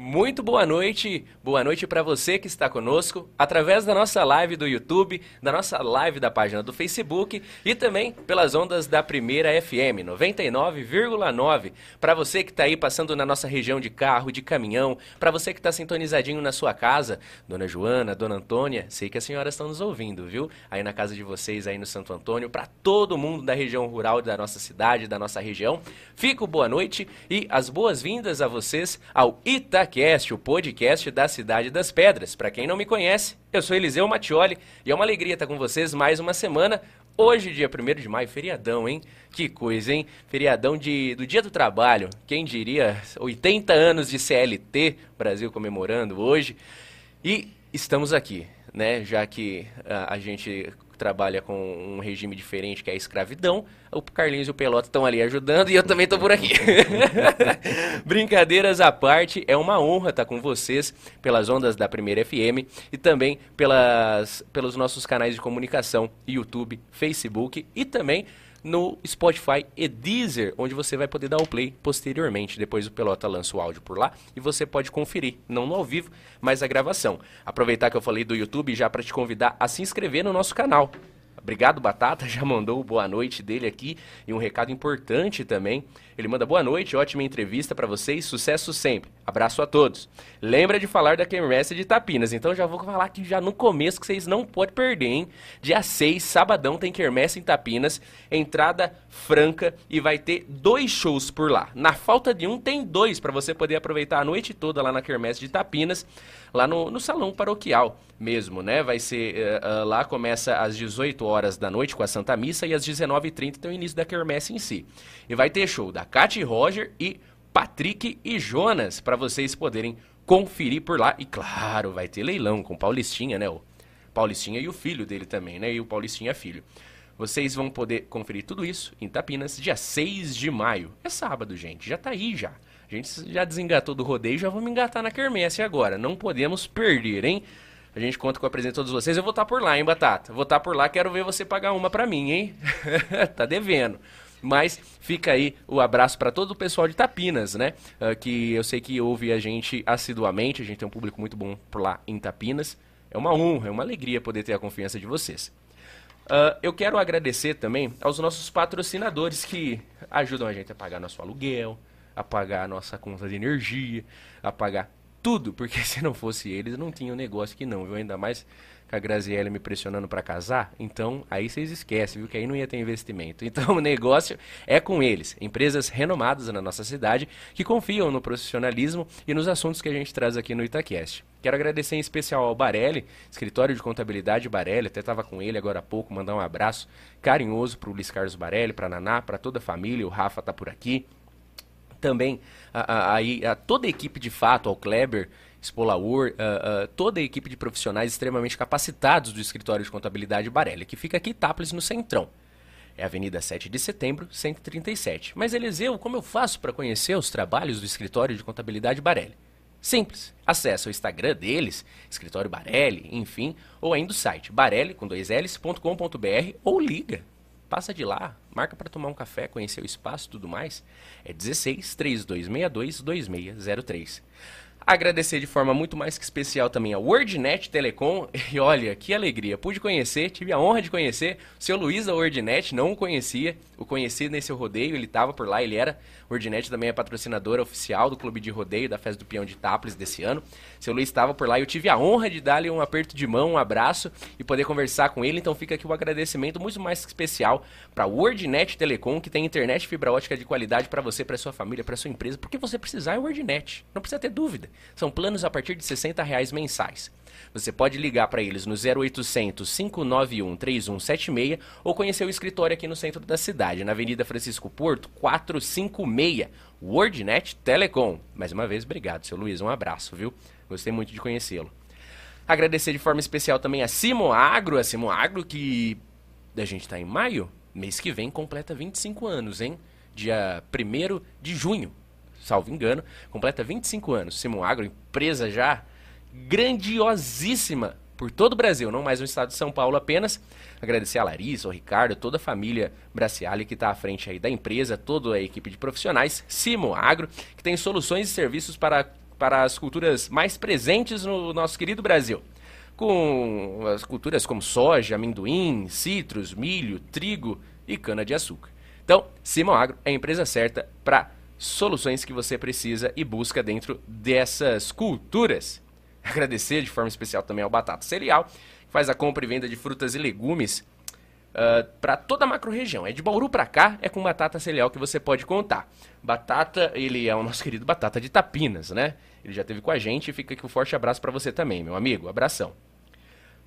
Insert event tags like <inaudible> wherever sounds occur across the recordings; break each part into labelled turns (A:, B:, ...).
A: Muito boa noite, boa noite para você que está conosco através da nossa live do YouTube, da nossa live da página do Facebook e também pelas ondas da Primeira FM 99,9. Para você que está aí passando na nossa região de carro, de caminhão, para você que está sintonizadinho na sua casa, Dona Joana, Dona Antônia, sei que as senhoras estão nos ouvindo, viu? Aí na casa de vocês, aí no Santo Antônio, para todo mundo da região rural da nossa cidade, da nossa região, fico boa noite e as boas-vindas a vocês ao Ita O podcast da Cidade das Pedras. Para quem não me conhece, eu sou Eliseu Mattioli e é uma alegria estar com vocês mais uma semana. Hoje, dia 1 de maio, feriadão, hein? Que coisa, hein? Feriadão de, do Dia do Trabalho. Quem diria? 80 anos de CLT, Brasil comemorando hoje. E estamos aqui, né? Já que a, a gente trabalha com um regime diferente, que é a escravidão. O Carlinhos e o Pelota estão ali ajudando e eu também estou por aqui. <laughs> Brincadeiras à parte, é uma honra estar com vocês pelas ondas da Primeira FM e também pelas, pelos nossos canais de comunicação, YouTube, Facebook e também no Spotify e Deezer, onde você vai poder dar o play posteriormente. Depois o Pelota lança o áudio por lá e você pode conferir, não no ao vivo, mas a gravação. Aproveitar que eu falei do YouTube já para te convidar a se inscrever no nosso canal. Obrigado, Batata, <laughs> já mandou boa noite dele aqui e um recado importante também. Ele manda boa noite, ótima entrevista para vocês, sucesso sempre. Abraço a todos. Lembra de falar da Quermesse de Tapinas, então já vou falar aqui já no começo que vocês não podem perder, hein? Dia 6, sabadão, tem Quermesse em Tapinas, entrada franca e vai ter dois shows por lá. Na falta de um, tem dois para você poder aproveitar a noite toda lá na Quermesse de Tapinas lá no, no salão paroquial mesmo, né? Vai ser uh, uh, lá começa às 18 horas da noite com a Santa Missa e às 19h30 tem o início da quermesse em si. E vai ter show da Kate Roger e Patrick e Jonas para vocês poderem conferir por lá. E claro, vai ter leilão com Paulistinha, né? O Paulistinha e o filho dele também, né? E o Paulistinha filho. Vocês vão poder conferir tudo isso em Tapinas, dia 6 de maio. É sábado, gente. Já tá aí já. A gente já desengatou do rodeio, já vamos engatar na quermesse agora. Não podemos perder, hein? A gente conta com a presença de todos vocês. Eu vou estar por lá, hein, Batata? Vou estar por lá, quero ver você pagar uma pra mim, hein? <laughs> tá devendo. Mas fica aí o abraço para todo o pessoal de Tapinas, né? Uh, que eu sei que ouve a gente assiduamente. A gente tem um público muito bom por lá em Tapinas. É uma honra, é uma alegria poder ter a confiança de vocês. Uh, eu quero agradecer também aos nossos patrocinadores que ajudam a gente a pagar nosso aluguel, a pagar nossa conta de energia, a pagar tudo, porque <laughs> se não fosse eles, não tinha um negócio que não, viu? Ainda mais com a Graziella me pressionando para casar, então aí vocês esquecem, viu? Que aí não ia ter investimento. <laughs> Então o negócio é com eles, empresas renomadas na nossa cidade que confiam no profissionalismo e nos assuntos que a gente traz aqui no Itaquest. Quero agradecer em especial ao Barelli, escritório de contabilidade Barelli, até estava com ele agora há pouco, mandar um abraço carinhoso para o Luiz Carlos Barelli, para Naná, para toda a família, o Rafa está por aqui também a, a, a, a, toda a equipe de fato, ao Kleber, Spolaur, uh, uh, toda a equipe de profissionais extremamente capacitados do escritório de contabilidade Barelli, que fica aqui Tápolis no Centrão. É Avenida 7 de Setembro, 137. Mas Eliseu, como eu faço para conhecer os trabalhos do escritório de contabilidade Barelli? Simples. Acesse o Instagram deles, Escritório Barelli, enfim, ou ainda o site barelli com dois L's.com.br ou liga Passa de lá, marca para tomar um café, conhecer o espaço e tudo mais. É 16 3262 2603. Agradecer de forma muito mais que especial também a WordNet Telecom. <laughs> E olha, que alegria. Pude conhecer, tive a honra de conhecer o seu Luiz da WordNet, não o conhecia. O conheci nesse rodeio, ele estava por lá, ele era. WordNet também é patrocinadora oficial do Clube de Rodeio da Festa do Peão de Itápolis desse ano. Seu Luiz estava por lá e eu tive a honra de dar-lhe um aperto de mão, um abraço e poder conversar com ele. Então fica aqui o um agradecimento muito mais que especial para a WordNet Telecom, que tem internet fibra ótica de qualidade para você, para sua família, para sua empresa. Porque você precisar é WordNet, não precisa ter dúvida. São planos a partir de 60 reais mensais. Você pode ligar para eles no 0800 591 3176 ou conhecer o escritório aqui no centro da cidade, na Avenida Francisco Porto, 456, WordNet Telecom. Mais uma vez, obrigado, seu Luiz. Um abraço, viu? Gostei muito de conhecê-lo. Agradecer de forma especial também a Simo Agro, a Simo Agro que a gente está em maio, mês que vem completa 25 anos, hein? Dia 1 de junho salvo engano, completa 25 anos. Simon Agro, empresa já grandiosíssima por todo o Brasil, não mais no estado de São Paulo apenas. Agradecer a Larissa, o Ricardo, toda a família Braciali que está à frente aí da empresa, toda a equipe de profissionais, Simo Agro, que tem soluções e serviços para para as culturas mais presentes no nosso querido Brasil. Com as culturas como soja, amendoim, citros, milho, trigo e cana-de-açúcar. Então, Simão Agro é a empresa certa para soluções que você precisa e busca dentro dessas culturas. <laughs> Agradecer de forma especial também ao Batata Cereal, que faz a compra e venda de frutas e legumes uh, para toda a macro-região. É de Bauru para cá, é com Batata Cereal que você pode contar. Batata, ele é o nosso <laughs> querido Batata de Tapinas, né? Ele já esteve com a gente e fica aqui um forte abraço para você também, meu amigo. Abração.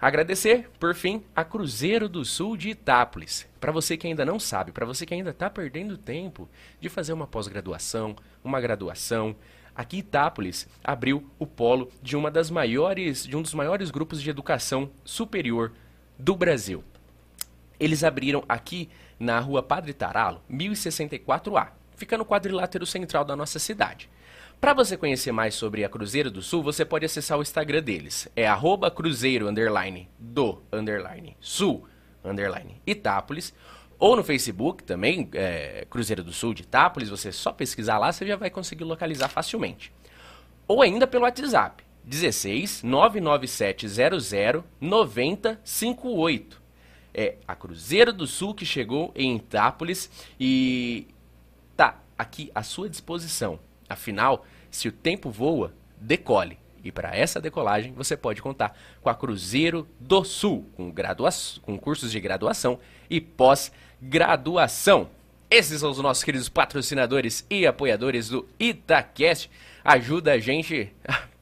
A: Agradecer, por fim, a Cruzeiro do Sul de Itápolis. Para você que ainda não sabe, para você que ainda está perdendo tempo de fazer uma pós-graduação, uma graduação, aqui Itápolis abriu o polo de uma das maiores, de um dos maiores grupos de educação superior do Brasil. Eles abriram aqui na Rua Padre Taralo, 1064A. Fica no quadrilátero central da nossa cidade. Para você conhecer mais sobre a Cruzeiro do Sul, você pode acessar o Instagram deles. É arroba cruzeiro, underline, do, underline, sul, underline, Itápolis. Ou no Facebook também, é, Cruzeiro do Sul de Itápolis, você só pesquisar lá, você já vai conseguir localizar facilmente. Ou ainda pelo WhatsApp, 16 99700 9058. É a Cruzeiro do Sul que chegou em Itápolis e tá aqui à sua disposição. Afinal, se o tempo voa, decole. E para essa decolagem você pode contar com a Cruzeiro do Sul, com, com cursos de graduação e pós-graduação. Esses são os nossos queridos patrocinadores e apoiadores do Itacast. Ajuda a gente,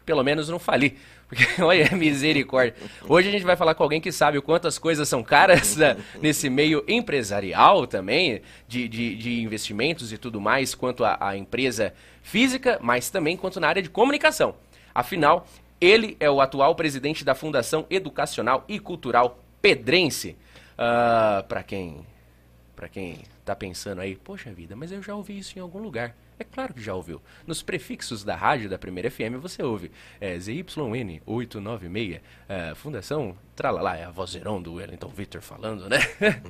A: pelo menos não falir. Porque, <laughs> olha, misericórdia. Hoje a gente vai falar com alguém que sabe o quanto as coisas são caras né, nesse meio empresarial também, de, de, de, investimentos e tudo mais, quanto a, a empresa física, mas também quanto na área de comunicação. Afinal, ele é o atual presidente da Fundação Educacional e Cultural Pedrense. Uh, ah, para quem para quem está pensando aí, poxa vida, mas eu já ouvi isso em algum lugar. É claro que já ouviu. Nos prefixos da rádio da Primeira FM você ouve é, ZYN896, é, Fundação Tralalá, é a vozeirão do Wellington Victor falando, né?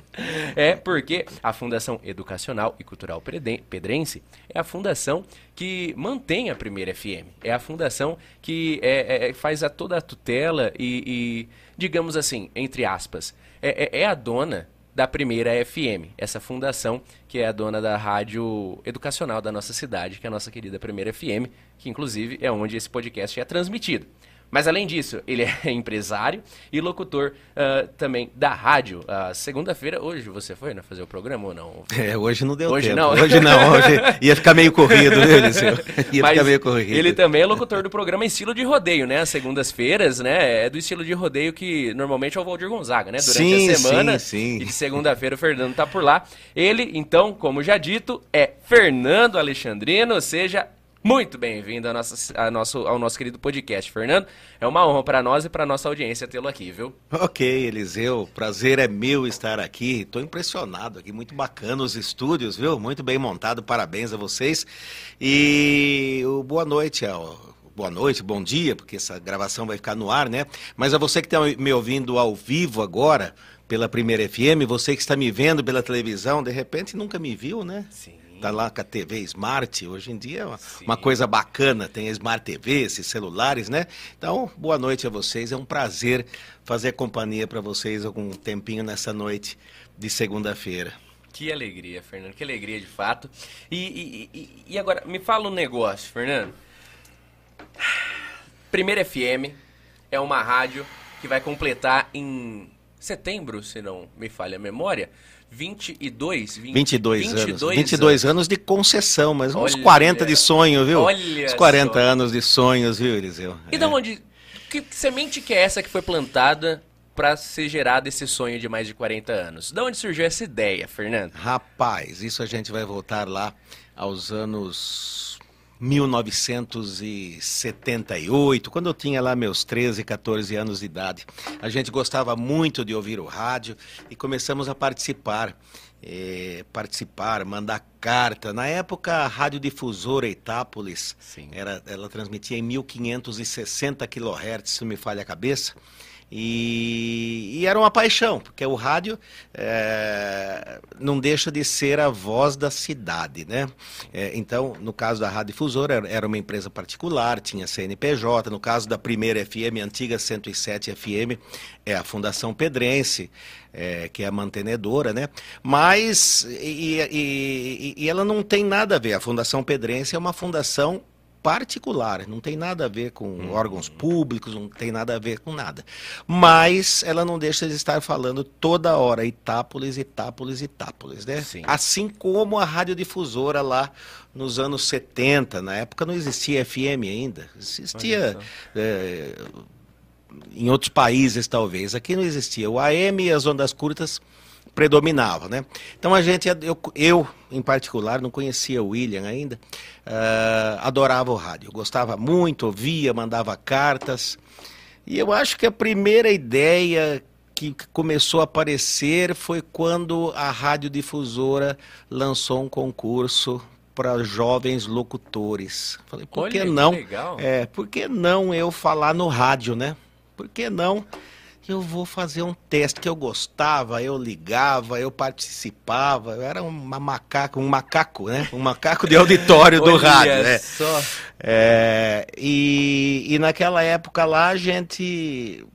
A: <laughs> é porque a Fundação Educacional e Cultural Pedrense é a fundação que mantém a Primeira FM. É a fundação que é, é, é, faz a toda a tutela e, e, digamos assim, entre aspas, é, é, é a dona da Primeira FM, essa fundação que é a dona da rádio educacional da nossa cidade, que é a nossa querida Primeira FM, que inclusive é onde esse podcast é transmitido. Mas além disso, ele <laughs> é empresário e locutor uh, também da rádio. Uh, Segunda-feira, hoje você foi né, fazer o programa ou não?
B: É, hoje não deu hoje tempo. Não. Hoje não, hoje <laughs> ia ficar meio corrido, né, Eliseu? <laughs> Ia
A: Mas ficar meio corrido. Ele também é locutor do programa Estilo de Rodeio, né? As segundas-feiras, né? É do estilo de rodeio que normalmente é o Valdir Gonzaga, né? Durante sim, a semana. Sim, sim. E de segunda-feira o Fernando tá por lá. Ele, então, como já dito, é Fernando Alexandrino, seja muito bem-vindo ao nosso, ao, nosso, ao nosso querido podcast, Fernando. É uma honra para nós e para nossa audiência tê-lo aqui, viu?
B: Ok, Eliseu. Prazer é meu estar aqui. Estou impressionado aqui. Muito bacana os estúdios, viu? Muito bem montado. Parabéns a vocês. E boa noite ao boa noite, bom dia, porque essa gravação vai ficar no ar, né? Mas a você que está me ouvindo ao vivo agora, pela Primeira FM, você que está me vendo pela televisão, de repente nunca me viu, né? Sim. Tá lá com a TV Smart, hoje em dia é uma, uma, coisa bacana, tem Smart TV, esses celulares, né? Então, boa noite a vocês, é um prazer fazer companhia para vocês algum tempinho nessa noite de segunda-feira.
A: Que alegria, Fernando, que alegria de fato. E, e, e agora, me fala um negócio, Fernando. Primeira FM é uma rádio que vai completar em setembro, se não me falha a memória, 22,
B: 20, 22, 22 anos. 22 anos de concessão, mas uns olha, 40 de sonho, viu? Olha uns 40 só. anos de sonhos, viu, Eliseu?
A: E é. da onde. Que semente que é essa que foi plantada para ser gerado esse sonho de mais de 40 anos? Da onde surgiu essa ideia, Fernando?
B: Rapaz, isso a gente vai voltar lá aos anos 1978, quando eu tinha lá meus 13, 14 anos de idade. A gente gostava muito de ouvir o rádio e começamos a participar. É, participar, mandar carta. Na época, a Radiodifusora Itápolis, Sim. Era, ela transmitia em 1560 kHz, se não me falha a cabeça. E, e, era uma paixão, porque o rádio é, não deixa de ser a voz da cidade, né? É, então, no caso da Rádio Difusora, era uma empresa particular, tinha CNPJ. No caso da primeira FM, antiga 107 FM, é a Fundação Pedrense, é, que é a mantenedora, né? Mas, e, e, e ela não tem nada a ver. A Fundação Pedrense é uma fundação particular, não tem nada a ver com hum. órgãos públicos, não tem nada a ver com nada. Mas ela não deixa de estar falando toda hora Itápolis, Itápolis, Itápolis, né? Sim. Assim como a radiodifusora lá nos anos 70, na época não existia FM ainda, existia é, em outros países talvez, aqui não existia. O AM e as ondas curtas predominava, né? Então a gente, eu, eu em particular, não conhecia o William ainda, uh, adorava o rádio, gostava muito, ouvia, mandava cartas, e eu acho que a primeira ideia que começou a aparecer foi quando a radiodifusora lançou um concurso para jovens locutores. Falei, por Olha, que não? Que é, por que não eu falar no rádio, né? Por que não eu vou fazer um teste que eu gostava, eu ligava, eu participava, eu era uma macaco, um macaco, né? Um macaco de auditório do <laughs> rádio, né? Só. É, e, e naquela época lá a gente,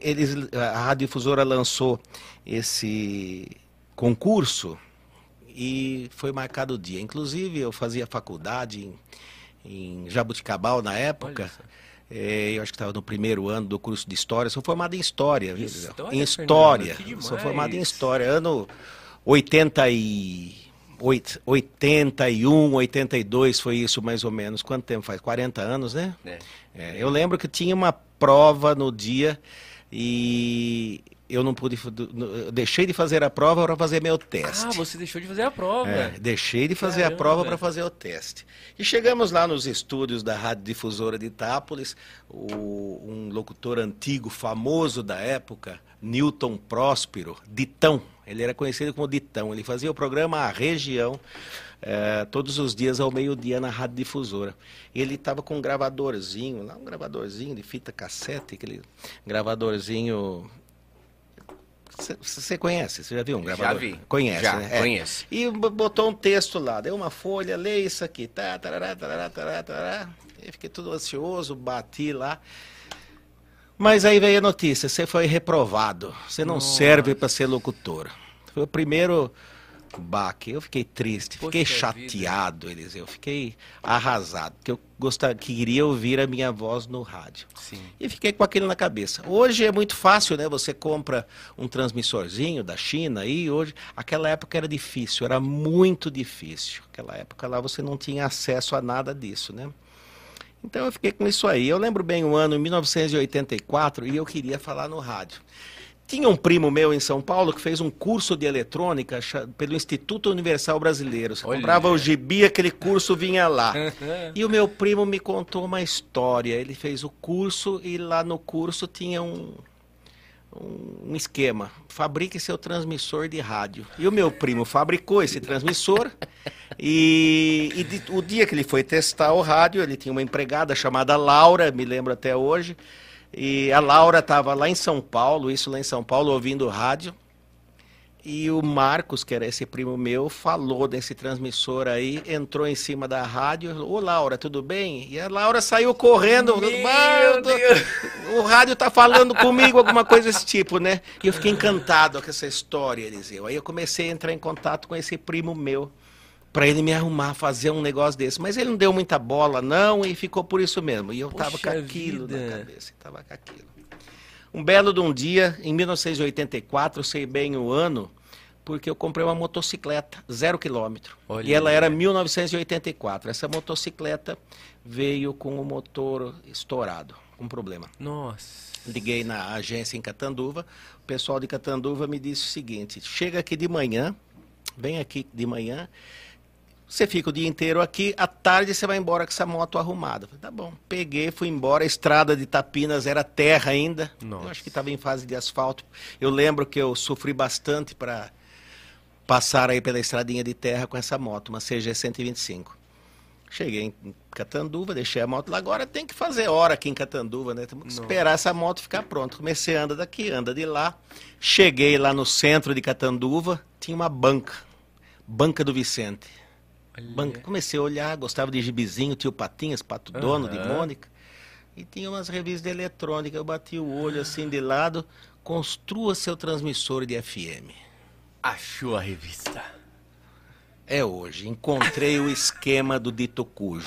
B: eles, a Rádio Difusora lançou esse concurso e foi marcado o dia. Inclusive eu fazia faculdade em, em Jabuticabal na época. É, eu acho que estava no primeiro ano do curso de História. Sou formado em História. História em História. Fernando, Sou formado em História. Ano 80 e... 81, 82 foi isso mais ou menos. Quanto tempo faz? 40 anos, né? É. É, eu lembro que tinha uma prova no dia e eu não pude, eu deixei de fazer a prova para fazer meu teste.
A: Ah, você deixou de fazer a prova.
B: É, deixei de fazer Caramba. a prova para fazer o teste. E chegamos lá nos estúdios da Rádio Difusora de Itápolis, o, um locutor antigo, famoso da época, Newton Próspero, Ditão. Ele era conhecido como Ditão. Ele fazia o programa A Região, é, todos os dias ao meio-dia na Rádio Difusora. Ele estava com um gravadorzinho, lá um gravadorzinho de fita cassete, aquele gravadorzinho você conhece? Você já viu um gravador?
A: Já vi.
B: Conhece,
A: já,
B: né?
A: É.
B: E botou um texto lá, deu uma folha, lê isso aqui. Tá, tarará, tarará, tarará, tarará. Eu fiquei tudo ansioso, bati lá. Mas aí veio a notícia, você foi reprovado. Você não Nossa. serve para ser locutor. Foi o primeiro Eu fiquei triste, Poxa fiquei chateado, vida. Eliseu, fiquei arrasado, porque eu gostaria, queria ouvir a minha voz no rádio. Sim. E fiquei com aquilo na cabeça. Hoje é muito fácil, né? Você compra um transmissorzinho da China e hoje, aquela época era difícil, era muito difícil. Aquela época lá você não tinha acesso a nada disso, né? Então eu fiquei com isso aí. Eu lembro bem o ano 1984 e eu queria falar no rádio. Tinha um primo meu em São Paulo que fez um curso de eletrônica pelo Instituto Universal Brasileiro. Você Olha. comprava o gibi, aquele curso vinha lá. <laughs> e o meu primo me contou uma história. Ele fez o curso e lá no curso tinha um, um esquema. Fabrique seu transmissor de rádio. E o meu primo fabricou esse transmissor. e, e de, o dia que ele foi testar o rádio, ele tinha uma empregada chamada Laura, me lembro até hoje. E a Laura estava lá em São Paulo, isso lá em São Paulo, ouvindo rádio. E o Marcos, que era esse primo meu, falou desse transmissor aí, entrou em cima da rádio. Ô Laura, tudo bem? E a Laura saiu correndo. O rádio tá falando comigo, alguma coisa desse tipo, né? E eu fiquei encantado com essa história, Eliseu. Aí eu comecei a entrar em contato com esse primo meu para ele me arrumar, fazer um negócio desse. Mas ele não deu muita bola, não, e ficou por isso mesmo. E eu Poxa tava com aquilo vida. na cabeça, tava com aquilo. Um belo de um dia, em 1984, sei bem o ano, porque eu comprei uma motocicleta, zero quilômetro. Olha e ela era 1984. Essa motocicleta veio com o motor estourado, com problema.
A: Nossa.
B: Liguei na agência em Catanduva, o pessoal de Catanduva me disse o seguinte, chega aqui de manhã, vem aqui de manhã, você fica o dia inteiro aqui, à tarde você vai embora com essa moto arrumada. Falei, tá bom. Peguei, fui embora. A estrada de Tapinas era terra ainda. Nossa. Eu acho que estava em fase de asfalto. Eu lembro que eu sofri bastante para passar aí pela estradinha de terra com essa moto, uma CG 125. Cheguei em Catanduva, deixei a moto lá. Agora tem que fazer hora aqui em Catanduva, né? Temos que esperar essa moto ficar pronta. Comecei a andar daqui, anda de lá. Cheguei lá no centro de Catanduva, tinha uma banca. Banca do Vicente. Banca. Comecei a olhar, gostava de gibizinho, tio Patinhas, Pato Dono, de. Mônica. E tinha umas revistas de eletrônica. Eu bati o olho assim de lado. Construa seu transmissor de FM.
A: Achou a revista.
B: É hoje. Encontrei o esquema do dito cujo.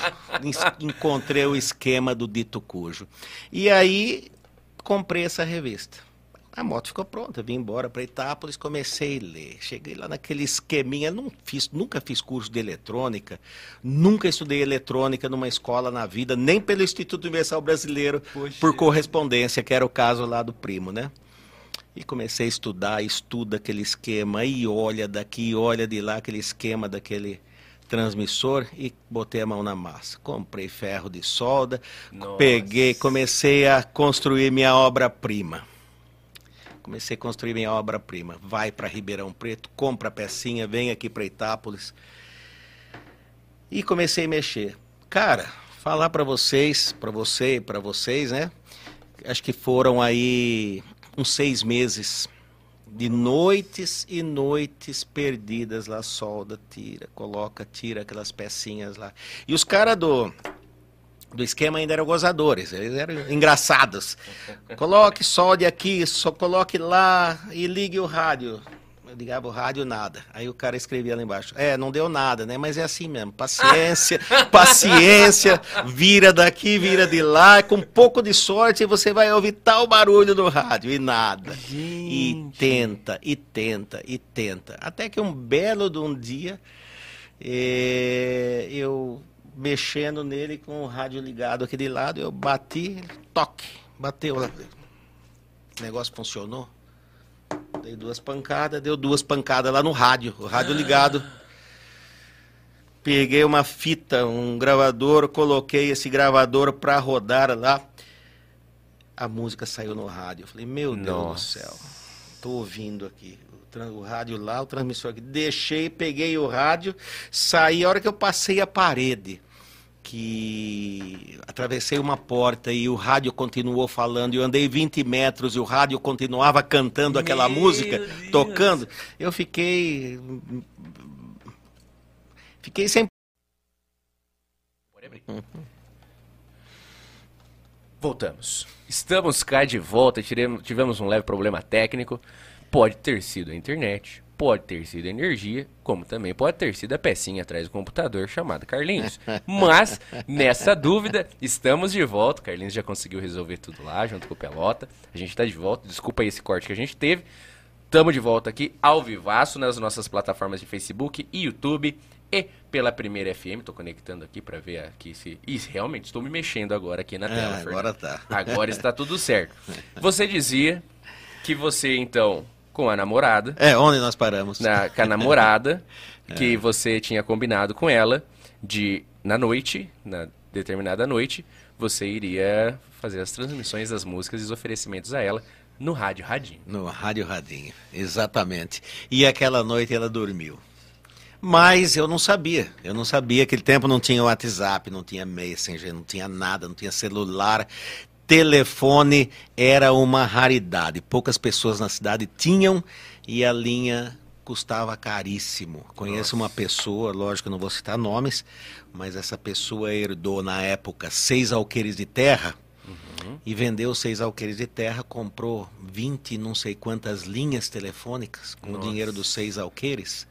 B: Encontrei o esquema do dito cujo. E aí comprei essa revista. A moto ficou pronta, vim embora para Itápolis, comecei a ler. Cheguei lá naquele esqueminha, não fiz, nunca fiz curso de eletrônica, nunca estudei eletrônica numa escola na vida, nem pelo Instituto Universal Brasileiro,
A: Poxa.
B: por correspondência, que era o caso lá do primo, né? E comecei a estudar, estuda aquele esquema, e olha daqui, olha de lá, aquele esquema daquele transmissor e botei a mão na massa. Comprei ferro de solda,
A: Nossa.
B: peguei, comecei a construir minha obra-prima. Comecei a construir minha obra-prima. Vai para Ribeirão Preto, compra a pecinha, vem aqui para Itápolis. E comecei a mexer. Cara, falar para vocês, para você, para vocês, né? Acho que foram aí uns seis meses de noites e noites perdidas lá, solda, tira, coloca, tira aquelas pecinhas lá. E os caras do, do esquema ainda eram gozadores, eles eram engraçados. Coloque, solde aqui, só coloque lá e ligue o rádio. Eu ligava o rádio, nada. Aí o cara escrevia lá embaixo. É, não deu nada, né? Mas é assim mesmo. Paciência, <laughs> paciência. Vira daqui, vira de lá. Com um pouco de sorte você vai ouvir tal barulho no rádio. E nada. E
A: Gente.
B: tenta, e tenta, e tenta. Até que um belo de um dia, eh, eu mexendo nele com o rádio ligado aqui de lado, eu bati, toque, bateu lá. O negócio funcionou. Dei duas pancadas, deu duas pancadas lá no rádio, o rádio ligado. Peguei uma fita, um gravador, coloquei esse gravador para rodar lá. A música saiu no rádio. Eu falei, meu Deus
A: Nossa.
B: do céu. Tô ouvindo aqui. O rádio lá, o transmissor aqui. Deixei, peguei o rádio, saí. A hora que eu passei a parede, que atravessei uma porta e o rádio continuou falando, eu andei 20 metros e o rádio continuava cantando aquela
A: Meu
B: música,
A: Deus.
B: tocando. Eu fiquei. Fiquei sem.
A: Voltamos. Estamos cá de volta. Tiremos, tivemos um leve problema técnico. Pode ter sido a internet, pode ter sido energia, como também pode ter sido a pecinha atrás do computador chamada Carlinhos. Mas, nessa dúvida, estamos de volta. O Carlinhos já conseguiu resolver tudo lá, junto com o Pelota. A gente está de volta. Desculpa aí esse corte que a gente teve. Estamos de volta aqui ao vivaço nas nossas plataformas de Facebook e YouTube e pela Primeira FM. Tô conectando aqui para ver aqui se. Ih, realmente estou me mexendo agora aqui na tela.
B: Ah,
A: Fernando.
B: agora tá.
A: Agora está tudo certo. <laughs> Você dizia que você, então, com a namorada,
B: É, onde nós paramos?
A: na, com a namorada, <laughs> que você tinha combinado com ela de, na noite, na determinada noite, você iria fazer as transmissões das músicas e os oferecimentos a ela no rádio Radinho.
B: No Rádio Radinho, exatamente. E aquela noite ela dormiu. Mas eu não sabia, eu não sabia. Aquele tempo não tinha WhatsApp, não tinha Messenger, não tinha nada, não tinha celular. Telefone era uma raridade. Poucas pessoas na cidade tinham e a linha custava caríssimo. Conheço uma pessoa, lógico não vou citar nomes, mas essa pessoa herdou na época seis alqueires de terra e vendeu seis alqueires de terra, comprou 20 não sei quantas linhas telefônicas com o
A: Nossa.
B: dinheiro dos seis alqueires.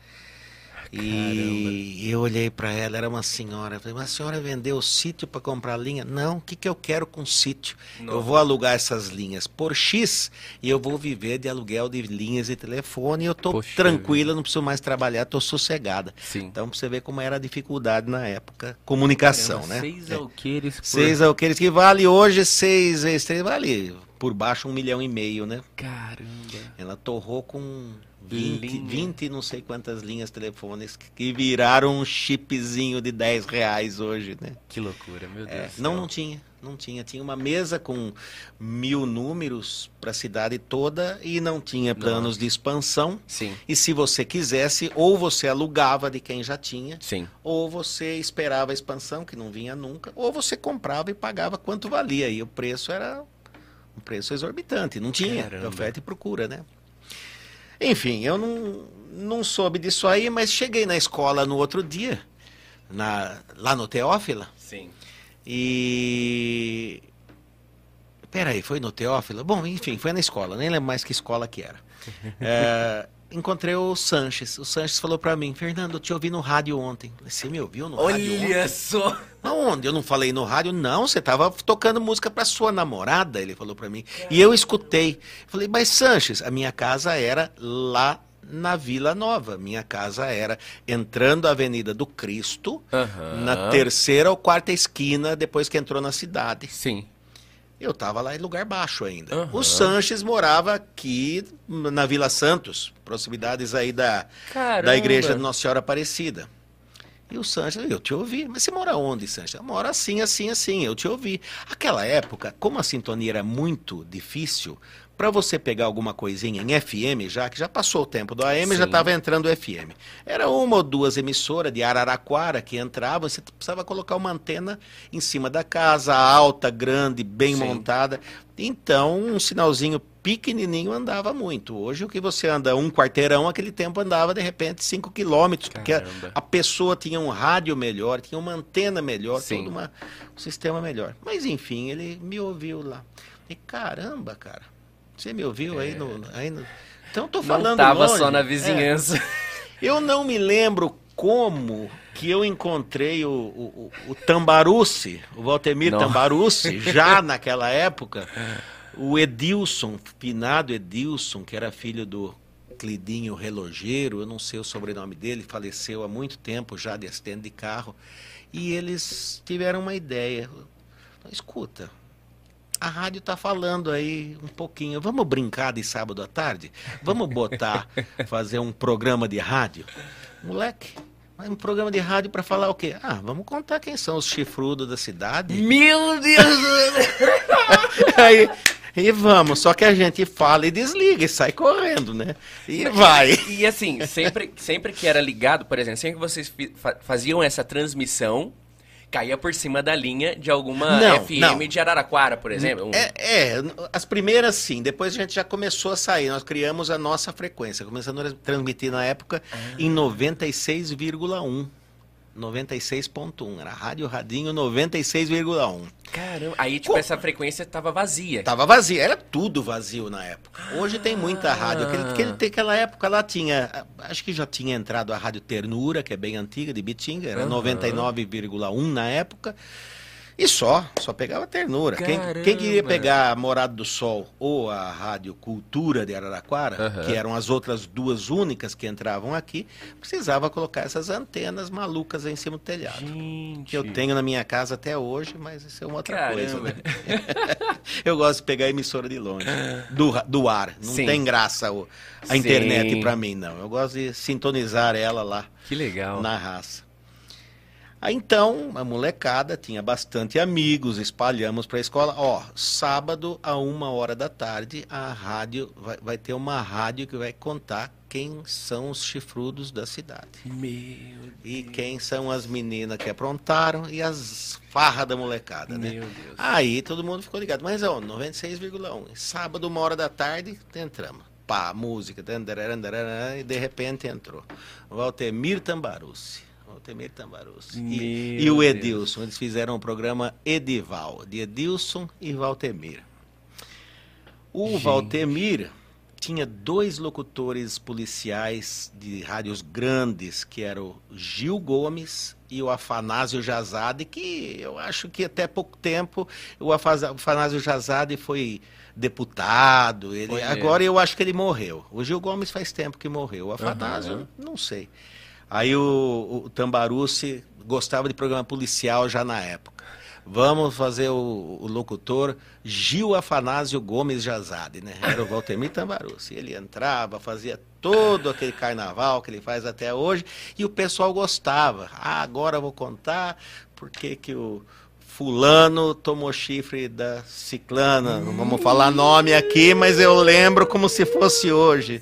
B: E eu olhei para ela, era uma senhora. eu Falei, mas a senhora vendeu o sítio para comprar linha? Não, o que, que eu quero com sítio? Eu
A: Nossa.
B: vou alugar essas linhas por X e eu vou viver de aluguel de linhas de telefone. E eu tô
A: Poxa
B: tranquila, não preciso mais trabalhar, tô sossegada.
A: Sim.
B: Então, pra você ver como era a dificuldade na época, comunicação, né?
A: Seis
B: É.
A: alqueires por...
B: Seis alqueires que vale hoje, seis vezes três, vale por baixo um milhão e meio, né?
A: Caramba.
B: Ela torrou com 20,
A: Linha.
B: 20 não sei quantas linhas telefônicas que viraram um chipzinho de 10 reais hoje, né?
A: Que loucura, meu Deus
B: É, não, não tinha. Não tinha. Tinha uma mesa com mil números para a cidade toda e não tinha planos de expansão.
A: Sim.
B: E se você quisesse, ou você alugava de quem já tinha,
A: Sim.
B: ou você esperava a expansão, que não vinha nunca, ou você comprava e pagava quanto valia. E o preço era um preço exorbitante. Não tinha Caramba. oferta e procura, né? Enfim, eu não, não soube disso aí, mas cheguei na escola no outro dia, na, lá no Teófila.
A: Sim.
B: E. Peraí, foi no Teófilo? Bom, enfim, foi na escola, nem lembro mais que escola que era. é, <laughs> encontrei o Sanches. O Sanches falou para mim, Fernando, eu te ouvi no rádio ontem. Você me ouviu no
A: Olha
B: rádio
A: ontem? Olha só!
B: Aonde? Eu não falei no rádio, não. Você tava tocando música para sua namorada, ele falou para mim. E eu escutei. Falei, mas Sanches, a minha casa era lá na Vila Nova. Minha casa era entrando a Avenida do Cristo, uhum. na terceira ou quarta esquina, depois que entrou na cidade.
A: Sim.
B: Eu estava lá em lugar baixo ainda. Uhum. O Sanches morava aqui na Vila Santos, proximidades aí da, da igreja de Nossa Senhora Aparecida. E o Sanches, eu te ouvi. Mas você mora onde, Sanches? Eu moro assim, assim, assim, eu te ouvi. Aquela época, como a sintonia era muito difícil, para você pegar alguma coisinha em FM, já que já passou o tempo do AM, Sim. já estava entrando o FM. Era uma ou duas emissoras de Araraquara que entravam, você precisava colocar uma antena em cima da casa, alta, grande, bem Sim. montada. Então, um sinalzinho pequenininho andava muito. Hoje, o que você anda um quarteirão, aquele tempo andava, de repente, cinco quilômetros, porque a, a, pessoa tinha um rádio melhor, tinha uma antena melhor, Sim. todo uma, um sistema melhor. Mas, enfim, ele me ouviu lá. E caramba, cara você me ouviu é. aí, no, aí no... Então tô falando
A: não tava
B: longe.
A: só na vizinhança. É.
B: Eu não me lembro como que eu encontrei o, o, o Tambarucci, o Valtemir não. Tambarucci, <laughs> já naquela época. O Edilson, finado Edilson, que era filho do Clidinho Relogeiro, eu não sei o sobrenome dele, faleceu há muito tempo já de acidente de carro. E eles tiveram uma ideia. Escuta, a rádio está falando aí um pouquinho. Vamos brincar de sábado à tarde? Vamos botar, <laughs> fazer um programa de rádio? Moleque, um programa de rádio para falar o quê? Ah, vamos contar quem são os chifrudos da cidade.
A: Meu Deus! <laughs>
B: aí, e vamos, só que a gente fala e desliga e sai correndo, né? E vai.
A: E, assim, sempre, sempre que era ligado, por exemplo, sempre que vocês faziam essa transmissão, caía por cima da linha de alguma não, FM não. de Araraquara, por exemplo.
B: É, é, as primeiras sim, depois a gente já começou a sair, nós criamos a nossa frequência, começando a transmitir na época ah. em 96,1. 96.1, era Rádio Radinho 96,1.
A: Caramba, aí tipo essa frequência tava vazia.
B: Tava vazia, era tudo vazio na época. Hoje ah. tem muita rádio. Aquele, aquele, aquela época lá tinha, acho que já tinha entrado a Rádio Ternura, que é bem antiga, de Bitinga, era uhum. 99,1 na época. E só, só pegava ternura. Quem, quem, queria pegar a Morada do Sol ou a Rádio Cultura de Araraquara, uhum. que eram as outras duas únicas que entravam aqui, precisava colocar essas antenas malucas em cima do telhado.
A: Gente.
B: Que eu tenho na minha casa até hoje, mas isso é uma outra Caramba. coisa, né? <laughs> eu gosto de pegar a emissora de longe, do, do ar. Não Sim. tem graça o, a Sim. internet para mim, não. Eu gosto de sintonizar ela lá.
A: Que legal.
B: Na raça. Aí, então, a molecada tinha bastante amigos, espalhamos para a escola. Ó, sábado a uma hora da tarde, a rádio vai, vai, ter uma rádio que vai contar quem são os chifrudos da cidade.
A: Meu
B: e quem são as meninas que aprontaram e as farras da molecada,
A: né?
B: Meu
A: Deus.
B: Aí todo mundo ficou ligado. Mas, ó, 96,1. Sábado, uma hora da tarde, entramos. Pá, música, e de repente entrou. Valtemir Tambarucci. Altemir Tambarucci. E, e, o Edilson. Eles fizeram o programa Edival, de Edilson e Valtemir. O Gente. Valtemir tinha dois locutores policiais de rádios grandes, que eram o Gil Gomes e o Afanásio Jazade, que eu acho que até pouco tempo o Afanásio Jazade foi deputado. Ele, agora eu acho que ele morreu. O Gil Gomes faz tempo que morreu. O Afanásio, uhum. não sei. Aí o, o Tambarucci gostava de programa policial já na época. Vamos fazer o, o locutor Gil Afanásio Gomes Jazade, né? Era o Valtemir Tambarucci. Ele entrava, fazia todo aquele carnaval que ele faz até hoje e o pessoal gostava. Ah, agora eu vou contar porque que o fulano tomou chifre da ciclana. Não vamos falar nome aqui, mas eu lembro como se fosse hoje.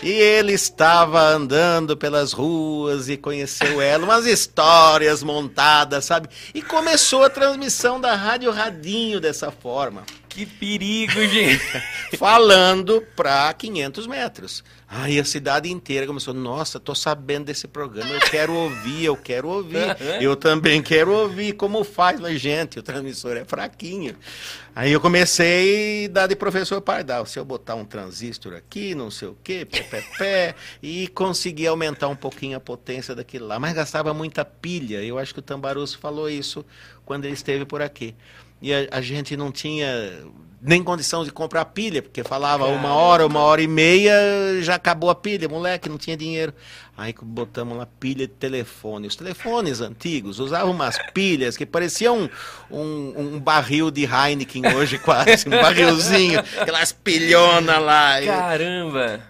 B: E ele estava andando pelas ruas e conheceu ela, umas histórias montadas, sabe? E começou a transmissão da Rádio Radinho dessa forma.
A: Que perigo, gente! <laughs>
B: Falando para 500 metros. Aí a cidade inteira começou, nossa, tô sabendo desse programa, eu quero ouvir, eu quero ouvir. <laughs> Eu também quero ouvir, como faz? Mas, gente, o transmissor é fraquinho. Aí eu comecei a dar de professor Pardal, se eu botar um transistor aqui, não sei o quê, pé, pé, pé, <laughs> e consegui aumentar um pouquinho a potência daquilo lá. Mas gastava muita pilha, eu acho que o Tambarusso falou isso quando ele esteve por aqui. E a, a gente não tinha nem condição de comprar pilha, porque falava uma hora, uma hora e meia, já acabou a pilha, moleque, não tinha dinheiro. Aí botamos uma pilha de telefone. Os telefones antigos usavam umas pilhas que pareciam um, um, um barril de Heineken hoje, <laughs> quase, um barrilzinho, aquelas pilhonas lá.
A: Caramba!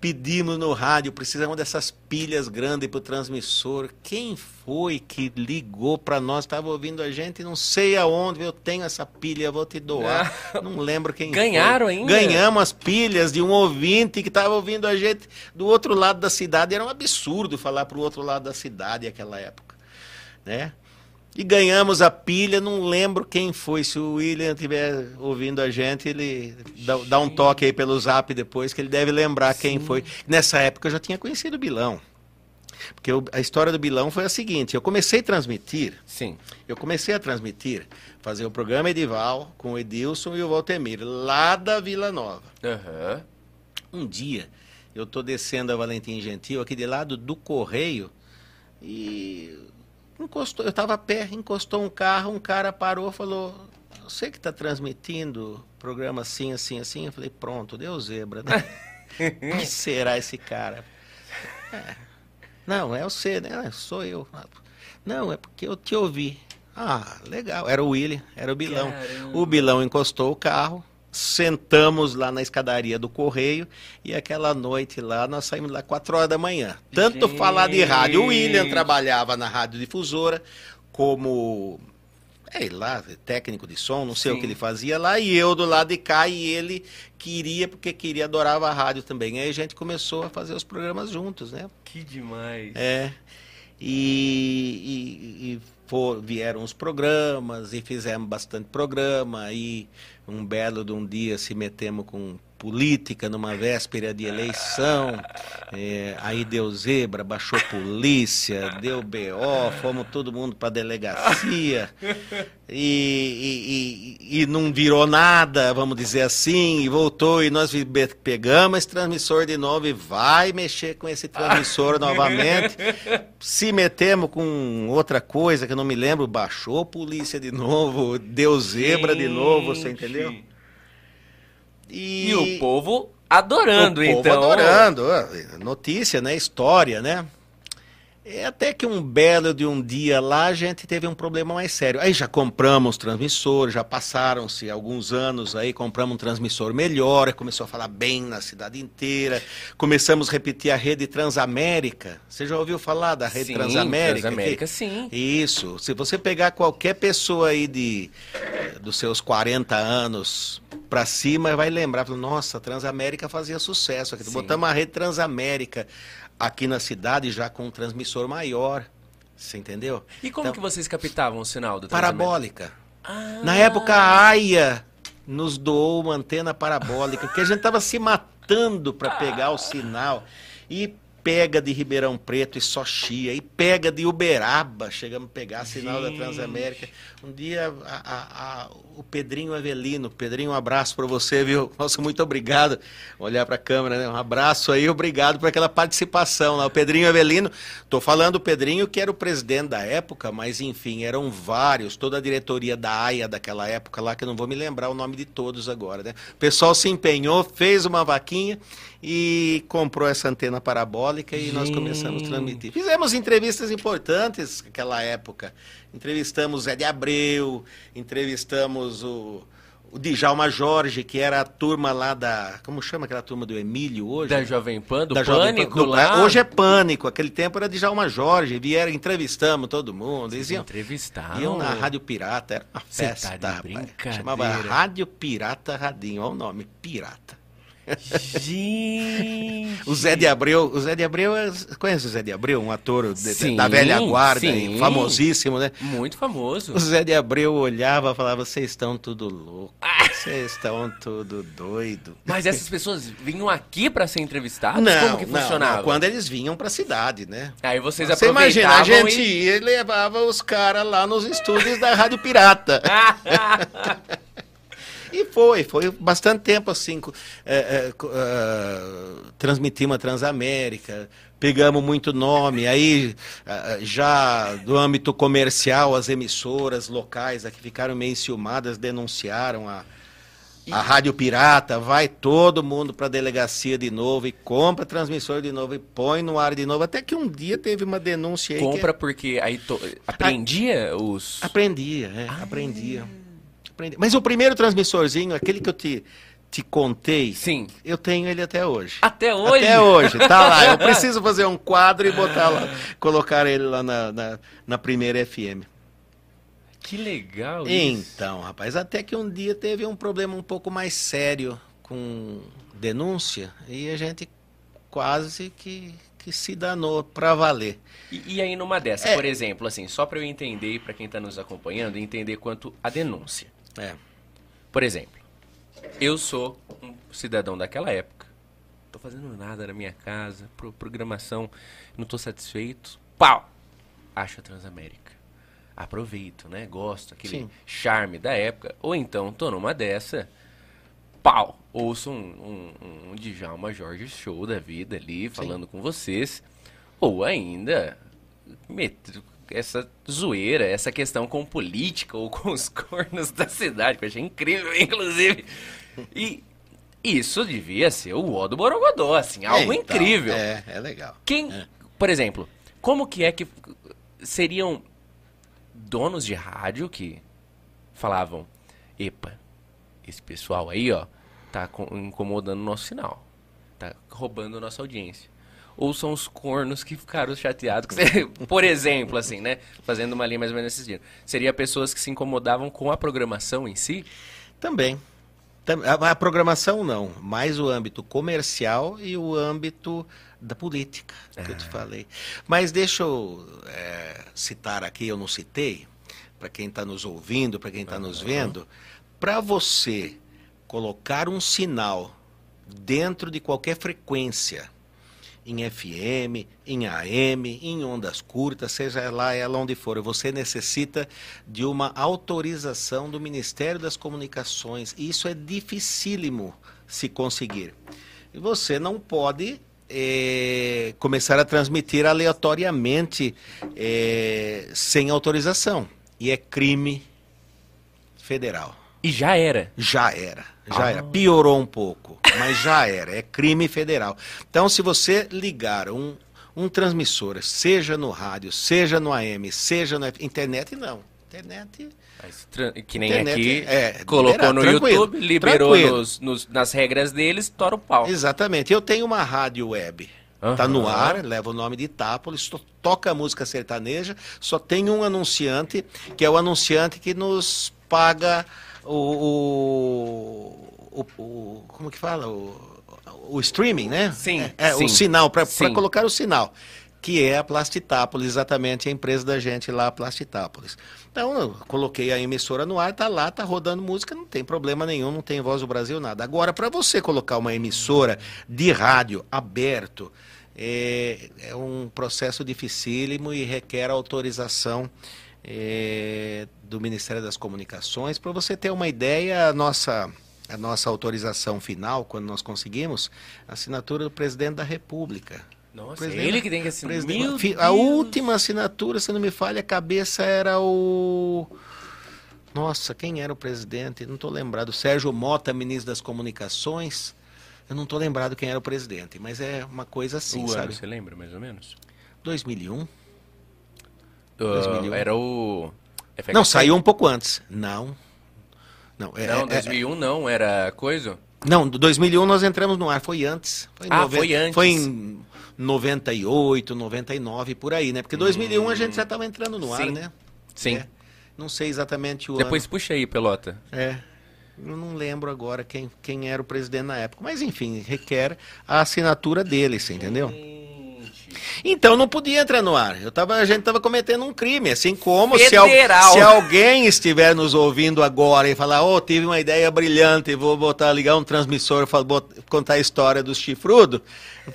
B: pedimos no rádio, precisamos dessas pilhas grandes para o transmissor. Quem foi que ligou para nós? Estava ouvindo a gente, não sei aonde, eu tenho essa pilha, vou te doar. Ah, não lembro quem
A: Ganharam
B: foi.
A: ainda?
B: Ganhamos as pilhas de um ouvinte que estava ouvindo a gente do outro lado da cidade. Era um absurdo falar para o outro lado da cidade naquela época. Né? E ganhamos a pilha, não lembro quem foi. Se o William estiver ouvindo a gente, ele dá, dá, um toque aí pelo zap depois, que ele deve lembrar Sim. quem foi. Nessa época eu já tinha conhecido o Bilão. Porque eu, a história do Bilão foi a seguinte: eu comecei a transmitir.
A: Sim.
B: Eu comecei a transmitir, fazer o programa Edival com o Edilson e o Valtemir, lá da Vila Nova.
A: Uhum.
B: Um dia, eu estou descendo a Valentim Gentil, aqui de lado do Correio, e Encostou, eu estava a pé, encostou um carro, um cara parou, falou: Você que está transmitindo programa assim, assim, assim? Eu falei: Pronto, deu zebra, né? <laughs> Quem será esse cara? É, não, é você, né? Sou eu. Não, é porque eu te ouvi. Ah, legal. Era o William, era o Bilão. Caramba. O Bilão encostou o carro, sentamos lá na escadaria do correio e aquela noite lá nós saímos lá quatro horas da manhã. Tanto Gente. falar de rádio, o William trabalhava na rádio difusora como é lá, técnico de som, não sei Sim. o que ele fazia lá, e eu do lado de cá, e ele queria, porque queria, adorava a rádio também. Aí a gente começou a fazer os programas juntos, né?
A: Que demais.
B: É. E, e for, vieram os programas, e fizemos bastante programa, e um belo de um dia se metemos com política numa véspera de eleição, é, aí deu zebra, baixou polícia, deu BO, fomos todo mundo para delegacia. E, e, e, não virou nada, vamos dizer assim, e voltou e nós pegamos esse transmissor de novo e vai mexer com esse transmissor <laughs> novamente, se metemos com outra coisa que eu não me lembro, baixou polícia de novo, deu zebra de novo, você entendeu?
A: E, e o povo adorando, o povo então.
B: adorando. Notícia, né? História, né? É até que um belo de um dia lá a gente teve um problema mais sério. Aí já compramos transmissor, já passaram-se alguns anos aí, compramos um transmissor melhor, começou a falar bem na cidade inteira. Começamos a repetir a rede Transamérica. Você já ouviu falar da rede
A: sim,
B: Transamérica?
A: Transamérica, que... sim.
B: Isso. Se você pegar qualquer pessoa aí de eh, dos seus 40 anos para cima, vai lembrar, nossa, Transamérica fazia sucesso. Aqui. Botamos a rede Transamérica aqui na cidade já com um transmissor maior. Você entendeu?
A: E como então, que vocês captavam o sinal do
B: Parabólica. Ah. Na época a AIA nos doou uma antena parabólica, porque a gente estava se matando para <laughs> pegar o sinal. E pega de Ribeirão Preto e só chia, e pega de Uberaba, chegamos a pegar sinal Gente. da Transamérica. Um dia a, a, a, o Pedrinho Avelino, Pedrinho, um abraço para você, viu? <laughs> Nossa, muito obrigado. Olhar para a câmera, né? Um abraço aí, obrigado por aquela participação lá. O Pedrinho Avelino, tô falando o Pedrinho que era o presidente da época, mas enfim, eram vários, toda a diretoria da AIA daquela época lá, que eu não vou me lembrar o nome de todos agora, né? O pessoal se empenhou, fez uma vaquinha e comprou essa antena parabólica e Gente. nós começamos a transmitir. Fizemos entrevistas importantes naquela época. Entrevistamos Zé de Abreu, entrevistamos o, o Djalma Jorge, que era a turma lá da. Como chama aquela turma do Emílio hoje?
A: Da Jovem Pan, do
B: da
A: Pânico
B: Pan. Do-
A: lá.
B: Hoje é Pânico, aquele tempo era Djalma Jorge, vieram, entrevistamos todo mundo. Eles iam,
A: Entrevistaram.
B: iam na Rádio Pirata, era uma
A: Cê tá
B: festa.
A: de
B: rapaz.
A: brincadeira.
B: Chamava Rádio Pirata Radinho, olha o nome, Pirata.
A: Gente.
B: O Zé de Abreu, o Zé de Abreu, é- conhece o Zé de Abreu, um ator de-
A: Sim,
B: da velha guarda,
A: sim.
B: famosíssimo, né?
A: Muito famoso.
B: O Zé de Abreu olhava e falava, vocês estão tudo louco, vocês estão tudo doido.
A: Mas essas pessoas vinham aqui pra ser entrevistadas?
B: Não,
A: Como que
B: não,
A: funcionava?
B: não, quando eles vinham pra cidade, né?
A: Aí vocês
B: Você imagina, a gente
A: e...
B: ia e levava os caras lá nos estúdios da Rádio Pirata. <laughs> E foi, foi bastante tempo assim. é, é, ah, transmitimos a Transamérica, pegamos muito nome, aí ah, já do âmbito comercial, as emissoras locais aqui ficaram meio enciumadas, denunciaram a, a Rádio Pirata, vai todo mundo para a delegacia de novo e compra transmissor de novo e põe no ar de novo. Até que um dia teve uma denúncia aí que
A: Compra porque aí to... aprendia os...
B: Aprendia, é, aprendia. Aprendi. Mas o primeiro transmissorzinho, aquele que eu te, te contei,
A: Sim.
B: eu tenho ele até hoje.
A: Até hoje?
B: Até hoje, tá lá. Eu <laughs> preciso fazer um quadro e botar lá, colocar ele lá na, na, na primeira FM.
A: Que legal isso.
B: Então, rapaz, até que um dia teve um problema um pouco mais sério com denúncia e a gente quase que, que se danou pra valer.
A: E, e aí numa dessa,
B: É.
A: por exemplo, assim, só pra eu entender e pra quem tá nos acompanhando, entender quanto a denúncia.
B: É.
A: Por exemplo, eu sou um cidadão daquela época. Tô fazendo nada na minha casa, pro, programação, não tô satisfeito. Pau! Acho a Transamérica. Aproveito, né? Gosto, aquele
B: Sim.
A: charme da época. Ou então, tô numa dessa, pau! Ouço um, um, um Djalma Jorge Show da vida ali, falando com vocês. Ou ainda, meto essa zoeira, essa questão com política ou <laughs> com os cornos da cidade, que eu achei incrível, inclusive. E isso devia ser o ó do Borogodó, assim, algo
B: É, então,
A: incrível.
B: É, é legal.
A: Quem,
B: É.
A: por exemplo, como que é que seriam donos de rádio que falavam, epa, esse pessoal aí, ó, tá co- incomodando o nosso sinal, tá roubando a nossa audiência. Ou são os cornos que ficaram chateados, <laughs> por exemplo, assim, né, fazendo uma linha mais ou menos nesse sentido. Seria pessoas que se incomodavam com a programação em si?
B: Também. Tam- A, a programação não, mais o âmbito comercial e o âmbito da política, que eu te falei. Mas deixa eu é, citar aqui, eu não citei, para quem está nos ouvindo, para quem está nos vendo, para você colocar um sinal dentro de qualquer frequência, em FM, em AM, em ondas curtas, seja lá ela onde for, você necessita de uma autorização do Ministério das Comunicações. E isso é dificílimo se conseguir. E você não pode eh, começar a transmitir aleatoriamente eh, sem autorização. E é crime federal.
A: E já era.
B: Já era, já
A: Ah.
B: era. Piorou um pouco, mas já era. É crime federal. Então, se você ligar um, um transmissor, seja no rádio, seja no AM, seja na internet, não. Internet.
A: Mas Que nem
B: Internet
A: aqui,
B: é,
A: colocou
B: liberado,
A: no YouTube, liberou nos- nos- nas regras deles, tora o pau.
B: Exatamente. Eu tenho uma rádio web. Tá no ar, leva o nome de Itápolis, to- toca música sertaneja, só tem um anunciante, que é o anunciante que nos paga o. o, o- como que fala? O, o streaming, né?
A: Sim,
B: É, é,
A: sim,
B: o sinal, para colocar o sinal. Que é a Plastitápolis, exatamente a empresa da gente lá, a Plastitápolis. Então, eu coloquei a emissora no ar, tá lá, tá rodando música, não tem problema nenhum, não tem voz do Brasil, nada. Agora, para você colocar uma emissora de rádio aberto, é, é um processo dificílimo e requer autorização é, do Ministério das Comunicações. Para você ter uma ideia, a nossa, a nossa autorização final, quando nós conseguimos, a assinatura do presidente da República.
A: Nossa,
B: Presidente-
A: ele que tem que assinar.
B: A última assinatura, se não me falha a cabeça, era o. Nossa, quem era o presidente? Não estou lembrado. Sérgio Mota, ministro das Comunicações. Eu não estou lembrado quem era o presidente, mas é uma coisa assim,
A: o ano,
B: sabe?
A: você lembra mais ou menos?
B: 2001? 2001.
A: era o... FHC?
B: Não, saiu um pouco antes. Não. Não, é,
A: Não,
B: é-
A: 2001 não, era coisa?
B: Não, 2001 nós entramos no ar, foi antes. Foi em
A: Ah, foi antes.
B: Foi em 98, 99, por aí, né? Porque 2001 a gente já estava entrando no ar,
A: Sim.
B: né?
A: Sim.
B: É. Não sei exatamente o
A: Depois puxa aí, pelota.
B: ano. É. Eu não lembro agora quem, quem era o presidente na época. Mas, enfim, requer a assinatura dele, você entendeu? Então não podia entrar no ar. Eu tava, a gente estava cometendo um crime, assim como se, al- se alguém estiver nos ouvindo agora e falar, oh, tive uma ideia brilhante, vou botar, ligar um transmissor e bot- contar a história dos chifrudos,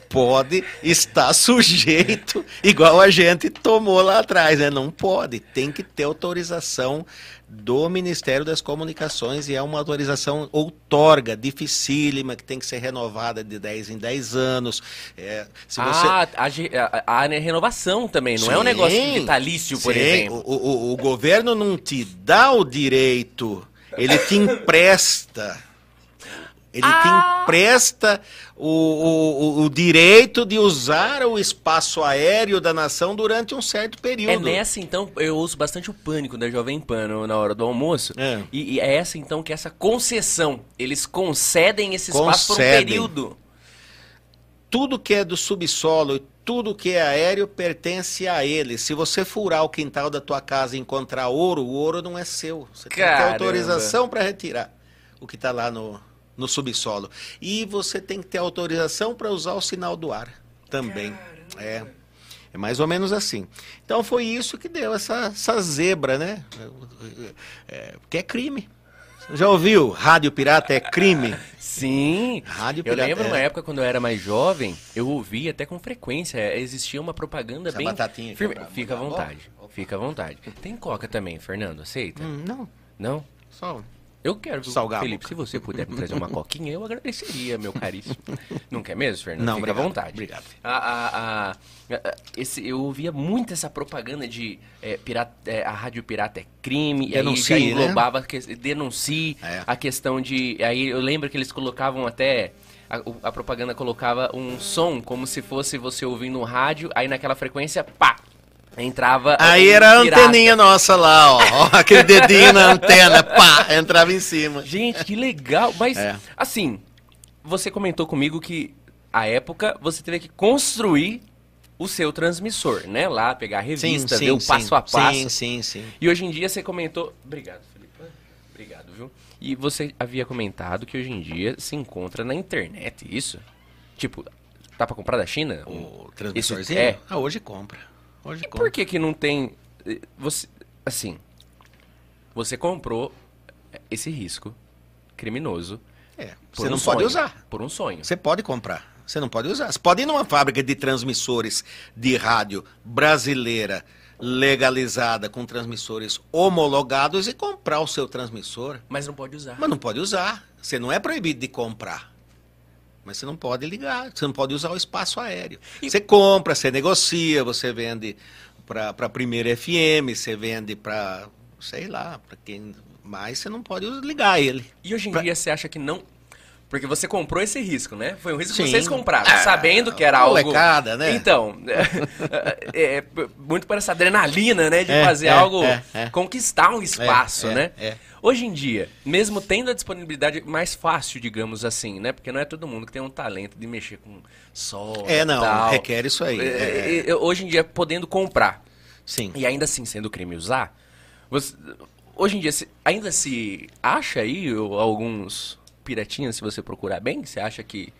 B: pode estar sujeito, <laughs> igual a gente tomou lá atrás, né? Não pode, tem que ter autorização do Ministério das Comunicações e é uma autorização outorga, dificílima, que tem que ser renovada de 10 em 10 anos. É, se você...
A: Ah, a, a- a- a renovação também, não é um
B: Sim,
A: negócio vitalício, por
B: sim.
A: exemplo.
B: O, o- o governo não te dá o direito, ele te empresta. Ele
A: Ah!
B: te empresta o, o, o- direito de usar o espaço aéreo da nação durante um certo período.
A: É nessa, então, eu ouço bastante o pânico da Jovem Pan na hora do almoço.
B: É.
A: E, e é essa, então, que essa concessão. Eles concedem esse espaço por um
B: Concedem.
A: período.
B: Tudo que é do subsolo e tudo que é aéreo pertence a ele. Se você furar o quintal da tua casa e encontrar ouro, o ouro não é seu. Você tem que ter
A: Caramba.
B: autorização para retirar o que está lá no, no subsolo. E você tem que ter autorização para usar o sinal do ar também. É. É mais ou menos assim. Então foi isso que deu essa, essa zebra, né? É, porque é crime. Já ouviu? Rádio pirata é crime.
A: Sim.
B: Rádio
A: Eu
B: pirata
A: lembro
B: é.
A: uma época quando eu era mais jovem, eu ouvia até com frequência. Existia uma propaganda
B: Essa
A: bem.
B: batatinha
A: firme.
B: é pra
A: Fica à
B: mudar a
A: vontade. Fica à vontade. Tem coca também, Fernando? Aceita?
B: Hum, não,
A: Não?
B: só.
A: Eu quero,
B: a
A: Felipe, se você puder me trazer uma <laughs> coquinha, eu agradeceria, meu caríssimo. Não quer mesmo, Fernando?
B: Não,
A: Fica
B: obrigado,
A: à vontade.
B: obrigado.
A: A, a- a- esse, eu ouvia muito essa propaganda de é, pirata- é, a rádio pirata é crime, e aí
B: Denuncie,
A: já
B: né?
A: englobava, a que- denuncie,
B: É.
A: a questão de... Aí eu lembro que eles colocavam até... A, o- propaganda colocava um som como se fosse você ouvindo um rádio, aí naquela frequência, pá! Entrava.
B: Aí era a
A: pirata.
B: anteninha nossa lá, ó. Aquele dedinho na antena, pá, entrava em cima.
A: Gente, que legal. Mas,
B: É.
A: assim, você comentou comigo que, a época, você teve que construir o seu transmissor, né? Lá, pegar a revista, ver o passo a passo.
B: Sim, sim, sim.
A: E hoje em dia você comentou... Obrigado, Felipe. Obrigado, viu? E você havia comentado que hoje em dia se encontra na internet, isso? Tipo, tá pra comprar da China?
B: O transmissorzinho?
A: é.
B: Ah, hoje compra. Hoje
A: E
B: compra.
A: por que que não tem... eh, Você, assim, você comprou esse risco criminoso
B: É, você
A: um
B: não
A: sonho,
B: pode usar.
A: Por um sonho.
B: Você pode comprar. Você não pode usar. Você pode ir numa fábrica de transmissores de rádio brasileira legalizada com transmissores homologados e comprar o seu transmissor.
A: Mas não pode usar.
B: Mas não pode usar. Você não é proibido de comprar. Mas você não pode ligar, você não pode usar o espaço aéreo.
A: E-
B: Você compra, você negocia, você vende para a primeira FM, você vende para, sei lá, para quem mais, você não pode ligar ele.
A: E hoje em
B: Pra-
A: dia você acha que não. Porque você comprou esse risco, né? Foi um risco que
B: Sim.
A: vocês compraram,
B: Ah,
A: sabendo que era algo.
B: molecada, né?
A: Então, <laughs> é, é, muito para essa adrenalina, né? De
B: É,
A: fazer
B: é,
A: algo.
B: é, é.
A: Conquistar um espaço,
B: é,
A: né?
B: é.
A: Hoje em dia, mesmo tendo a disponibilidade mais fácil, digamos assim, né? Porque não é todo mundo que tem um talento de mexer com sol.
B: É, não,
A: tal.
B: requer isso aí.
A: É,
B: é.
A: é, Hoje em dia, podendo comprar
B: Sim.
A: e ainda assim sendo crime usar, você- hoje em dia se- ainda se acha aí alguns piratinhas, se você procurar bem? Você acha que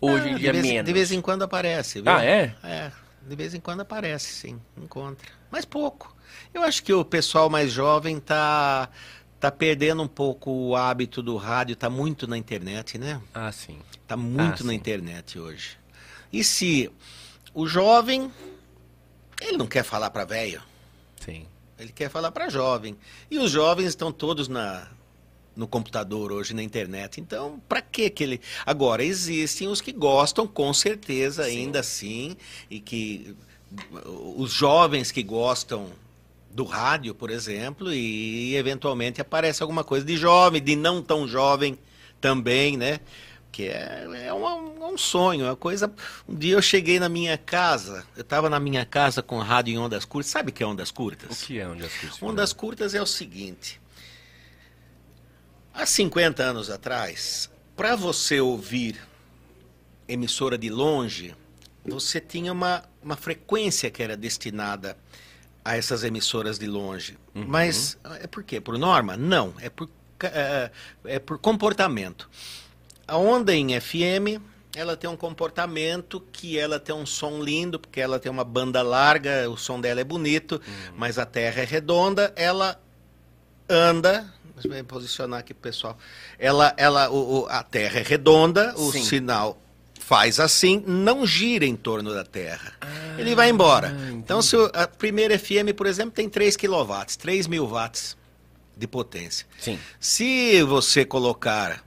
A: hoje
B: Ah,
A: em
B: de
A: dia
B: vez,
A: menos?
B: De vez em quando aparece, viu?
A: Ah, é?
B: É, de vez em quando aparece, sim, encontra. Mas pouco. Eu acho que o pessoal mais jovem tá, tá perdendo um pouco o hábito do rádio, tá muito na internet, né?
A: Ah, sim.
B: Tá muito
A: Ah,
B: na
A: sim.
B: internet hoje. E se o jovem, ele não quer falar para velho,
A: Sim.
B: ele quer falar para jovem. E os jovens estão todos na no computador hoje na internet. Então, para que que ele Agora existem os que gostam com certeza
A: Sim.
B: ainda assim e que os jovens que gostam do rádio, por exemplo, e eventualmente aparece alguma coisa de jovem, de não tão jovem também, né? Que é, é um, um sonho, é uma coisa. Um dia eu cheguei na minha casa, eu estava na minha casa com rádio em ondas curtas. Sabe o que é ondas
A: O
B: curtas?
A: que é onde as coisas
B: Ondas curtas é o seguinte. 50 anos atrás, para você ouvir emissora de longe, você tinha uma, uma frequência que era destinada a essas emissoras de longe. Uhum. Mas é por quê? Por norma? Não. É por, é, é por comportamento. A onda em FM, ela tem um comportamento que ela tem um som lindo, porque ela tem uma banda larga, o som dela é bonito, uhum. mas a Terra é redonda, ela anda Deixa eu posicionar aqui, pessoal. Ela, ela, o, o, a Terra é redonda, o Sim. sinal faz assim, não gira em torno da Terra. Ah, Ele vai embora. Então, se a primeira FM, por exemplo, tem 3 kW, 3 mil watts de potência.
A: Sim.
B: Se você colocar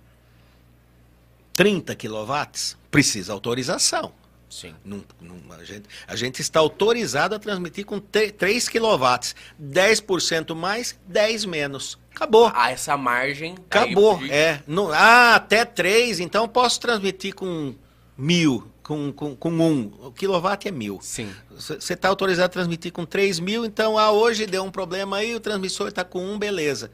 B: 30 kW, precisa autorização.
A: Sim.
B: Num, num, a, gente, a, gente, está autorizado a transmitir com 3 kW. 10% mais, 10 menos. Acabou.
A: Ah, essa margem.
B: Acabou. Aí... É. No, ah, até 3, então posso transmitir com mil, com, com, com um. O quilowatt é mil.
A: Sim.
B: Você está autorizado a transmitir com 3 mil, então ah, hoje deu um problema aí, o transmissor está com um, beleza.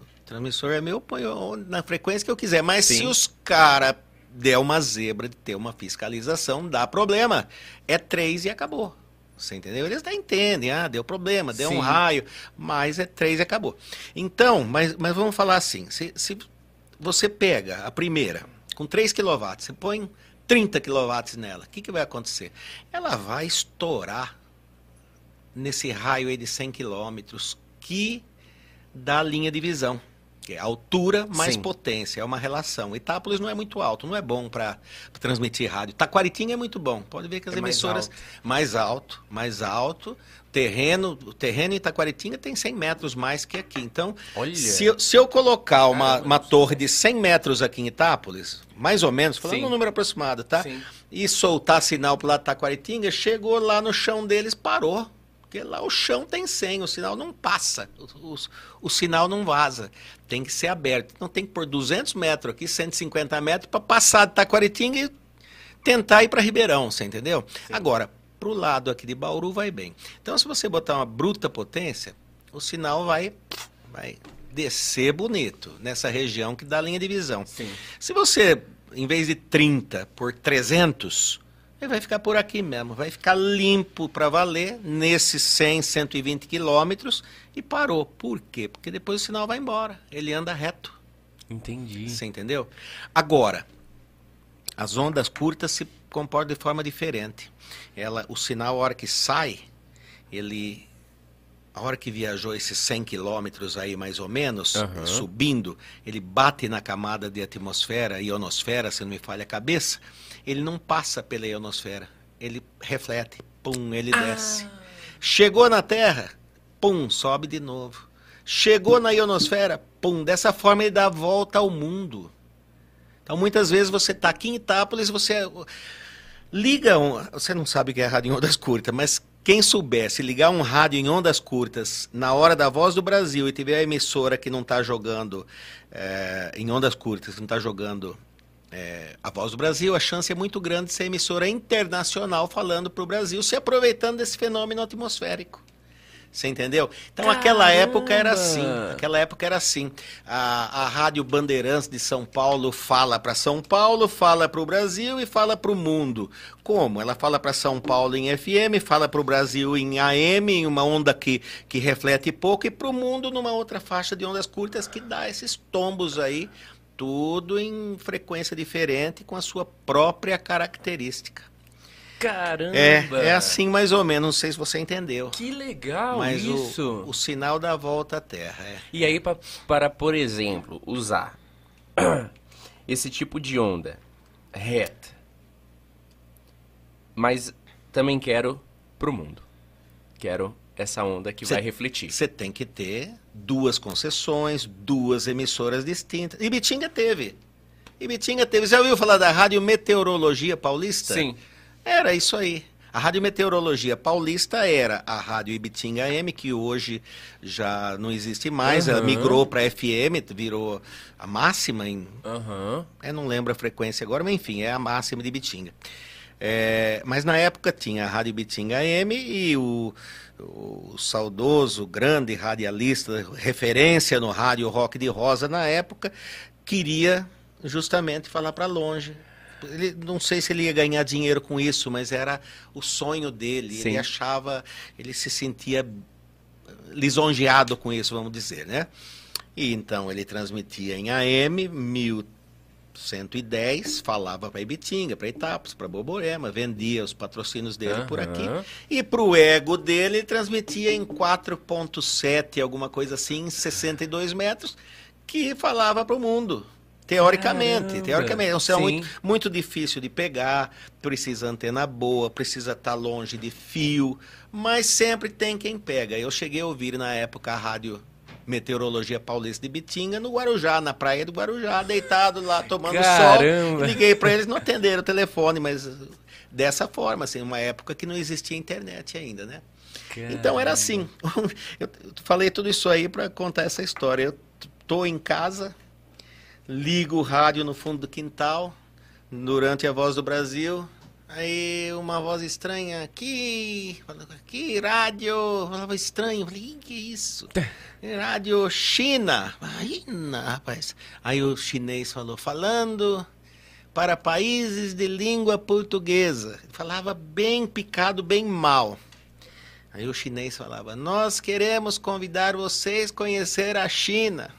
B: O transmissor é meu, ponho na frequência que eu quiser. Mas Sim. se os caras der uma zebra de ter uma fiscalização, dá problema. É 3 e acabou. Você entendeu? Eles até entendem, ah, deu problema, deu Sim. um raio, mas é 3 e acabou. Então, mas, mas vamos falar assim, se, se você pega a primeira, com 3 kW, você põe 30 kW nela, o que, que vai acontecer? Ela vai estourar nesse raio aí de 100 km que dá linha de visão. Que é altura mais Sim. potência, é uma relação. Itápolis não é muito alto, não é bom para transmitir rádio. Taquaritinga é muito bom. Pode ver que as é emissoras mais alto. mais alto, mais alto. Terreno, o terreno em Itaquaritinga tem 100 metros mais que aqui. Então, se eu, se eu colocar uma, uma torre de 100 metros aqui em Itápolis, mais ou menos, falando um número aproximado, tá? Sim. E soltar sinal para lá de Taquaritinga, chegou lá no chão deles, parou. Porque lá o chão tem 100, o sinal não passa, o, o, o, sinal não vaza. Tem que ser aberto. Então tem que pôr 200 metros aqui, 150 metros, para passar de Taquaritinga e tentar ir para Ribeirão, você entendeu? Sim. Agora, para o lado aqui de Bauru vai bem. Então se você botar uma bruta potência, o sinal vai, vai descer bonito nessa região que dá linha de visão.
A: Sim.
B: Se você, em vez de 30 por 300 ele vai ficar por aqui mesmo, vai ficar limpo para valer nesses 100, 120 quilômetros e parou. Por quê? Porque depois o sinal vai embora, ele anda reto.
A: Entendi.
B: Você entendeu? Agora, as ondas curtas se comportam de forma diferente. Ela, o sinal, a hora que sai, ele a hora que viajou esses 100 quilômetros aí mais ou menos, uhum. subindo, ele bate na camada de atmosfera, ionosfera, se não me falha a cabeça, ele não passa pela ionosfera. Ele reflete, pum, ele ah. desce. Chegou na Terra, pum, sobe de novo. Chegou na ionosfera, pum, dessa forma ele dá a volta ao mundo. Então muitas vezes você está aqui em Itápolis, você liga um, você não sabe o que é rádio em ondas curtas, mas quem soubesse ligar um rádio em ondas curtas na hora da Voz do Brasil e tiver a emissora que não está jogando é, em ondas curtas, não está jogando é, a Voz do Brasil, a chance é muito grande de ser emissora internacional falando para o Brasil, se aproveitando desse fenômeno atmosférico. Você entendeu? Então Caramba. aquela época era assim. Aquela época era assim. A, a Rádio Bandeirantes de São Paulo fala para São Paulo, fala para o Brasil e fala para o mundo. Como? Ela fala para São Paulo em FM, fala para o Brasil em AM, em uma onda que, que reflete pouco, e para o mundo numa outra faixa de ondas curtas que dá esses tombos aí tudo em frequência diferente com a sua própria característica.
A: Caramba!
B: É, é assim mais ou menos, não sei se você entendeu.
A: Que legal
B: mas
A: isso!
B: O, o sinal da volta à Terra. É.
A: E aí, pra, para, por exemplo, usar <clears throat> esse tipo de onda reta, mas também quero pro mundo. Quero essa onda que cê, vai refletir.
B: Você tem que ter duas concessões, duas emissoras distintas. E Bitinga teve. E Bitinga teve. Já ouviu falar da Rádio Meteorologia Paulista?
A: Sim.
B: Era isso aí. A Rádio Meteorologia Paulista era a Rádio Ibitinga M, que hoje já não existe mais. Uhum. Ela migrou para FM, virou a máxima em.
A: Uhum.
B: Eu não lembro a frequência agora, mas enfim, é a máxima de Ibitinga. É, mas na época tinha a Rádio Bitinga AM e o, o saudoso, grande radialista, referência no rádio rock de rosa na época, queria justamente falar para longe. Ele, não sei se ele ia ganhar dinheiro com isso, mas era o sonho dele. Sim. Ele achava, ele se sentia lisonjeado com isso, vamos dizer, né? E então ele transmitia em AM 1110, falava para Ibitinga, para Itapas, para Boborema, vendia os patrocínios dele uhum. por aqui. E para o ego dele, ele transmitia em 4.7, alguma coisa assim, 62 metros, que falava para o mundo. Teoricamente, Caramba. teoricamente. É um céu muito, muito difícil de pegar, precisa antena boa, precisa estar tá longe de fio, mas sempre tem quem pega. Eu cheguei a ouvir na época a rádio Meteorologia Paulista de Bitinga, no Guarujá, na praia do Guarujá, deitado lá, tomando Caramba. sol. Liguei para eles, não atenderam o telefone, mas dessa forma, assim, uma época que não existia internet ainda, né? Caramba. Então era assim. <laughs> Eu falei tudo isso aí para contar essa história. Eu tô em casa, ligo o rádio no fundo do quintal, durante a Voz do Brasil. Aí uma voz estranha, aqui, aqui, rádio, falava estranho, falei, que isso? rádio China, China, rapaz. Aí o chinês falou, falando para países de língua portuguesa. Falava bem picado, bem mal. Aí o chinês falava, nós queremos convidar vocês a conhecer a China.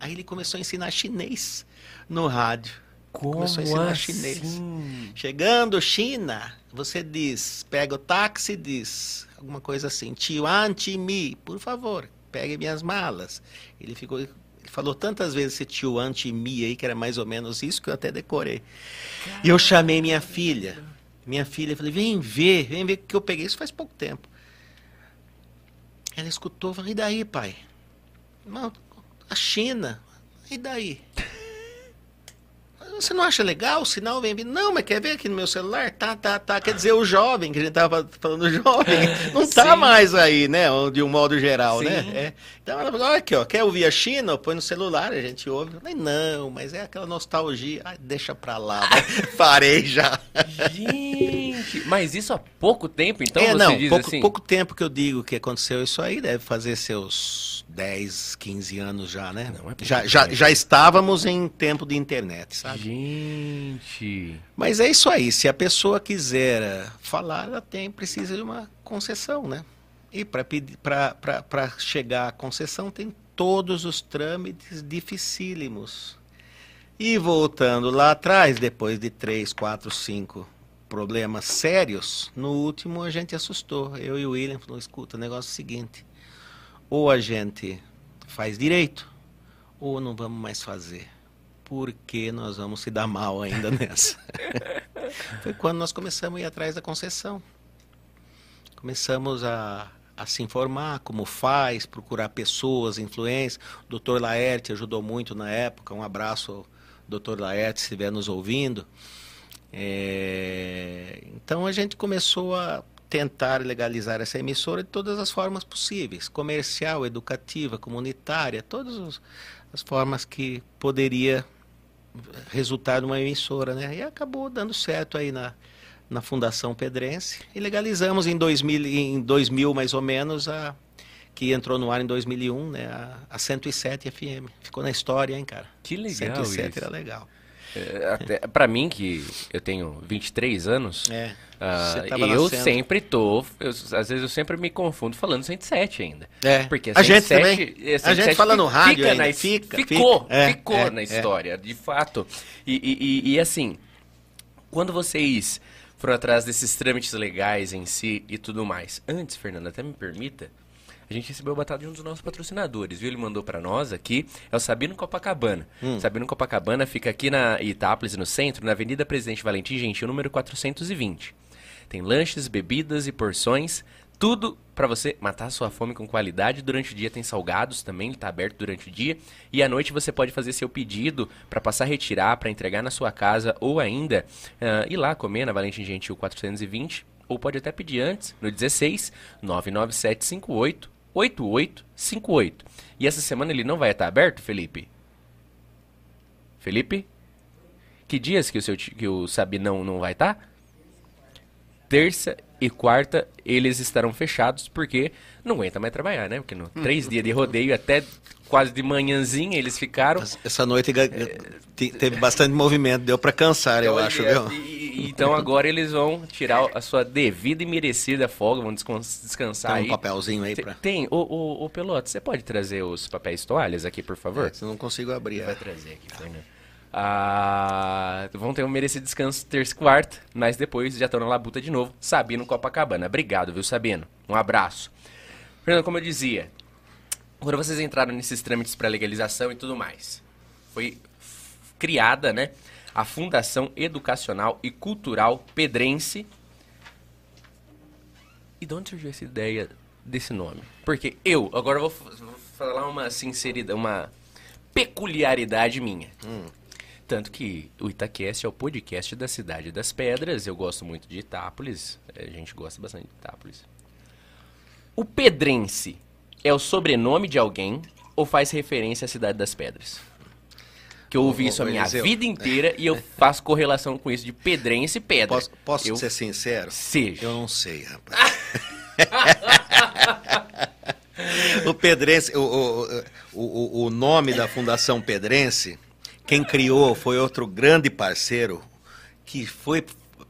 B: Aí ele começou a ensinar chinês no rádio.
A: Como começou a ensinar assim?
B: chinês. Chegando China, você diz, pega o táxi diz alguma coisa assim, Tian mi, por favor, pegue minhas malas. Ele ficou ele falou tantas vezes esse tio anti-mi aí, que era mais ou menos isso, que eu até decorei. Caramba. E eu chamei minha filha. Minha filha, falei, vem ver, vem ver que eu peguei isso faz pouco tempo. Ela escutou, falei, e daí, pai? Não, a China. E daí? Você não acha legal o sinal vem vindo? Não, mas quer ver aqui no meu celular? Tá, tá, tá. Quer dizer, o jovem, que a gente tava falando jovem, <laughs> não tá Sim. mais aí, né? De um modo geral, né? Sim. né? É. Então ela falou, olha aqui, ó, quer ouvir a China? Põe no celular, a gente ouve. Eu falei, não, mas é aquela nostalgia. Ai, deixa pra lá, né? <laughs> Parei já.
A: Gente, mas isso há pouco tempo, então
B: é,
A: você
B: não, pouco,
A: assim?
B: pouco tempo que eu digo que aconteceu isso aí, deve fazer seus 10, 15 anos já, né? Não, é já, já, já estávamos em tempo de internet, sabe?
A: Gente.
B: Mas é isso aí. Se a pessoa quiser falar, ela tem, precisa de uma concessão, né? E para chegar à concessão tem todos os trâmites dificílimos. E voltando lá atrás, depois de três, quatro, cinco problemas sérios, no último a gente assustou. Eu e o William escuta, o negócio é o seguinte, ou a gente faz direito, ou não vamos mais fazer. Porque nós vamos se dar mal ainda <laughs> nessa. Foi quando nós começamos a ir atrás da concessão. Começamos a, a se informar como faz, procurar pessoas, influências. O doutor Laerte ajudou muito na época. Um abraço doutor Laerte, se estiver nos ouvindo. É... Então a gente começou a tentar legalizar essa emissora de todas as formas possíveis, comercial, educativa, comunitária, todas as formas que poderia resultar numa emissora, né? E acabou dando certo aí na, na Fundação Pedrense e legalizamos em 2000, em 2000 mais ou menos a que entrou no ar em 2001, né? A, a 107 FM. Ficou na história, hein, cara?
A: Que legal 107
B: isso. era legal.
A: É, para mim, que eu tenho 23 anos,
B: é,
A: uh, eu sempre tô. Eu, às vezes eu sempre me confundo falando 107 ainda.
B: É.
A: Porque
B: a 107, gente também. a gente fala no rádio.
A: Fica
B: ainda,
A: na,
B: fica,
A: ficou,
B: fica, é,
A: ficou
B: é,
A: na história, de fato. E, e, e, e assim, quando vocês foram atrás desses trâmites legais em si e tudo mais, antes, Fernando, até me permita a gente recebeu o batata de um dos nossos patrocinadores, viu? Ele mandou para nós aqui, é o Sabino Copacabana. Hum. Sabino Copacabana fica aqui na Itápolis, no centro, na Avenida Presidente Valentim Gentil, número 420. Tem lanches, bebidas e porções, tudo para você matar sua fome com qualidade. Durante o dia tem salgados também, ele tá aberto durante o dia. E à noite você pode fazer seu pedido para passar a retirar, para entregar na sua casa ou ainda uh, ir lá comer na Valentim Gentil 420 ou pode até pedir antes, no 16 99758 8858. E essa semana ele não vai estar aberto, Felipe? Felipe? Que dias que o seu que o Sabi não, não vai estar? terça e quarta eles estarão fechados porque não aguenta mais trabalhar, né? Porque no três dias de rodeio até quase de manhãzinha eles ficaram.
B: Essa noite te- teve bastante movimento, deu pra cansar, eu acho, viu?
A: e- e- então agora eles vão tirar a sua devida e merecida folga, vão descansar
B: Tem
A: aí.
B: um papelzinho aí pra.
A: Tem, ô, ô, ô Pelote, você pode trazer os papéis toalhas aqui, por favor?
B: É, se eu não consigo abrir.
A: Vai
B: é.
A: trazer aqui, Fernando. Ah, vão ter um merecido descanso terça e quarta, mas depois já estão na labuta de novo. Sabino Copacabana. Obrigado, viu, Sabino? Um abraço. Fernando, como eu dizia, quando vocês entraram nesses trâmites para legalização e tudo mais, foi criada, né, a Fundação Educacional e Cultural Pedrense. E de onde surgiu essa ideia desse nome? Porque eu, agora eu vou, vou falar uma sinceridade, uma peculiaridade minha. Tanto que o Itaquest é o podcast da Cidade das Pedras. Eu gosto muito de Itápolis. A gente gosta bastante de Itápolis. O Pedrense é o sobrenome de alguém ou faz referência à Cidade das Pedras? Que eu ouvi
B: Ô,
A: isso a minha
B: Eliseu.
A: vida inteira e eu faço correlação com isso de Pedrense e Pedra.
B: Posso, posso
A: eu...
B: ser sincero?
A: Seja.
B: Eu não sei, rapaz. <laughs> o Pedrense, o, o, o, o nome da Fundação Pedrense, quem criou foi outro grande parceiro que foi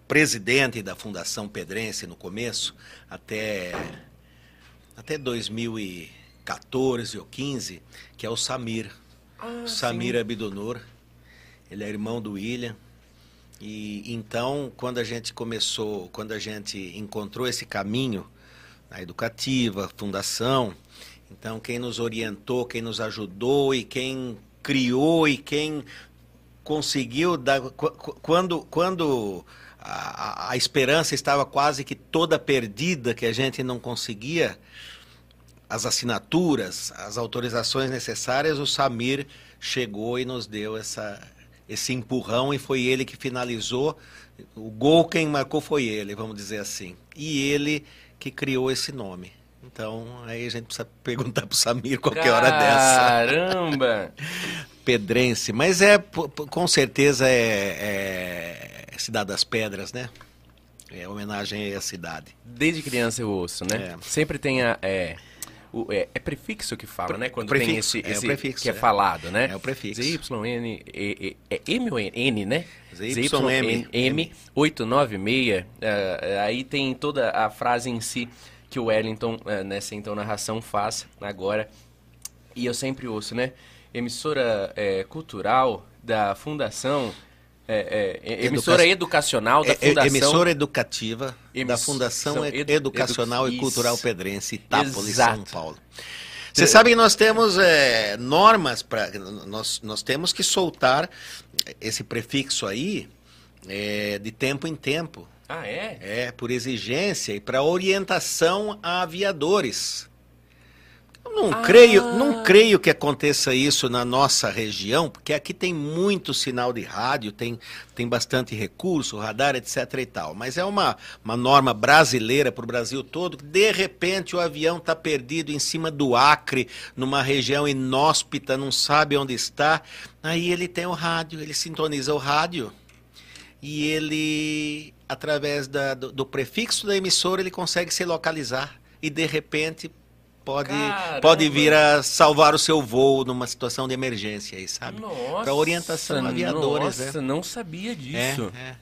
B: presidente da Fundação Pedrense no começo, até, até 2014 ou 15, que é o Samir.
A: Ah,
B: Samir Abdunur. Ele é irmão do William. E então, quando a gente começou, quando a gente encontrou esse caminho, a educativa, a fundação, então quem nos orientou, quem nos ajudou e quem criou e quem conseguiu dar qu- qu- quando quando a, a- esperança estava quase que toda perdida, que a gente não conseguia as assinaturas, as autorizações necessárias, o Samir chegou e nos deu essa, esse empurrão e foi ele que finalizou. O gol quem marcou foi ele, vamos dizer assim. E ele que criou esse nome. Então, aí a gente precisa <laughs> perguntar pro Samir qualquer hora dessa.
A: Caramba! <laughs>
B: Pedrense, mas é com certeza é, é Cidade das Pedras, né? É homenagem à cidade.
A: Desde criança eu ouço, né?
B: É.
A: Sempre tem a. É, o- é, é prefixo que fala, né? Quando tem
B: prefixo,
A: esse,
B: é o
A: esse
B: prefixo,
A: que é,
B: é.
A: falado, né?
B: É o prefixo.
A: ZYN. E, e, é M ou N, né?
B: ZYM.
A: M 896. é, aí tem toda a frase em si que o Wellington, é, nessa então narração, faz agora. E eu sempre ouço, né? Emissora é, cultural da Fundação. É, é, emissora
B: Educa-
A: educacional da
B: É- é-
A: Fundação.
B: emissora educativa da
A: Emiss-
B: Fundação Ed-
A: edu-
B: Educacional
A: edu-
B: e Cultural. Pedrense, Itápolis,
A: Exato.
B: São Paulo. Você sabe que nós temos é, normas para nós, nós temos que soltar esse prefixo aí é, de tempo em tempo.
A: Ah, é?
B: É, por exigência e para orientação a aviadores. Não
A: Ah.
B: creio, não creio que aconteça isso na nossa região, porque aqui tem muito sinal de rádio, tem, tem bastante recurso, radar, etc e tal. Mas é uma, uma norma brasileira para o Brasil todo, que de repente o avião está perdido em cima do Acre, numa região inóspita, não sabe onde está. Aí ele tem o rádio, ele sintoniza o rádio e ele, através da- do, do prefixo da emissora, ele consegue se localizar e de repente pode,
A: Caramba!
B: pode vir a salvar o seu voo numa situação de emergência aí, sabe? Para orientação aviadores,
A: Nossa,
B: né?
A: não sabia disso.
B: É,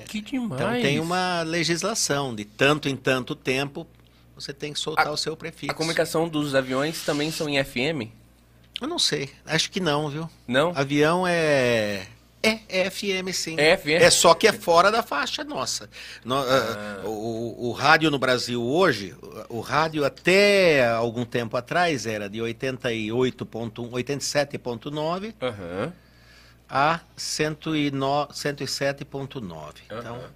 B: é.
A: Que demais.
B: Então tem uma legislação de tanto em tanto tempo você tem que soltar
A: A-
B: o seu prefixo.
A: A comunicação dos aviões também são em FM?
B: Eu não sei, acho que não, viu?
A: Não?
B: Avião é. É, é FM sim.
A: É FM?
B: É só que é fora da faixa nossa. No-
A: Ah.
B: ah, o, o rádio no Brasil hoje, o, rádio até algum tempo atrás era de 88.1, 87.9
A: Aham.
B: a 109 107.9. Então,
A: Aham.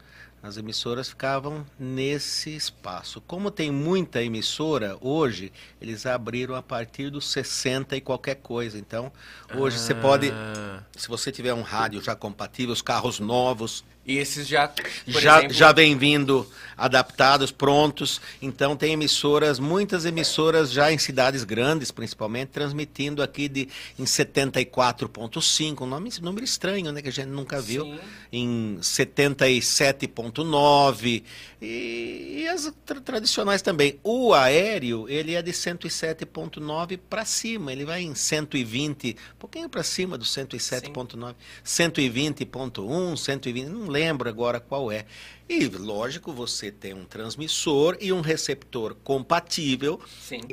B: As emissoras ficavam nesse espaço. Como tem muita emissora hoje, eles abriram a partir dos 60 e qualquer coisa. Então, hoje você pode
A: Ah,
B: se você tiver um rádio já compatível, os carros novos,
A: E esses já,
B: já,
A: exemplo,
B: já vem vindo adaptados, prontos. Então tem emissoras, muitas emissoras já em cidades grandes, principalmente, transmitindo aqui de, em 74.5, um nome, número estranho, né? Que a gente nunca viu.
A: Sim.
B: Em 77.9 e, e as tra- tradicionais também. O aéreo, ele é de 107.9 para cima, ele vai em 120, um pouquinho para cima do 107.9, 120.1, 120, não lembro agora qual é. E lógico, você tem um transmissor e um receptor compatível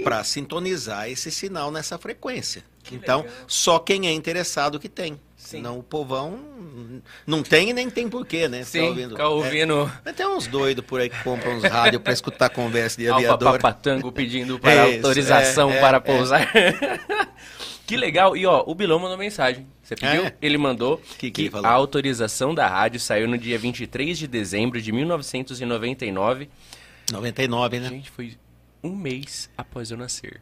B: para sintonizar esse sinal nessa frequência.
A: Que
B: então,
A: legal.
B: só quem é interessado que tem.
A: Sim.
B: Senão o povão não tem e nem tem porquê, né?
A: Sim,
B: ouvindo.
A: ficar ouvindo
B: É, tem uns doidos por aí que compram uns rádios para escutar conversa de
A: Alfa
B: aviador.
A: Papatango pedindo para <laughs>
B: Isso,
A: autorização
B: é, é,
A: para
B: é.
A: pousar. <laughs> que legal. E ó, o Bilão mandou mensagem. Você pediu?
B: É?
A: Ele mandou
B: Que que
A: que,
B: ele
A: a autorização da rádio saiu no dia 23 de dezembro de 1999.
B: 99, né?
A: Gente, foi um mês após eu nascer.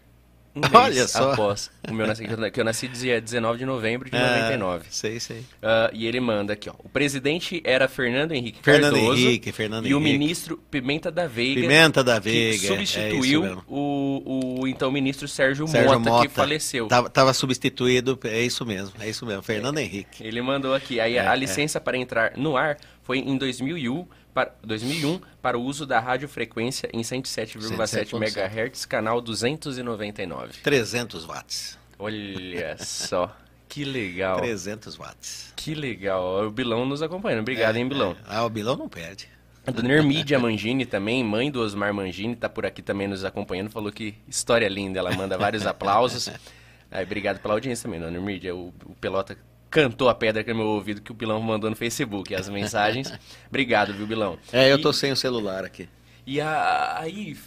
A: Um
B: Olha só.
A: após o meu nascimento, que eu nasci dia 19 de novembro de 99.
B: Ah, sei, sei.
A: Ah, e ele manda aqui, ó. O presidente era Fernando Henrique
B: Fernando
A: Cardoso.
B: Henrique, Fernando
A: e o
B: Henrique.
A: ministro Pimenta da Veiga.
B: Pimenta da
A: que
B: Veiga. é
A: substituiu
B: mesmo.
A: o, o então ministro Sérgio,
B: Sérgio
A: Mota,
B: Mota
A: que faleceu.
B: Tava, tava substituído, é isso mesmo, é isso mesmo. Fernando Henrique.
A: Ele mandou aqui. Aí
B: É,
A: a licença para entrar no ar foi em 2001 para, 2001 para o uso da radiofrequência em 107,7 MHz, canal 299.
B: 300 watts.
A: Olha só, que legal.
B: 300 watts.
A: Que legal. O Bilão nos acompanhando. Obrigado, hein, Bilão.
B: Ah, o Bilão não perde.
A: A dona Hermídia Mangini também, mãe do Osmar Mangini, tá por aqui também nos acompanhando. Falou que história linda, ela manda vários aplausos. <laughs> Aí, obrigado pela audiência também, dona Hermídia. O, o Pelota cantou a pedra que é no meu ouvido que o Bilão mandou no Facebook, as mensagens. <laughs> Obrigado, viu, Bilão?
B: É, eu
A: E-
B: tô sem o celular aqui.
A: E a- aí.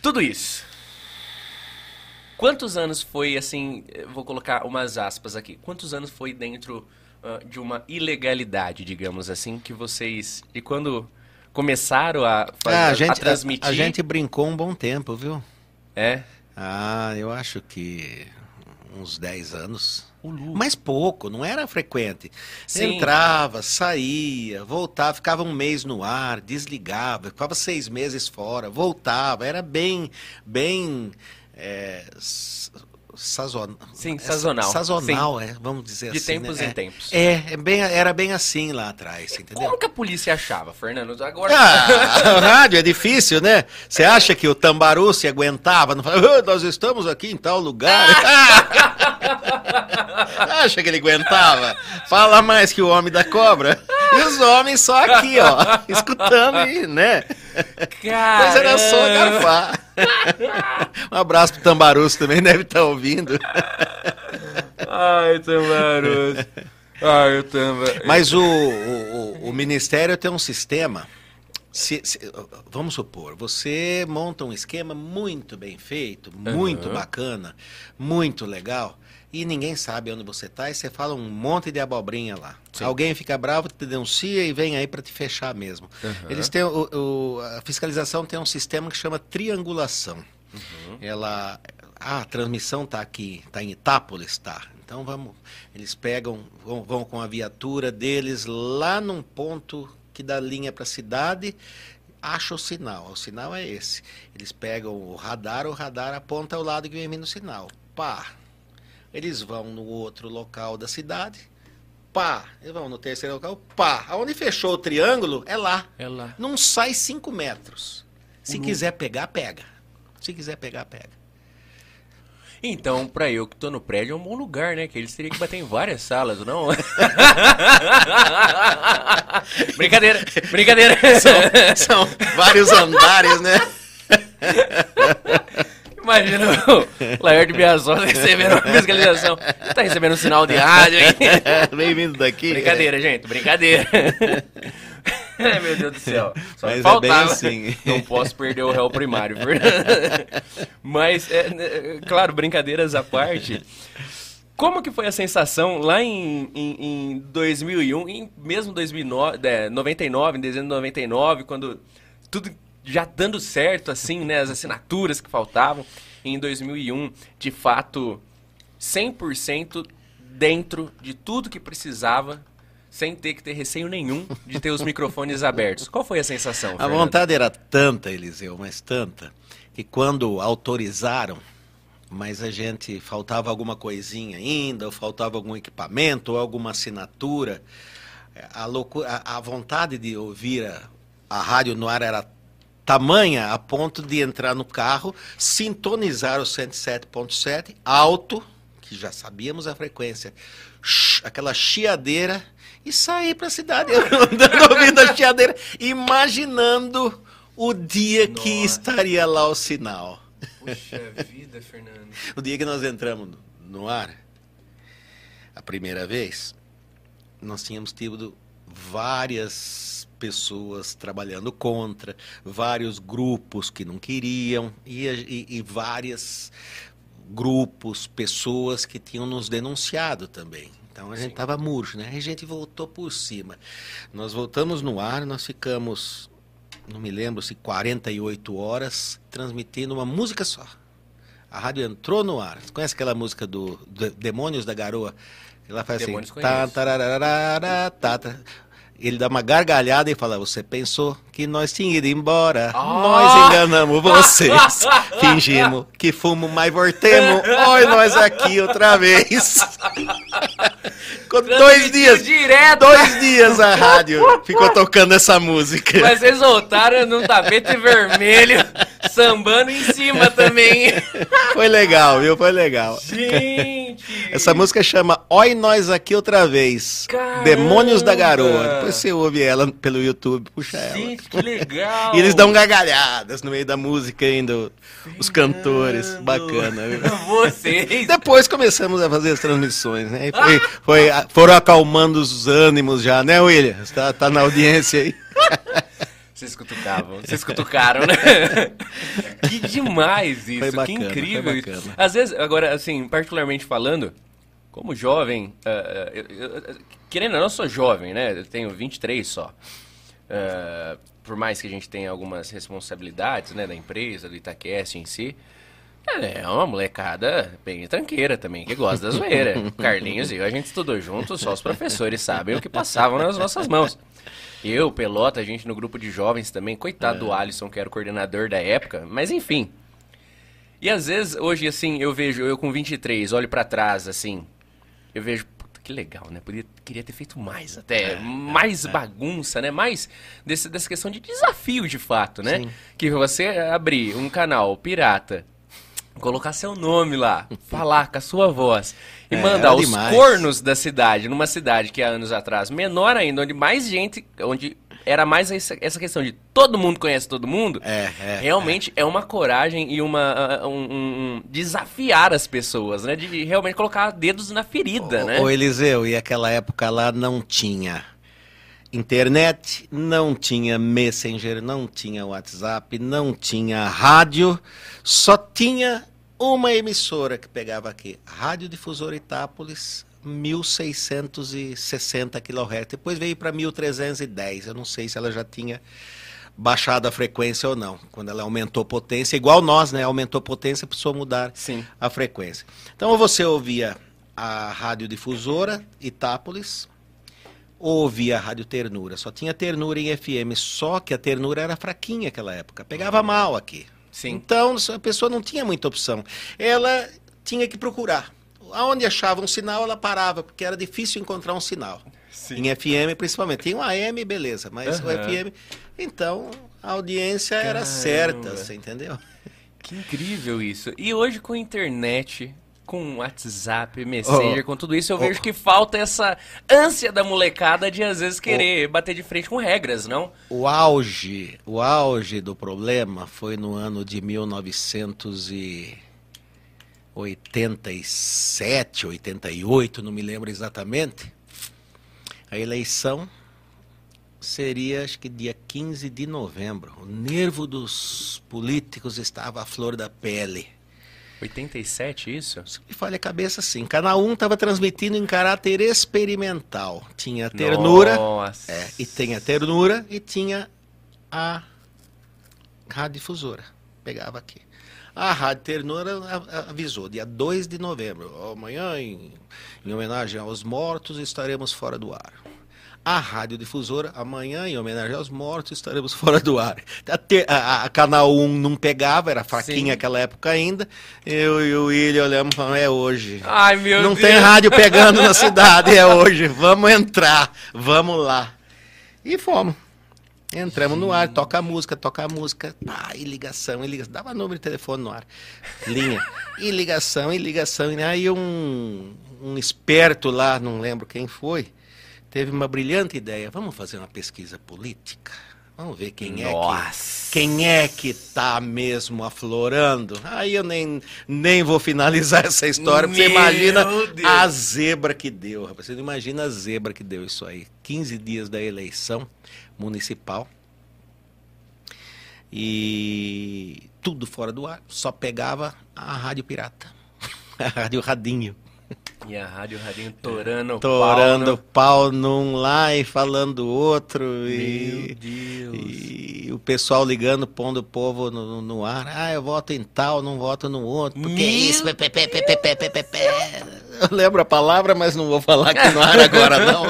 A: Tudo isso. Quantos anos foi assim? Vou colocar umas aspas aqui. Quantos anos foi dentro ah, de uma ilegalidade, digamos assim, que vocês. E quando começaram a, fazer,
B: Ah, a,
A: a
B: gente,
A: transmitir.
B: a, a gente brincou um bom tempo, viu?
A: É.
B: Ah, eu acho que uns 10 anos. Mas pouco, não era frequente.
A: Sim.
B: Entrava, saía, voltava, ficava um mês no ar, desligava, ficava seis meses fora, voltava. Era bem, bem é, s- sazonal.
A: Sim, sazonal.
B: Sazonal, é, vamos dizer
A: De
B: assim.
A: tempos
B: né?
A: em
B: É,
A: tempos.
B: É, é bem, era bem assim lá atrás, entendeu?
A: Como que a polícia achava, Fernando? Agora.
B: Ah, <laughs> rádio é difícil, né? Você acha que o Tambaru se aguentava? Não fala, "Ah, nós estamos aqui em tal lugar. <laughs> acha que ele aguentava? Fala mais que o homem da cobra. E os homens só aqui, ó, <laughs> escutando e, né?
A: Cara.
B: Mas era só garfar. <laughs> Um abraço pro Tambarus também, deve estar ouvindo.
A: Ai, Tambaros. Ai, o Tamba.
B: Mas o, o, o- Ministério tem um sistema. se- se- vamos supor, você monta um esquema muito bem feito, muito
A: Aham.
B: bacana, muito legal, e ninguém sabe onde você está, e você fala um monte de abobrinha lá.
A: Sim.
B: Alguém fica bravo, te denuncia e vem aí para te fechar mesmo.
A: Aham.
B: Eles têm o- o- a fiscalização tem um sistema que chama triangulação.
A: Uhum.
B: Ela, ah, a transmissão está aqui, está em Itápolis, tá. Então vamos, eles pegam, vão, vão com a viatura deles lá num ponto que dá linha para a cidade, acha o sinal. O sinal é esse. Eles pegam o radar, o radar aponta ao lado que vem vindo o sinal. Pá. Eles vão no outro local da cidade. Pá. Eles vão no terceiro local. Pá. Aonde fechou o triângulo é lá.
A: É lá.
B: Não sai 5 metros. Se
A: Uhum.
B: quiser pegar, pega. Se quiser pegar, pega.
A: Então, pra eu que tô no prédio, é um bom lugar, né? Que eles teriam que bater em várias salas, não? <laughs> brincadeira, brincadeira.
B: São vários andares, né? <laughs>
A: Imagina o Laerte Biasola recebendo uma fiscalização. Tá recebendo um sinal de rádio, hein? <laughs>
B: Bem-vindo daqui.
A: Brincadeira, gente, brincadeira. <laughs> Meu Deus do céu. Só
B: Mas é
A: faltava.
B: bem assim.
A: Não posso perder o réu primário. <laughs> Mas, é, é, claro, brincadeiras à parte. Como que foi a sensação lá em, em, em 2001, em mesmo 2009, é, 99, em dezembro de 99, quando tudo já dando certo, assim, né? As assinaturas que faltavam. Em 2001, de fato, 100% dentro de tudo que precisava sem ter que ter receio nenhum de ter os microfones abertos. Qual foi a sensação?
B: A
A: Fernando?
B: vontade era tanta, Eliseu, mas tanta, que quando autorizaram, mas a gente faltava alguma coisinha ainda, ou faltava algum equipamento, ou alguma assinatura. A, loucura, a, a vontade de ouvir a, a rádio no ar era tamanha a ponto de entrar no carro, sintonizar o 107.7 alto, que já sabíamos a frequência, aquela chiadeira e sair para a cidade andando <laughs> ouvindo a chiadeira, imaginando o dia Nossa. que estaria lá o sinal.
A: Puxa vida, Fernando. <laughs>
B: o dia que nós entramos no ar, a primeira vez, nós tínhamos tido várias pessoas trabalhando contra, vários grupos que não queriam e, e, e vários grupos, pessoas que tinham nos denunciado também. Então a gente estava murcho, né? a gente voltou por cima. Nós voltamos no ar, nós ficamos, não me lembro se 48 horas, transmitindo uma música só. A rádio entrou no ar. Você conhece aquela música do, do Demônios da Garoa? Ela faz Demônios assim. Tá, tararara, tá, tá. Ele dá uma gargalhada e fala: Você pensou que nós tínhamos ido embora? Oh! Nós enganamos vocês. <laughs> Fingimos que fomos, mas voltemos. Oi, nós aqui outra vez. <laughs> Ficou dois dias.
A: Direto.
B: Dois dias a rádio <laughs> ficou tocando essa música.
A: Mas vocês voltaram num tapete vermelho, sambando em cima também. <laughs>
B: Foi legal, viu? Foi legal.
A: Gente!
B: Essa música chama Oi Nós Aqui Outra Vez. Caramba. Demônios da Garoa. Depois você ouve ela pelo YouTube, puxa ela.
A: Gente, que legal!
B: E eles dão gargalhadas no meio da música ainda, os cantores. Bacana, viu? <laughs>
A: Vocês!
B: Depois começamos a fazer as transmissões, né? E foi, foi foram acalmando os ânimos já, né, William? Está tá na audiência aí. <laughs>
A: Vocês cutucavam, vocês cutucaram, né? <laughs> que demais isso, bacana, que incrível isso. Às vezes, agora, assim, particularmente falando, como jovem, uh, eu, eu, querendo ou não, eu sou jovem, né? Eu tenho 23 só. Uh, por mais que a gente tenha algumas responsabilidades, né, da empresa, do Itaquest em si, é, é uma molecada bem tranqueira também, que gosta da zoeira. <laughs> Carlinhos e eu, a gente estudou junto, só os professores sabem o que passavam nas nossas mãos. Eu, Pelota, a gente no grupo de jovens também, coitado é. do Alisson, que era o coordenador da época, mas enfim. E às vezes, hoje, assim, eu vejo, eu com 23, olho para trás, assim, eu vejo, puta, que legal, né? Podia, queria ter feito mais até, é, mais é, bagunça, né? Mais desse, dessa questão de desafio, de fato, né? Sim. Que você abrir um canal pirata colocar seu nome lá, falar com a sua voz e é, mandar os demais. cornos da cidade, numa cidade que há anos atrás, menor ainda, onde mais gente, onde era mais essa, questão de todo mundo conhece todo mundo,
B: é, é,
A: realmente é. é. uma coragem e uma um, um, um, desafiar as pessoas, né, de realmente colocar dedos na ferida,
B: o,
A: né?
B: O Eliseu, e aquela época lá não tinha internet, não tinha Messenger, não tinha WhatsApp, não tinha rádio, só tinha uma emissora que pegava aqui, Rádio Difusora Itápolis, 1660 kHz. Depois veio para 1310. Eu não sei se ela já tinha baixado a frequência ou não. Quando ela aumentou potência, igual nós, né? Aumentou potência, precisou mudar
A: Sim.
B: a frequência. Então você ouvia a rádio difusora Itápolis, ouvia a Rádio Ternura. Só tinha Ternura em FM, só que a Ternura era fraquinha naquela época. Pegava uhum. mal aqui.
A: Sim.
B: Então a pessoa não tinha muita opção. Ela tinha que procurar. Aonde achava um sinal, ela parava, porque era difícil encontrar um sinal. Sim. Em FM, principalmente. Tem um AM, beleza, mas uhum. o FM. Então, a audiência Caramba. era certa, você entendeu?
A: Que incrível isso. E hoje com a internet, com WhatsApp, Messenger, oh, com tudo isso, eu oh, vejo que falta essa ânsia da molecada de às vezes querer oh, bater de frente com regras, não?
B: O auge, o auge do problema foi no ano de 1987, 88, não me lembro exatamente. A eleição seria, acho que dia 15 de novembro. O nervo dos políticos estava à flor da pele.
A: 87, isso?
B: Se me falha a cabeça, sim. Canal 1 estava transmitindo em caráter experimental. Tinha ternura.
A: Nossa.
B: É, e tem a ternura e tinha a radiodifusora. Pegava aqui. A Rádio Ternura avisou, dia 2 de novembro, amanhã, em, em homenagem aos mortos, estaremos fora do ar. A radiodifusora, amanhã, em homenagem aos mortos, estaremos <laughs> fora do ar. A, a- a Canal 1 não pegava, era fraquinha
A: Sim.
B: naquela época ainda. Eu e o William olhamos e falamos, é hoje.
A: Ai, meu
B: não
A: Deus.
B: tem rádio <laughs> pegando na cidade, é hoje. Vamos entrar, vamos lá. E fomos. Entramos no ar, toca a música, toca a música, pá, e ligação, e ligação. Dava número de telefone no ar, linha, e ligação, e ligação. E aí um, um esperto lá, não lembro quem foi, teve uma brilhante ideia. Vamos fazer uma pesquisa política? Vamos ver quem é que
A: Nossa.
B: quem é que tá mesmo aflorando? Aí eu nem, nem vou finalizar <laughs> essa história, você imagina
A: Deus.
B: a zebra que deu, rapaz. Você não imagina a zebra que deu isso aí. 15 dias da eleição municipal. E tudo fora do ar, só pegava a rádio pirata. <laughs> A rádio radinho.
A: E a Rádio Radinho torando,
B: torando
A: pau,
B: pau num lá e falando outro.
A: Meu
B: e,
A: Deus.
B: E, o pessoal ligando, pondo o povo no, no, ar. Ah, eu voto em tal, não voto no outro. Porque é
A: Meu
B: é isso. Pe, pe, pe, pe, pe, pe, pe, pe. Eu lembro a palavra, mas não vou falar aqui no ar agora, não.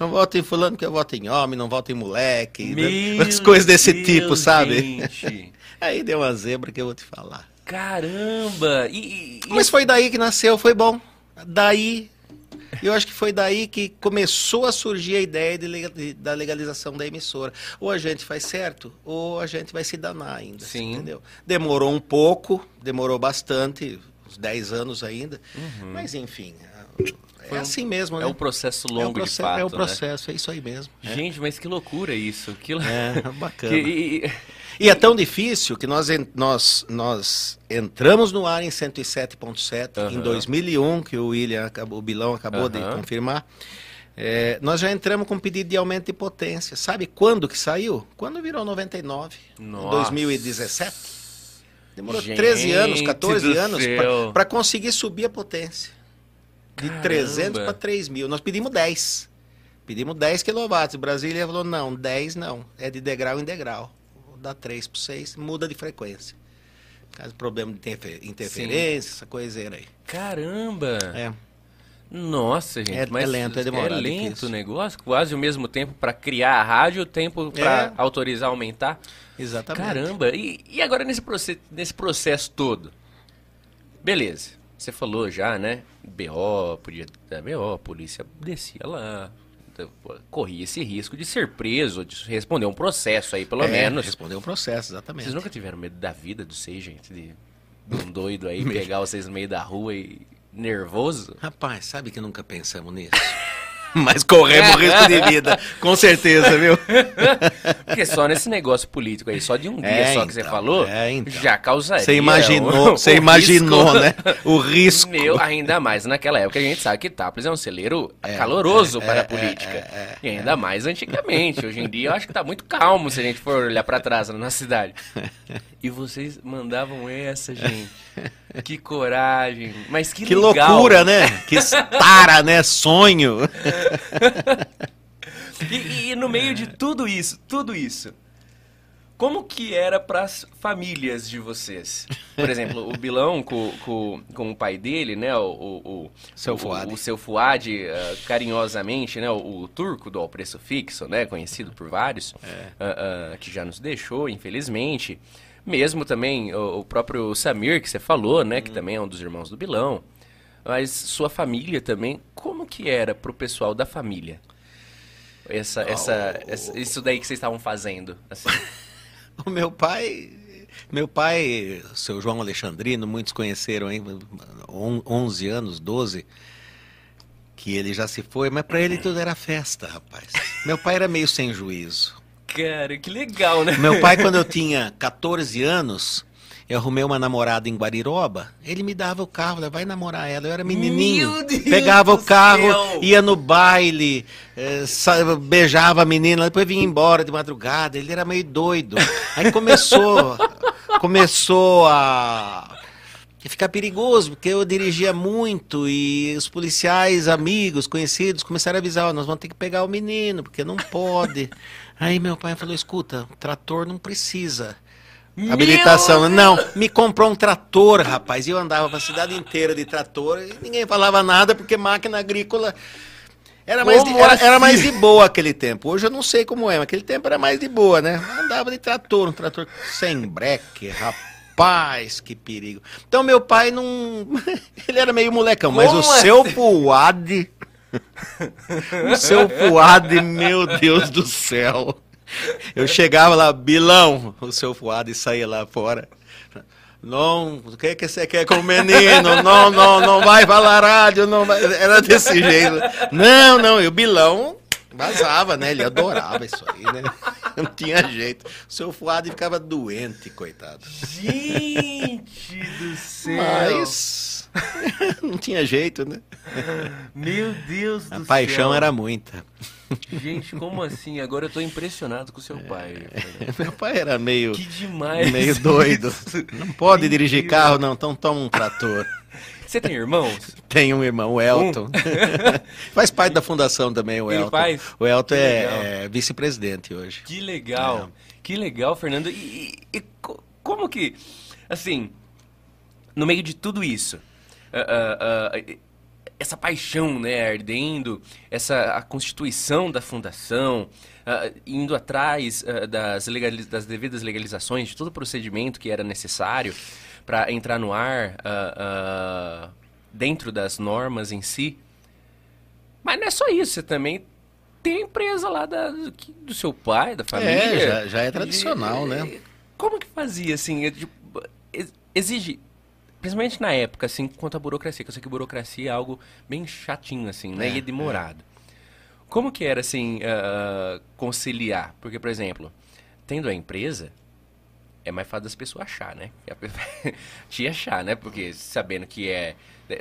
B: não voto em fulano porque eu voto em homem, não voto em moleque. Né? Coisas desse
A: Deus,
B: tipo, sabe?
A: Gente. <laughs>
B: Aí deu uma zebra que eu vou te falar.
A: Caramba! E, e,
B: Mas foi daí que nasceu, foi bom. Daí, eu acho que foi daí que começou a surgir a ideia de de- da legalização da emissora. Ou a gente faz certo, ou a gente vai se danar ainda.
A: Sim.
B: Entendeu? Demorou um pouco, demorou bastante, uns 10 anos ainda. Mas enfim, é
A: Foi um-
B: assim mesmo,
A: é
B: né?
A: um processo
B: é
A: longo
B: um processo,
A: de fato,
B: é um
A: né?
B: processo, é isso aí mesmo. É.
A: Gente, mas que loucura isso. Que,
B: É, <laughs> bacana.
A: que- e- e-
B: é tão difícil que nós, nós, nós entramos no ar em 107.7 em
A: Aham.
B: 2001, que o William, acabou, o Bilão acabou de
A: Aham.
B: confirmar. É, nós já entramos com pedido de aumento de potência. Sabe quando que saiu? Quando virou 99, em
A: Nossa.
B: 2017. Demorou
A: Gente
B: 13 anos, 14
A: do
B: anos para conseguir subir a potência. De
A: Caramba.
B: 300 para 3 mil. Nós pedimos 10. Pedimos 10 quilowatts. Brasília falou, não, 10 não. É de degrau em degrau. Dá 3 para 6, muda de frequência. Caso problema de interfe- interferência, essa coiseira aí.
A: Caramba!
B: É.
A: Nossa, gente,
B: É-
A: mas
B: é lento, é demorado,
A: É lento
B: difícil.
A: o negócio, quase o mesmo tempo para criar a rádio, o tempo para
B: É.
A: autorizar aumentar.
B: Exatamente.
A: Caramba! E, e agora nesse, proce- nesse processo todo? Beleza, você falou já, né? BO, podia dar BO, a polícia descia lá, corria esse risco de ser preso, de responder um processo aí, pelo
B: É,
A: menos.
B: Respondeu o processo, exatamente.
A: Vocês nunca tiveram medo da vida de vocês, gente? De, de um doido aí <laughs> pegar vocês no meio da rua e nervoso?
B: Rapaz, sabe que nunca pensamos nisso? <laughs> <laughs> Mas corremos risco de <laughs> vida, com certeza, viu? <laughs>
A: Porque só nesse negócio político aí, só de um dia
B: É,
A: só que você
B: então,
A: falou,
B: é, então.
A: já causaria.
B: Você imaginou, você imaginou, né? O risco.
A: Meu, ainda mais naquela época a gente sabe que Taples é um celeiro
B: É,
A: caloroso
B: é,
A: para
B: é,
A: a política.
B: é, é,
A: e ainda mais antigamente. Hoje em dia eu acho que tá muito calmo se a gente for olhar para trás na cidade. E vocês mandavam essa, gente. Que coragem. Mas que,
B: Que
A: legal.
B: loucura, né? Que tara, né? Sonho. <laughs>
A: E, e- no meio de tudo isso, tudo isso, como que era para as famílias de vocês? Por exemplo, o Bilão com, com, com o pai dele, né? O, o, o
B: Seu
A: o-
B: Fuad.
A: O, seu Fuad, ah, carinhosamente, né? O, o turco do Ao Preço Fixo, né? Conhecido por vários, ah, ah, que já nos deixou, infelizmente. Mesmo também o, o próprio Samir, que você falou, né? Que também é um dos irmãos do Bilão. Mas sua família também, como que era pro pessoal da família? Essa, essa, essa- isso daí que vocês estavam fazendo, assim. <laughs>
B: O meu pai, meu pai, seu João Alexandrino, muitos conheceram, hein? On- 11 anos, 12, que ele já se foi, mas para ele tudo era festa, rapaz. Meu pai era meio sem juízo.
A: Cara, que legal, né?
B: Meu pai, <laughs> quando eu tinha 14 anos, eu arrumei uma namorada em Guariroba. Ele me dava o carro, vai namorar ela. Eu era menininho. Pegava o carro,
A: céu!
B: ia no baile, eh, beijava a menina, depois vinha embora de madrugada. Ele era meio doido. Aí começou, <laughs> começou a ficar perigoso, porque eu dirigia muito e os policiais, amigos, conhecidos, começaram a avisar, ó, nós vamos ter que pegar o menino, porque não pode. Aí meu pai falou, escuta, trator não precisa.
A: Meu
B: Habilitação.
A: Deus!
B: Não, me comprou um trator, rapaz. E eu andava pra cidade inteira de trator e ninguém falava nada, porque máquina agrícola Era mais, de,
A: Como
B: era, era
A: assim?
B: mais de boa aquele tempo. Hoje eu não sei como é, mas aquele tempo era mais de boa, né? Andava de trator, um trator sem breque, rapaz, que perigo. Então meu pai não. <laughs> Ele era meio molecão, mas o
A: Como é?
B: seu Fuad. <laughs> o seu Fuad, meu Deus do céu. Eu chegava lá, Bilão, o seu Fuad saía lá fora. Não, o que, que você quer com o menino? Não, não, não vai falar rádio, não vai. Era desse jeito. Não, não, e o Bilão vazava, né? Ele adorava isso aí, né? Não tinha jeito. O seu Fuad ficava doente, coitado.
A: Gente do céu.
B: Mas <laughs> não tinha jeito, né?
A: Meu Deus do
B: A
A: céu.
B: paixão era muita.
A: Gente, como assim? Agora eu tô impressionado com o seu pai. Fernando. <laughs>
B: Meu pai era meio,
A: Que demais.
B: meio doido. Não pode
A: Meu
B: dirigir
A: Deus.
B: carro, não. Então toma um trator.
A: Você tem irmãos?
B: Tem um irmão, o Elton. <laughs> faz parte da fundação também, o
A: Ele
B: Elton.
A: faz?
B: O Elton é, é vice-presidente hoje.
A: Que legal. Que legal, Fernando. E, e- e co- como que, assim, no meio de tudo isso, ah, ah, essa paixão, né, ardendo, essa a constituição da fundação, indo atrás das, legaliz- das devidas legalizações, de todo o procedimento que era necessário para entrar no ar dentro das normas em si. Mas não é só isso, você também tem a empresa lá da, do, do seu pai, da família.
B: É, já- já é tradicional,
A: E-
B: né?
A: Como que fazia, assim? é, tipo, ex- exige, principalmente na época, assim, quanto à burocracia, que eu sei que burocracia é algo bem chatinho, assim, né?
B: É,
A: e é demorado. Como que era, assim, ah, conciliar? Porque, por exemplo, tendo a empresa, é mais fácil das pessoas achar, né? <laughs> <laughs> Te achar, né? Porque sabendo que é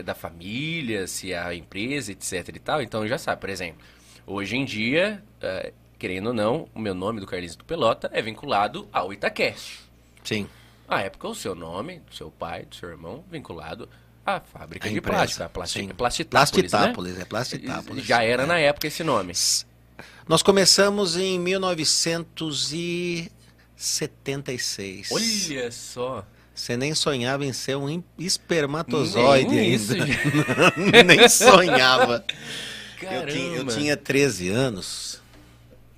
A: da- família, se é a empresa, etc e tal, então já sabe, por exemplo, hoje em dia, eh, querendo ou não, o meu nome do Carlinhos do Pelota é vinculado ao Itacast.
B: Sim.
A: À época, o seu nome, do seu pai, do seu irmão, vinculado à fábrica
B: A
A: de
B: empresa,
A: plástico, a plasti
B: sim.
A: Plastitápolis,
B: Plastitápolis,
A: né?
B: é Plastitápolis.
A: Já era na época esse nome.
B: Nós começamos em 1976.
A: Olha só.
B: Você nem sonhava em ser um espermatozoide
A: Nem
B: ainda. <laughs> nem sonhava. Eu tinha, eu tinha 13 anos.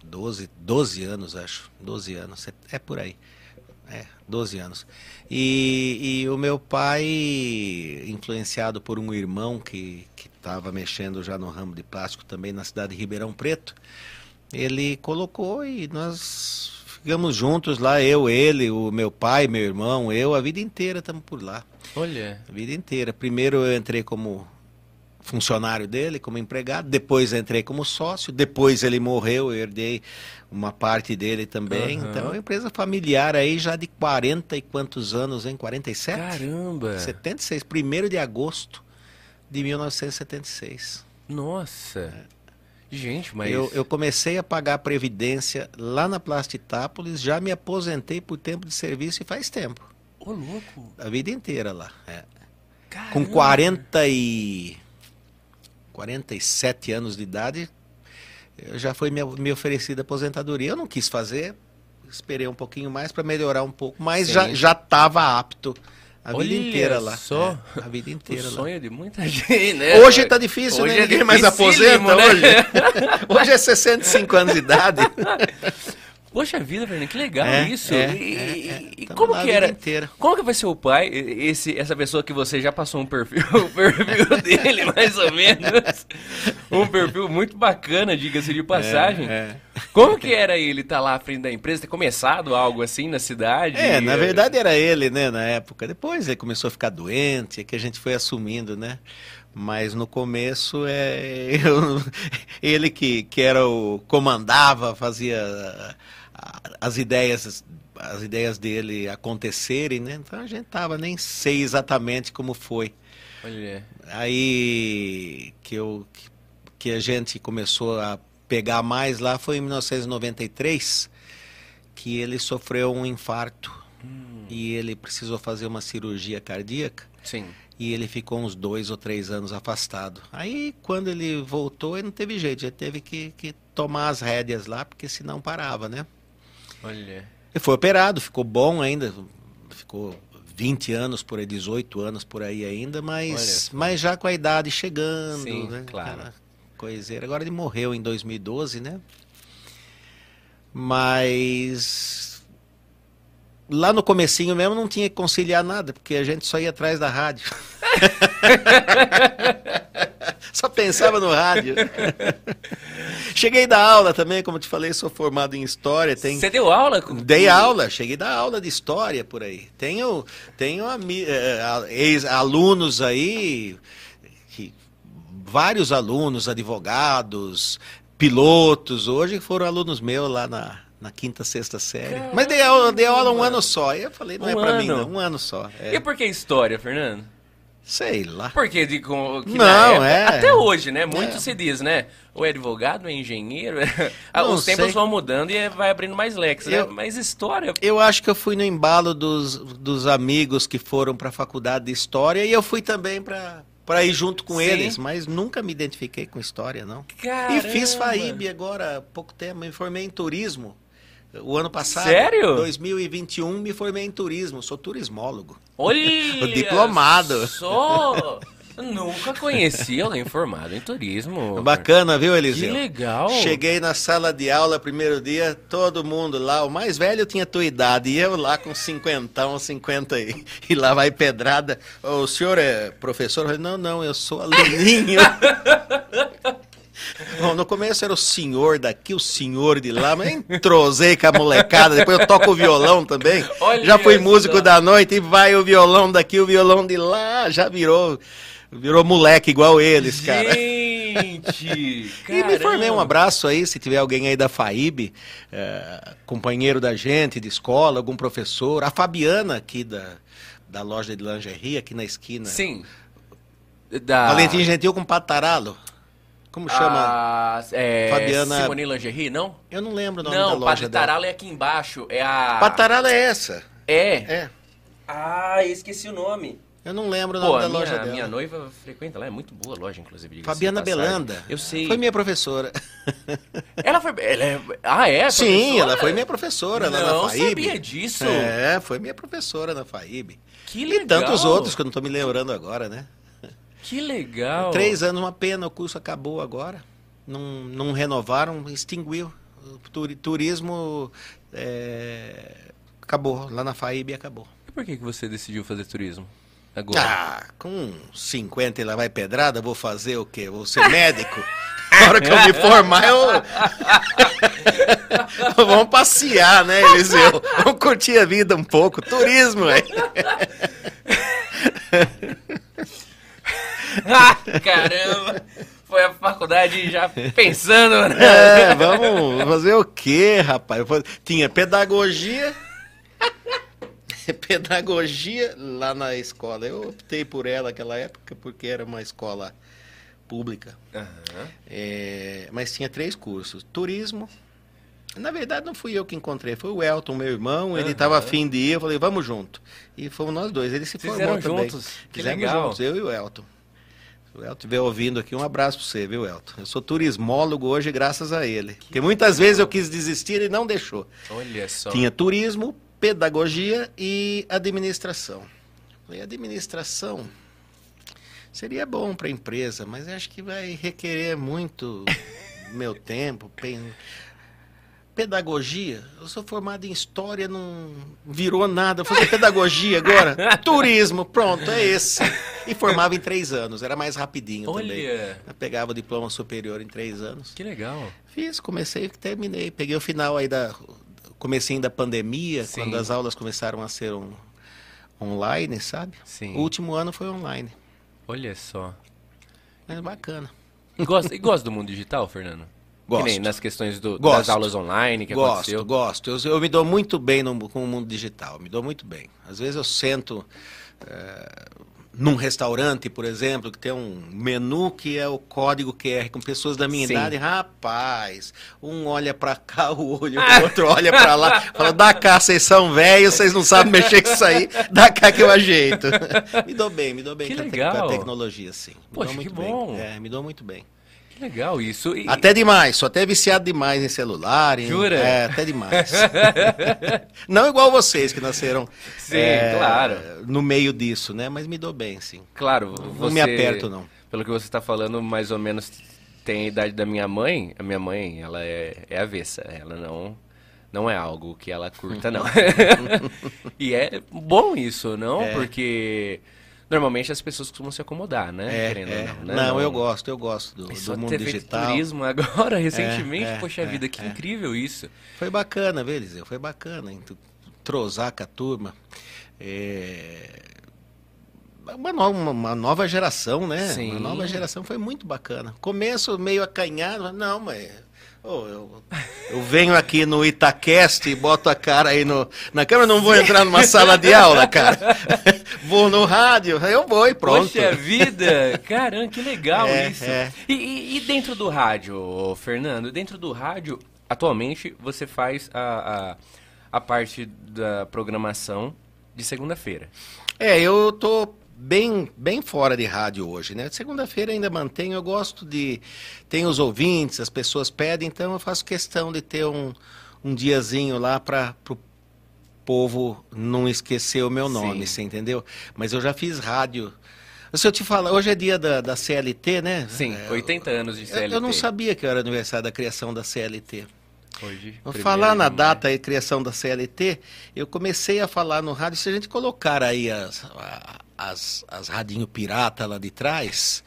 B: 12, 12 anos, acho. 12 anos. é- É por aí. É, 12 anos. E, e o meu pai, influenciado por um irmão que estava mexendo já no ramo de plástico também na cidade de Ribeirão Preto, ele colocou e nós ficamos juntos lá, eu, ele, o meu pai, meu irmão, eu, a vida inteira estamos por lá.
A: Olha.
B: A vida inteira. Primeiro eu entrei como funcionário dele, como empregado, depois entrei como sócio, depois ele morreu, eu herdei uma parte dele também.
A: Aham.
B: Então, é uma empresa familiar aí já de 40 e quantos anos, hein? 47?
A: Caramba.
B: 76, 1 de agosto de 1976.
A: Nossa. Gente, mas...
B: Eu, eu comecei a pagar a previdência lá na Plastitápolis, já me aposentei por tempo de serviço e faz tempo.
A: Ô, louco.
B: A vida inteira lá. é. Com 40 e 47 anos de idade, eu já foi me, me oferecida aposentadoria. Eu não quis fazer, esperei um pouquinho mais para melhorar um pouco, mas
A: Sim.
B: já já estava apto a
A: Olha
B: vida inteira lá.
A: só.
B: É, a vida
A: O
B: inteira lá.
A: sonho de muita <laughs> gente, né?
B: Hoje tá difícil,
A: Hoje
B: né?
A: é
B: Ninguém mais aposenta
A: né?
B: hoje. <laughs> Hoje é 65 anos de idade. <laughs>
A: Poxa vida, Fernando, que legal
B: É,
A: isso.
B: é,
A: e
B: é,
A: e-
B: é.
A: como que era?
B: inteira.
A: Como que vai ser o pai, esse, essa pessoa que você já passou um perfil, <laughs> o perfil dele, mais ou menos? Um perfil muito bacana, diga-se de passagem.
B: É,
A: Como que era ele estar lá à frente da empresa, ter começado algo assim na cidade?
B: É, na verdade era ele, né, na época. Depois ele começou a ficar doente, é que a gente foi assumindo, né? Mas no começo é <laughs> eu- ele que, que era o comandava, fazia as ideias as ideias dele acontecerem, né? Então a gente tava nem sei exatamente como foi.
A: Olha,
B: Aí que eu que, a gente começou a pegar mais lá foi em 1993 que ele sofreu um infarto e ele precisou fazer uma cirurgia cardíaca
A: sim.
B: e ele ficou uns dois ou três anos afastado. Aí quando ele voltou, ele não teve jeito, ele teve que, que tomar as rédeas lá porque senão parava, né?
A: Olha.
B: Ele foi operado, ficou bom ainda, ficou 20 anos por aí, 18 anos por aí ainda, mas, mas já com a idade chegando,
A: Sim,
B: né?
A: claro.
B: Coiseira. Agora ele morreu em 2012, né? Mas lá no comecinho mesmo não tinha que conciliar nada, porque a gente só ia atrás da rádio. <laughs> <laughs> só pensava no rádio. <laughs> Cheguei da aula também, como te falei, sou formado em história. Tem...
A: Você deu aula?
B: Dei aula, cheguei da aula de história por aí. Tenho, tenho uh, ex-alunos aí, que, vários alunos, advogados, pilotos, hoje foram alunos meus lá na, na quinta, sexta série. Caramba. Mas dei aula, dei aula um ano só. E eu falei, não é um é pra ano. mim, não. Um ano só. É.
A: E por que história, Fernando?
B: Sei lá.
A: Porque de, com,
B: não, época, é.
A: Até hoje, né? Muito é. se diz, né? Ou é advogado, ou é engenheiro. <laughs> Não Os tempos sei. vão mudando e vai abrindo mais leques, né? Mas história.
B: Eu acho que eu fui no embalo dos, dos amigos que foram para a faculdade de história e eu fui também para para ir junto com Sim. eles, mas nunca me identifiquei com história, não.
A: Caramba.
B: E fiz FAIB agora há pouco tempo, me formei em turismo. O ano passado,
A: Sério?
B: 2021, me formei em turismo, sou turismólogo.
A: Olha! <laughs>
B: diplomado.
A: Só! <laughs> Nunca conheci alguém formado em turismo.
B: Bacana, viu, Eliseu?
A: Que legal.
B: Cheguei na sala de aula primeiro dia, todo mundo lá, o mais velho tinha tua idade, e eu lá com cinquentão, cinquenta e, e lá vai pedrada. O senhor é professor? Eu falei, não, não, eu sou aluninho. <laughs> <laughs> Bom, no começo era o senhor daqui, o senhor de lá, mas entrosei com a molecada, depois eu toco o violão também. Olha já fui músico da noite e vai o violão daqui, o violão de lá, já virou virou moleque igual eles, cara.
A: Gente! <laughs>
B: e me formei um abraço aí, se tiver alguém aí da FAIB, é, companheiro da gente, de escola, algum professor. A Fabiana aqui da, da loja de lingerie, aqui na esquina.
A: Sim.
B: Da... Valentim Gentil com Pataralo. Como chama?
A: A, é, Fabiana. Simone Lingerie, não?
B: Eu não lembro o nome não, da loja
A: Não, Pataralo é aqui embaixo. É a.
B: Pataralo é essa.
A: É?
B: É.
A: Ah, esqueci o nome.
B: Eu não lembro o nome Pô, da
A: minha,
B: loja dela.
A: minha noiva frequenta lá, é muito boa a loja, inclusive.
B: Fabiana Belanda.
A: Eu sei.
B: Foi minha professora. <laughs>
A: Ela foi. Ela é, ah, é?
B: Sim, ela foi minha professora não, lá na FAIB.
A: Não sabia disso.
B: É, foi minha professora na FAIB.
A: Que legal.
B: E tantos outros que eu não estou me lembrando agora, né?
A: Que legal.
B: Três anos, uma pena, o curso acabou agora. Não, não renovaram, extinguiu. O turismo é, acabou, lá na FAIB acabou.
A: E por que, que você decidiu fazer turismo?
B: Agora. Ah, com 50 e lá vai pedrada, vou fazer o quê? Vou ser médico? <laughs> Na hora que eu me formar, eu. <laughs> Vamos passear, né, Eliseu? <laughs> Vamos curtir a vida um pouco. Turismo, velho. <laughs>
A: ah, caramba! Foi a faculdade já pensando, né?
B: É, vamos fazer o quê, rapaz? Tinha pedagogia. <laughs> pedagogia lá na escola. Eu optei por ela naquela época porque era uma escola pública. Uhum. É, mas tinha três cursos: turismo. Na verdade, não fui eu que encontrei, foi o Elton, meu irmão. Ele estava afim de ir, eu falei, vamos junto. E fomos nós dois. Ele se
A: Vocês
B: formou também.
A: juntos?
B: Que Fizemos legal. juntos, eu e o Elton. O Elton estiver ouvindo aqui, um abraço para você, viu, Elton? Eu sou turismólogo hoje graças a ele. Que Porque muitas legal. vezes eu quis desistir e não deixou.
A: Olha só.
B: Tinha turismo, pedagogia e administração. E administração seria bom para a empresa, mas acho que vai requerer muito <laughs> meu tempo. Pedagogia, eu sou formado em história, não virou nada. Fazer pedagogia agora, <laughs> turismo, pronto, é esse. E formava em três anos, era mais rapidinho
A: Olha.
B: também. Eu pegava o diploma superior em três anos.
A: Que legal.
B: Fiz, comecei e terminei. Peguei o final aí da comecinho da pandemia, Sim. quando as aulas começaram a ser um, online, sabe?
A: Sim.
B: O último ano foi online.
A: Olha só.
B: Mas bacana.
A: E gosta, e gosta do mundo digital, Fernando?
B: Gosto.
A: Que nem nas questões do,
B: gosto.
A: das aulas online que
B: gosto,
A: aconteceu.
B: Gosto, gosto. Eu, eu, me dou muito bem no, com o mundo digital, me dou muito bem. Às vezes eu sento... É, num restaurante, por exemplo, que tem um menu que é o código QR com pessoas da minha Sim. idade, rapaz, um olha para cá, o olho, o outro olha para lá, fala, dá cá, vocês são velhos, vocês não sabem mexer com isso aí, dá cá que eu ajeito. <laughs> me dou bem, me dou bem
A: que
B: com,
A: legal.
B: a, tecnologia, sim. Me
A: Poxa, que bom.
B: Bem. É, me dou muito bem.
A: Que legal isso. E...
B: Até demais, sou até viciado demais em celular. Em...
A: Jura?
B: É, até demais. <laughs> não igual vocês que nasceram
A: sim, é, claro.
B: no meio disso, né? Mas me dou bem, sim.
A: Claro,
B: não,
A: você,
B: me aperto, não.
A: Pelo que você está falando, mais ou menos tem a idade da minha mãe, a minha mãe, ela é, é avessa. Ela não não é algo que ela curta, não. <laughs> <laughs> e é bom isso, não?
B: É.
A: Porque normalmente as pessoas costumam se acomodar, né?
B: É,
A: Querendo
B: é.
A: ou não, né?
B: Não, eu gosto, eu gosto do, do mundo
A: ter feito
B: digital.
A: turismo agora, <laughs> recentemente,
B: é,
A: poxa
B: é,
A: vida, que
B: é.
A: incrível isso.
B: Foi bacana, viu, Eliseu? Foi bacana. Trozar com a turma. É, Uma, no- uma- nova geração, né?
A: Sim.
B: Uma nova geração foi muito bacana. Começo meio acanhado, não, mas. Ô, eu, eu venho aqui no Itacast e boto a cara aí no, na câmera, não vou entrar numa sala de aula, cara. <laughs> vou no rádio, eu vou e pronto.
A: Poxa vida, caramba, que legal
B: É,
A: isso.
B: é.
A: E, e- e dentro do rádio, Fernando, dentro do rádio, atualmente você faz a, a, a parte da programação de segunda-feira.
B: É, eu tô bem, bem fora de rádio hoje, né? Segunda-feira ainda mantenho, eu gosto de. Tem os ouvintes, as pessoas pedem, então eu faço questão de ter um, um diazinho lá para o povo não esquecer o meu nome,
A: Sim.
B: você entendeu? Mas eu já fiz rádio. Se eu te falar, hoje é dia da, da CLT, né?
A: Sim,
B: É,
A: 80 anos de
B: eu,
A: CLT.
B: eu não sabia que era aniversário da criação da CLT.
A: Hoje,
B: Vou falar na data aí, criação da CLT, eu comecei a falar no rádio, se a gente colocar aí as, a- as, as radinho pirata lá de trás,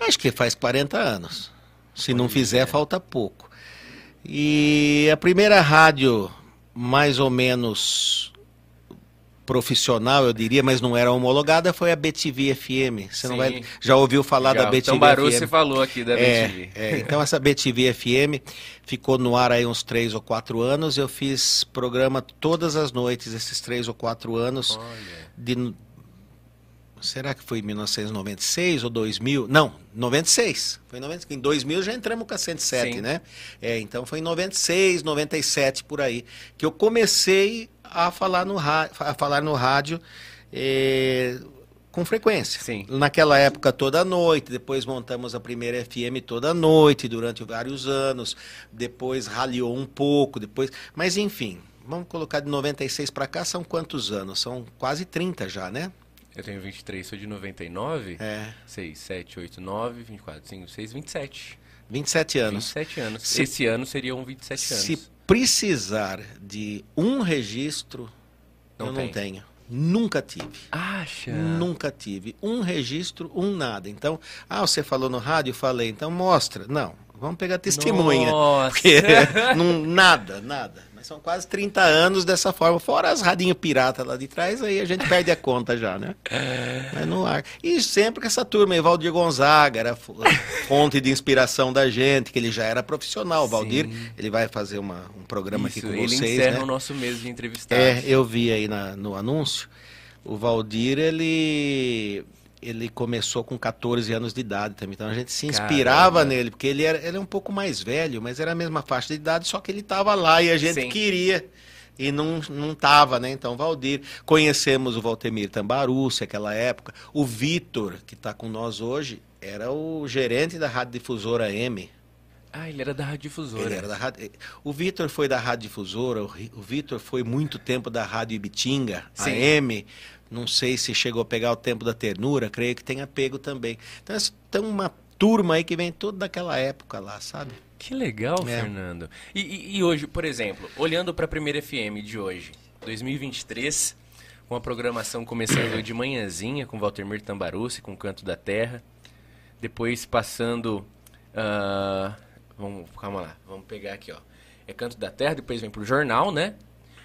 B: acho que faz 40 anos. Se não fizer, falta pouco. E a primeira rádio, mais ou menos profissional, eu diria, mas não era homologada, foi a BTV FM. Você não
A: Sim.
B: vai, já ouviu falar da BTV
A: Tambaru,
B: FM?
A: você falou aqui da
B: É,
A: BTV.
B: é, então essa BTV FM ficou no ar aí uns três ou quatro anos. Eu fiz programa todas as noites esses três ou quatro anos.
A: Olha,
B: De, será que foi em 1996 ou 2000? Não, 96. Foi em 96. Em 2000 já entramos com a 107,
A: Sim.
B: né? É, então foi em 96, 97 por aí que eu comecei a falar no, ra- a falar no rádio. eh, com frequência.
A: Sim.
B: Naquela época toda noite, depois montamos a primeira FM toda noite durante vários anos, depois raliou um pouco, depois, mas enfim, vamos colocar de 96 para cá são quantos anos? São quase 30 já, né?
A: Eu tenho 23, sou de 99.
B: É,
A: 6, 7, 8, 9, 24, 5, 6, 27.
B: 27 anos.
A: 27 anos.
B: Se-
A: Esse ano seriam 27 anos.
B: Se precisar de um registro,
A: Não
B: eu
A: tem.
B: não tenho. Nunca tive.
A: Acha?
B: Nunca tive. Um registro, um nada. Então, ah, você falou no rádio, falei, então mostra. Não, vamos pegar testemunha.
A: Nossa.
B: Porque <laughs> não, nada, nada. Mas são quase 30 anos dessa forma. Fora as radinhas pirata lá de trás, aí a gente perde a conta já, né? Mas no ar. E sempre com essa turma aí, Valdir Gonzaga, era fo- fonte de inspiração da gente, que ele já era profissional. O Valdir, ele vai fazer uma, um programa
A: Isso,
B: aqui com
A: ele
B: vocês,
A: encerra
B: né?
A: o nosso mês de entrevistados.
B: É, eu vi aí na- no anúncio. O Valdir, ele ele começou com 14 anos de idade também. Então a gente se inspirava
A: Caramba.
B: nele, porque ele era ele é um pouco mais velho, mas era a mesma faixa de idade, só que ele estava lá e a gente
A: Sim.
B: queria. E não, não tava, né? Então, Valdir. Conhecemos o Valtemir Tambarucci, aquela época. O Vitor, que está com nós hoje, era o gerente da Rádio Difusora M.
A: Ah, ele era da Rádio Difusora.
B: Ele era da rádio... O Vitor foi da Rádio Difusora, o Vitor foi muito tempo da Rádio Ibitinga,
A: Sim.
B: AM. Não sei se chegou a pegar o tempo da ternura, creio que tenha pego também. Então, tem uma turma aí que vem toda daquela época lá, sabe?
A: Que legal,
B: É.
A: Fernando. E, e- e hoje, por exemplo, olhando para a primeira FM de hoje, 2023, com a programação começando de manhãzinha com Waltermir Tambarucci, com Canto da Terra, depois passando. ah, vamos, calma lá, vamos pegar aqui, ó. É Canto da Terra, depois vem pro jornal, né?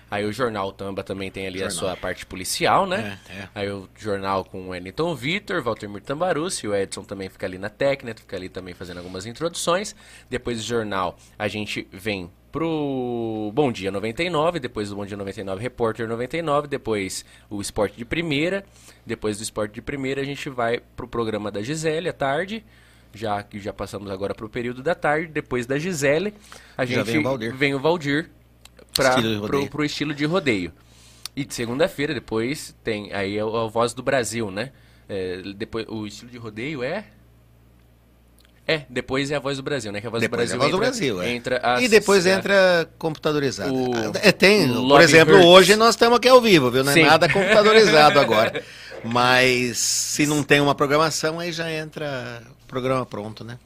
A: Aí o jornal Tamba também tem ali a
B: Jornal.
A: sua parte policial, né?
B: É, é.
A: Aí o jornal com o Wellington Vitor, Waltermir Tambarucci, o Edson também fica ali na técnica, fica ali também fazendo algumas introduções. Depois do jornal, a gente vem pro Bom Dia 99, depois do Bom Dia 99, Repórter 99, depois o Esporte de Primeira, depois do Esporte de Primeira a gente vai pro programa da Gisele à tarde, já que já passamos agora pro período da tarde, depois da Gisele, a
B: Já
A: gente
B: vem o Valdir.
A: vem o Valdir
B: rodeio.
A: pro estilo de rodeio. E de segunda-feira depois tem aí é o- a Voz do Brasil, né? É, depois o estilo de rodeio é é, depois é a Voz do Brasil, né? Que a Voz
B: Depois
A: do
B: é
A: Brasil
B: a Voz do
A: entra,
B: Brasil, é.
A: entra às-
B: E depois
A: é,
B: entra computadorizado.
A: O-
B: É, tem,
A: o
B: por exemplo,
A: Hertz.
B: hoje nós estamos aqui ao vivo, viu? Não é
A: Sim.
B: nada computadorizado agora. <laughs> Mas se não tem uma programação, aí já entra programa pronto, né?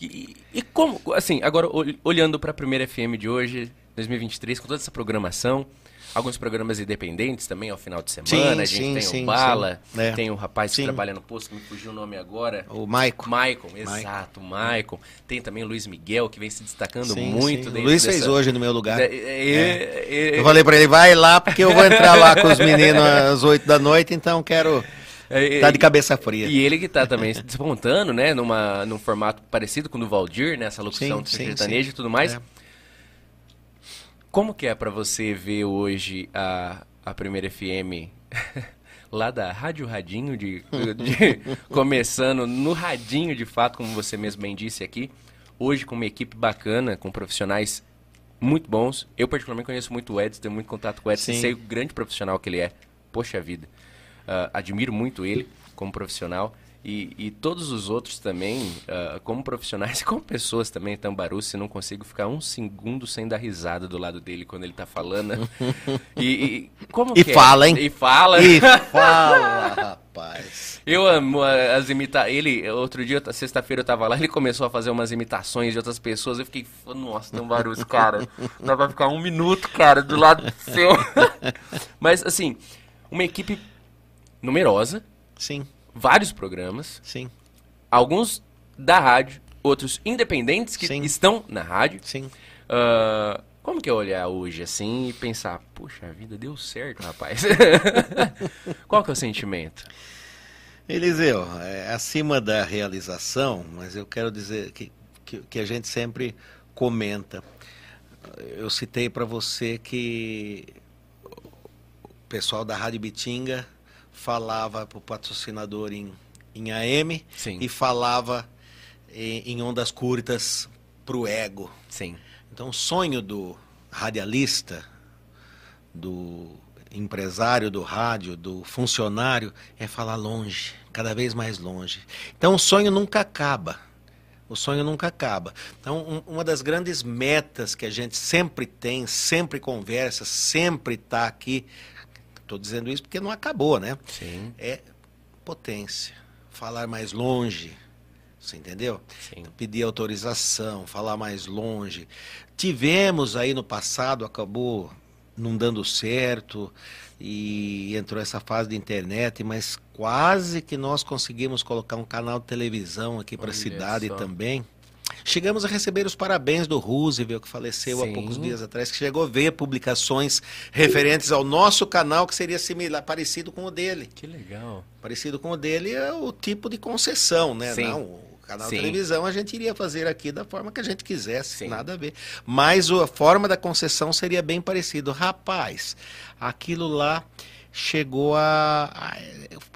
A: E, e como, assim, agora ol- olhando para a primeira FM de hoje, 2023, com toda essa programação, alguns programas independentes também ao final de semana,
B: Sim,
A: a gente
B: sim,
A: tem
B: sim,
A: o Bala.
B: É.
A: tem o rapaz que trabalha no posto, que me fugiu o nome agora.
B: O Maico.
A: Maicon, exato, Maicon. Tem também o Luiz Miguel, que vem se destacando muito
B: sim. O Luiz fez
A: dessa-
B: hoje no meu lugar.
A: É, é, é,
B: Eu falei pra ele, vai lá, porque eu vou entrar lá com os meninos às 8 da noite, então quero
A: é,
B: estar de cabeça fria.
A: E ele que tá também despontando, né, numa, num formato parecido com o do Valdir, né, essa locução
B: Sim,
A: de
B: sim,
A: sertanejo e tudo mais.
B: É.
A: Como que é pra você ver hoje a, a primeira FM <laughs> lá da Rádio Radinho, de, de- <laughs> começando no radinho de fato, como você mesmo bem disse aqui, hoje com uma equipe bacana, com profissionais muito bons. Eu particularmente conheço muito o Edson, tenho muito contato com o Edson,
B: Sim.
A: sei o grande profissional que ele é. Poxa vida. Ah, admiro muito ele como profissional. E, e todos os outros também, ah, como profissionais e <laughs> como pessoas também, Tambaru, se não consigo ficar um segundo sem dar risada do lado dele quando ele tá falando. <laughs> e, e como
B: E
A: é?
B: fala, hein?
A: E fala.
B: E <laughs> fala, rapaz.
A: Eu amo as imita Ele, outro dia, sexta-feira eu tava lá, ele começou a fazer umas imitações de outras pessoas. Eu fiquei, nossa, Tambarus, cara. Dá pra ficar um minuto, cara, do lado seu. Mas, assim, uma equipe numerosa,
B: Sim,
A: vários programas,
B: sim,
A: alguns da rádio, outros independentes que
B: Sim.
A: estão na rádio.
B: sim.
A: Ah, como que é olhar hoje assim e pensar, puxa, a vida deu certo, rapaz? <laughs> Qual que é o sentimento?
B: Eliseu, é acima da realização, mas eu quero dizer que, que, que a gente sempre comenta. Eu citei para você que o pessoal da Rádio Bitinga falava para o patrocinador em, em AM
A: Sim.
B: e falava em, em ondas curtas para o ego.
A: Sim.
B: Então, o sonho do radialista, do empresário do rádio, do funcionário, é falar longe, cada vez mais longe. Então, o sonho nunca acaba. O sonho nunca acaba. Então, um- uma das grandes metas que a gente sempre tem, sempre conversa, sempre está aqui. Estou dizendo isso porque não acabou, né?
A: Sim.
B: É potência, falar mais longe. Você entendeu?
A: Sim.
B: pedir autorização, falar mais longe. Tivemos aí no passado, acabou não dando certo e entrou essa fase de internet, mas quase que nós conseguimos colocar um canal de televisão aqui para a cidade
A: só.
B: também. Chegamos a receber os parabéns do Roosevelt, que faleceu há
A: Sim.
B: poucos dias atrás, que chegou a ver publicações referentes ao nosso canal, que seria similar, parecido com o dele
A: Que legal.
B: parecido com o dele é o tipo de concessão, né?
A: Sim.
B: Não, o canal
A: Sim.
B: de televisão a gente iria fazer aqui da forma que a gente quisesse,
A: Sim.
B: nada a ver. Mas a forma da concessão seria bem parecido. Rapaz, aquilo lá chegou a, a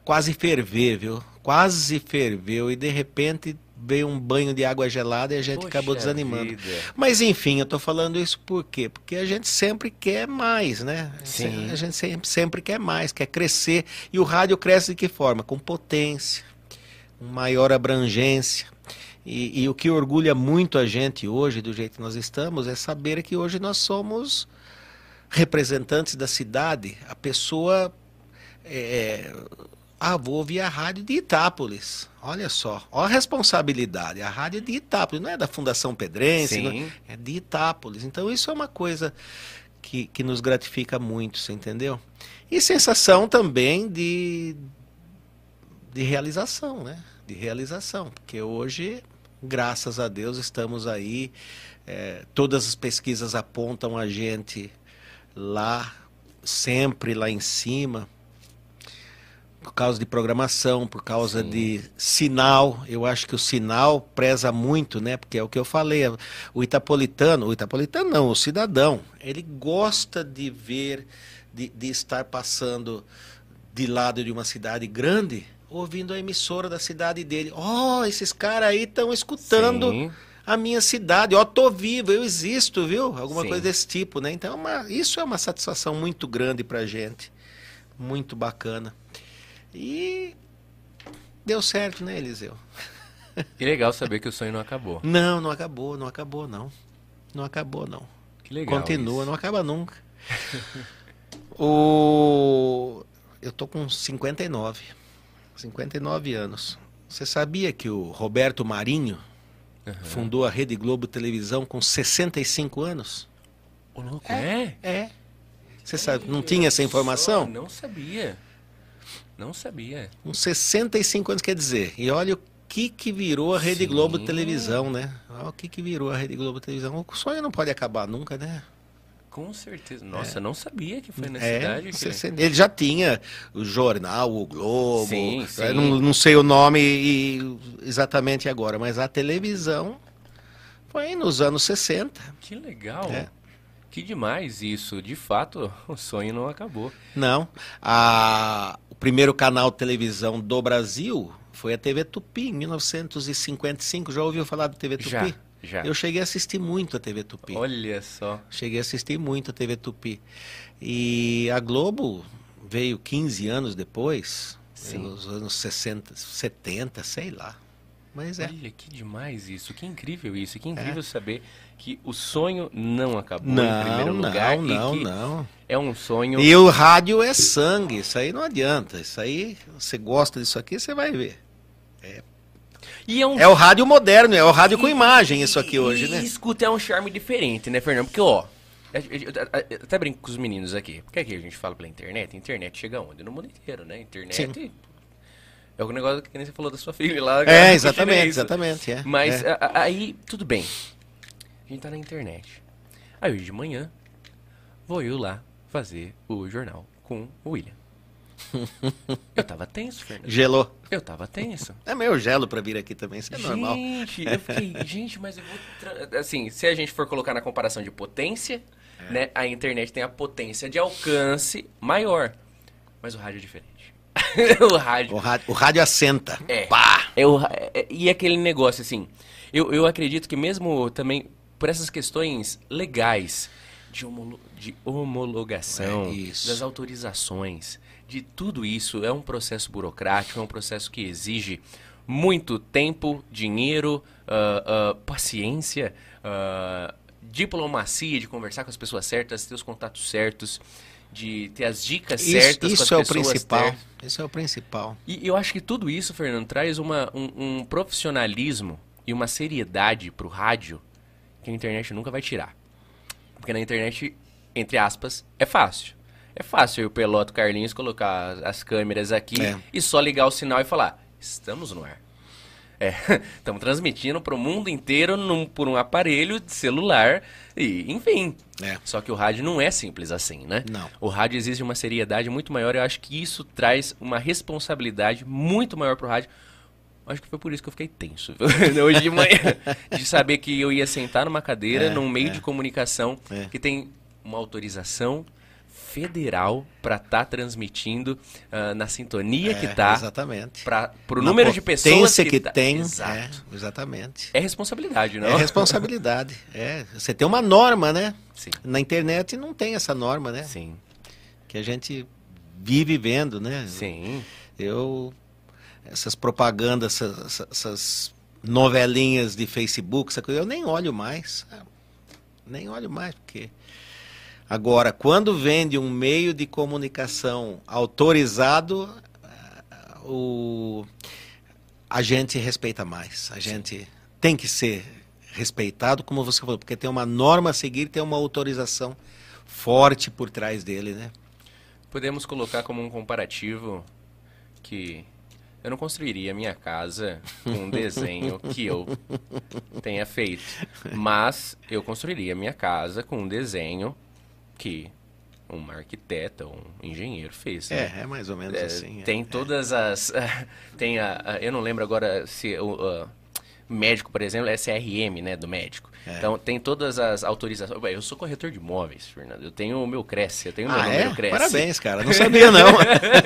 B: quase ferver, viu? Quase ferveu e de repente veio um banho de água gelada e a gente acabou
A: Poxa
B: desanimando.
A: vida.
B: Mas enfim, eu tô falando isso por quê? Porque a gente sempre quer mais, né?
A: Sim.
B: A gente sempre, sempre quer mais, quer crescer. E o rádio cresce de que forma? Com potência, com maior abrangência. E, e o que orgulha muito a gente hoje, do jeito que nós estamos, é saber que hoje nós somos representantes da cidade. A pessoa. É, ah, vou ouvir a rádio de Itápolis. Olha só, olha a responsabilidade. A rádio é de Itápolis, não é da Fundação Pedrense, não é- é de Itápolis. Então isso é uma coisa que, que nos gratifica muito, você entendeu? E sensação também de, de realização, né? De realização. Porque hoje, graças a Deus, estamos aí. eh, todas as pesquisas apontam a gente lá, sempre lá em cima por causa de programação, por causa
A: Sim.
B: de sinal. Eu acho que o sinal preza muito, né? Porque é o que eu falei. O itapolitano, o itapolitano não, o cidadão, ele gosta de ver, de, de estar passando de lado de uma cidade grande, ouvindo a emissora da cidade dele. Ó, esses caras aí estão escutando
A: Sim.
B: a minha cidade. Ó, tô vivo, eu existo, viu? Alguma
A: Sim.
B: coisa desse tipo, né? Então, é uma- isso é uma satisfação muito grande pra gente. Muito bacana. E deu certo, né, Eliseu?
A: Que legal saber que o sonho não acabou.
B: Não, não acabou, não acabou, não. Não acabou, não.
A: Que legal.
B: Continua,
A: isso.
B: não acaba nunca. <laughs> o... Eu tô com 59. 59 anos. Você sabia que o Roberto Marinho, fundou a Rede Globo Televisão com 65 anos.
A: Ô, louco, é?
B: É. Você sabe, não tinha essa informação?
A: Só, não sabia. Não sabia.
B: Com 65 anos, quer dizer. E olha o que que virou a Rede
A: Sim.
B: Globo Televisão, né? Olha o que que virou a Rede Globo Televisão. O sonho não pode acabar nunca, né?
A: Com certeza. Nossa, não sabia que foi nessa
B: É,
A: idade. que-
B: 60 ele já tinha o jornal, o Globo.
A: Sim,
B: eu
A: sim.
B: Não, não sei o nome e- exatamente agora, mas a televisão foi nos anos 60.
A: Que legal.
B: É.
A: Que demais isso. De fato, <laughs> o sonho não acabou.
B: Não. A, primeiro canal de televisão do Brasil foi a TV Tupi, em 1955. Já ouviu falar da TV Tupi?
A: Já, já.
B: Eu cheguei a assistir muito a TV Tupi.
A: Olha só.
B: Cheguei a assistir muito a TV Tupi. E a Globo veio 15 anos depois,
A: Sim.
B: nos anos 60, 70, sei lá. Mas é.
A: Olha que demais isso. Que incrível isso. Que incrível saber que o sonho não acabou em
B: Não,
A: primeiro
B: não,
A: lugar.
B: não,
A: e que
B: não.
A: É um sonho.
B: E o rádio é sangue, isso aí não adianta. Isso aí, você gosta disso aqui, você vai ver.
A: E é um
B: É o rádio moderno, é o rádio com imagem isso aqui hoje,
A: e,
B: né?
A: E escuta, é um charme diferente, né, Fernando? Porque, ó, eu, eu- eu- eu até brinco com os meninos aqui. Porque aqui a gente fala pela internet, internet chega onde? No mundo inteiro, né? Internet
B: Sim.
A: É o negócio que nem você falou da sua filha lá.
B: É, <laughs> exatamente,
A: isso.
B: exatamente. É,
A: Mas
B: é.
A: a- a- aí, tudo bem. A gente tá na internet. Aí hoje de manhã, vou eu lá fazer o jornal com o William. <laughs> Eu tava tenso, Fernando.
B: gelou.
A: Eu tava tenso.
B: É meio gelo pra vir aqui também, isso é normal.
A: Gente, eu fiquei, gente, mas eu vou. Assim, se a gente for colocar na comparação de potência,
B: É.
A: né? A internet tem a potência de alcance maior. Mas o rádio é diferente. <laughs> o rádio.
B: O rádio, o rádio assenta.
A: É.
B: Pá!
A: É o é- e aquele negócio, assim. Eu, eu acredito que mesmo também por essas questões legais de, homolo- de homologação,
B: É,
A: das autorizações, de tudo isso, é um processo burocrático, é um processo que exige muito tempo, dinheiro, ah, ah, paciência, ah, diplomacia de conversar com as pessoas certas, ter os contatos certos, de ter as dicas
B: Isso,
A: certas
B: isso
A: com
B: é
A: as
B: o
A: pessoas
B: principal.
A: certas.
B: Isso é o principal.
A: E eu acho que tudo isso, Fernando, traz uma, um, um profissionalismo e uma seriedade pro rádio que a internet nunca vai tirar. Porque na internet, entre aspas, é fácil. É fácil eu, Peloto Carlinhos, colocar as câmeras aqui
B: É.
A: e só ligar o sinal e falar: estamos no ar. É, <laughs> estamos transmitindo para o mundo inteiro num- por um aparelho de celular e, enfim.
B: É.
A: Só que o rádio não é simples assim, né?
B: Não.
A: O rádio exige uma seriedade muito maior. Eu acho que isso traz uma responsabilidade muito maior pro rádio. Acho que foi por isso que eu fiquei tenso <laughs> hoje de manhã. De saber que eu ia sentar numa cadeira,
B: É,
A: num meio
B: é.
A: de comunicação
B: É.
A: que tem uma autorização federal para estar transmitindo ah, na sintonia que
B: É,
A: tá,
B: Exatamente.
A: para
B: Na
A: número de pessoas que,
B: que,
A: tá.
B: tem.
A: Exato.
B: É, exatamente.
A: É responsabilidade, não?
B: É responsabilidade. É, você tem uma norma, né?
A: Sim.
B: Na internet não tem essa norma, né?
A: Sim,
B: Que a gente vive vendo, né?
A: sim.
B: Eu essas propagandas, essas, essas novelinhas de Facebook, essa coisa, eu nem olho mais. Nem olho mais, porque agora quando vende um meio de comunicação autorizado, ah, o a gente respeita mais. A gente tem que ser respeitado, como você falou, porque tem uma norma a seguir, tem uma autorização forte por trás dele, né?
A: Podemos colocar como um comparativo que eu não construiria minha casa com um desenho que eu tenha feito, mas eu construiria minha casa com um desenho que uma arquiteta, um engenheiro fez. né?
B: É, é mais ou menos
A: É,
B: assim. é.
A: tem todas as. <laughs> tem a, a- Eu não lembro agora se o. a- médico, por exemplo, é CRM, né, do médico.
B: É.
A: Então, tem todas as autorizações. Eu sou corretor de imóveis, Fernando. Eu tenho o meu Cresce, eu tenho o meu
B: Ah,
A: número
B: é?
A: Cresce.
B: Parabéns, cara. Não sabia, não.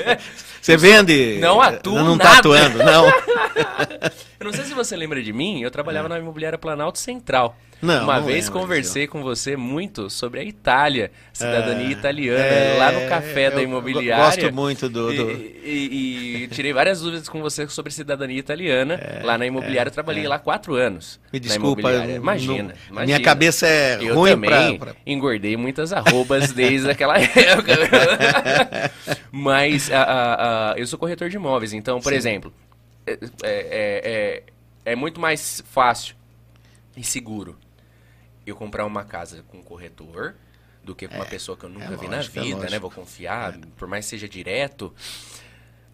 B: <laughs> Você vende.
A: Não atuo
B: Não tá
A: nada.
B: atuando, não. <laughs>
A: Não sei se você lembra de mim, eu trabalhava na imobiliária Planalto Central.
B: É. Não,
A: Uma
B: não
A: vez
B: lembro
A: conversei com você muito sobre a Itália, cidadania
B: É,
A: italiana,
B: é,
A: lá no café da
B: eu
A: imobiliária.
B: gosto muito do- do-
A: E, e- e tirei várias dúvidas com você sobre cidadania italiana. lá na imobiliária eu trabalhei lá quatro anos.
B: É, Me desculpa. eu-
A: Imagina,
B: não-
A: imagina.
B: Minha cabeça é
A: Eu
B: ruim
A: também
B: pra, pra-
A: engordei muitas arrobas desde aquela <laughs> época. Mas a- a- a- eu sou corretor de imóveis, então, por
B: Sim.
A: exemplo, é, é- é- é muito mais fácil e seguro eu comprar uma casa com um corretor do que com uma
B: É,
A: pessoa que eu nunca
B: é
A: vi
B: lógico, é
A: na vida, né? Vou confiar, por mais que seja direto.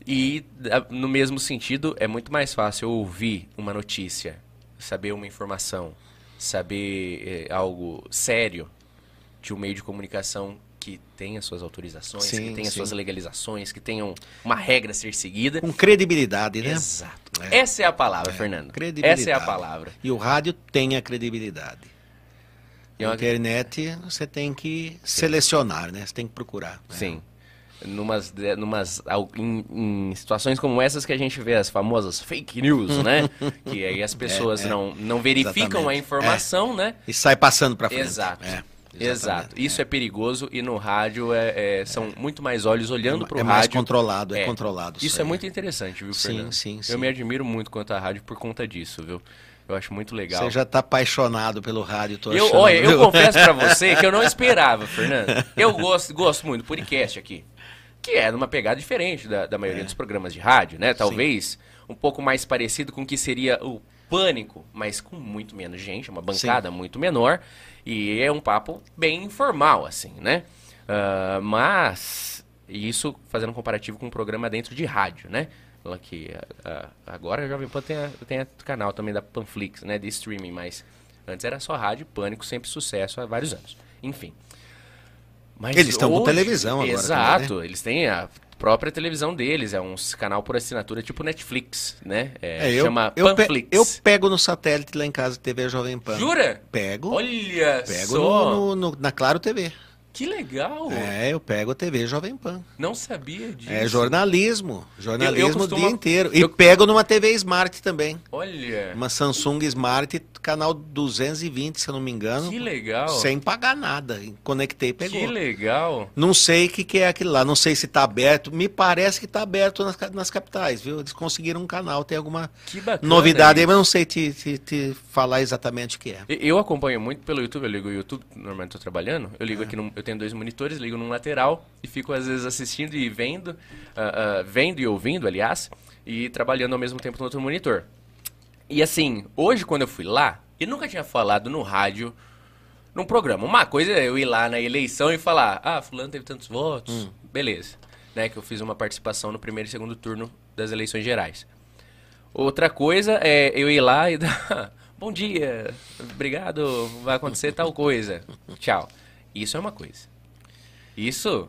A: E no mesmo sentido, é muito mais fácil eu ouvir uma notícia, saber uma informação, saber eh, algo sério de um meio de comunicação que tenha suas autorizações, que
B: Sim,
A: tenha
B: sim.
A: suas legalizações, que tenham uma regra a ser seguida.
B: Com credibilidade, né?
A: Exato.
B: É.
A: Essa é a palavra, Fernando.
B: Credibilidade.
A: Essa é a palavra.
B: E o rádio tem a credibilidade.
A: E é uma-
B: internet você tem que selecionar, né? Você tem que procurar. né?
A: Sim. Numas, numas, em, em situações como essas que a gente vê as famosas fake news, né? <laughs> que aí as pessoas
B: é.
A: não, não verificam a
B: Exatamente.
A: informação, né?
B: E sai passando pra frente.
A: Exato.
B: É,
A: Exato.
B: exatamente.
A: Isso é. perigoso e no rádio é, é- são muito mais olhos olhando para o
B: é mais
A: rádio.
B: controlado, é,
A: É.
B: controlado.
A: Isso é muito interessante, viu,
B: Sim,
A: Fernando?
B: sim, sim.
A: Eu me admiro muito quanto à rádio por conta disso, viu? Eu acho muito legal.
B: Você já tá apaixonado pelo rádio, tô
A: Eu,
B: achando.
A: olha, eu
B: viu?
A: confesso pra você que eu não <laughs> esperava, Fernando. Eu gosto, gosto muito do podcast aqui. Que é numa pegada diferente da, da maioria dos programas de rádio, né? Talvez um pouco mais parecido com o que seria o Pânico, mas com muito menos gente, uma bancada muito menor. E é um papo bem informal, assim, né? Ah, mas, isso fazendo um comparativo com um programa dentro de rádio, né? Que ah, agora a Jovem Pan tem, a- tem a canal também da Panflix, né? De streaming, mas antes era só rádio Pânico, sempre sucesso há vários anos. Enfim. Mas
B: Eles estão com televisão agora
A: Exato,
B: também,
A: eles têm a própria televisão deles, é um canal por assinatura tipo Netflix, né? É,
B: É, eu,
A: chama
B: eu, pe-
A: Panflix.
B: eu pego no satélite lá em casa, TV Jovem Pan.
A: Jura?
B: Pego.
A: Olha
B: Pego
A: só,
B: no- no- na Claro TV.
A: Que legal.
B: É, eu pego a TV Jovem Pan.
A: Não sabia disso.
B: É jornalismo. Jornalismo
A: Eu- eu costumo-
B: o dia inteiro. E
A: eu-
B: pego numa TV Smart também.
A: Olha,
B: Uma Samsung Smart, canal 220, se eu não me engano.
A: que legal.
B: Sem pagar nada. Conectei e pegou.
A: Que legal.
B: Não sei o que, que é aquilo lá, não sei se está aberto. Me parece que está aberto nas, nas capitais, viu? Eles conseguiram um canal, tem alguma
A: Que bacana.
B: novidade aí, mas não sei te, te- te falar exatamente o que é.
A: Eu acompanho muito pelo YouTube, eu ligo o YouTube, normalmente estou trabalhando, eu
B: É.
A: ligo aqui, num- eu tenho dois monitores, ligo num lateral e fico às vezes assistindo e vendo, ah, ah, vendo e ouvindo, aliás, e trabalhando ao mesmo tempo no outro monitor. E assim, hoje quando eu fui lá, eu nunca tinha falado no rádio, num programa. Uma coisa é eu ir lá na eleição e falar, ah, fulano teve tantos votos,
B: Hum.
A: beleza. Né, que eu fiz uma participação no primeiro e segundo turno das eleições gerais. Outra coisa é eu ir lá e <laughs> dar bom dia, obrigado, vai acontecer tal coisa, <laughs> tchau. Isso é uma coisa. Isso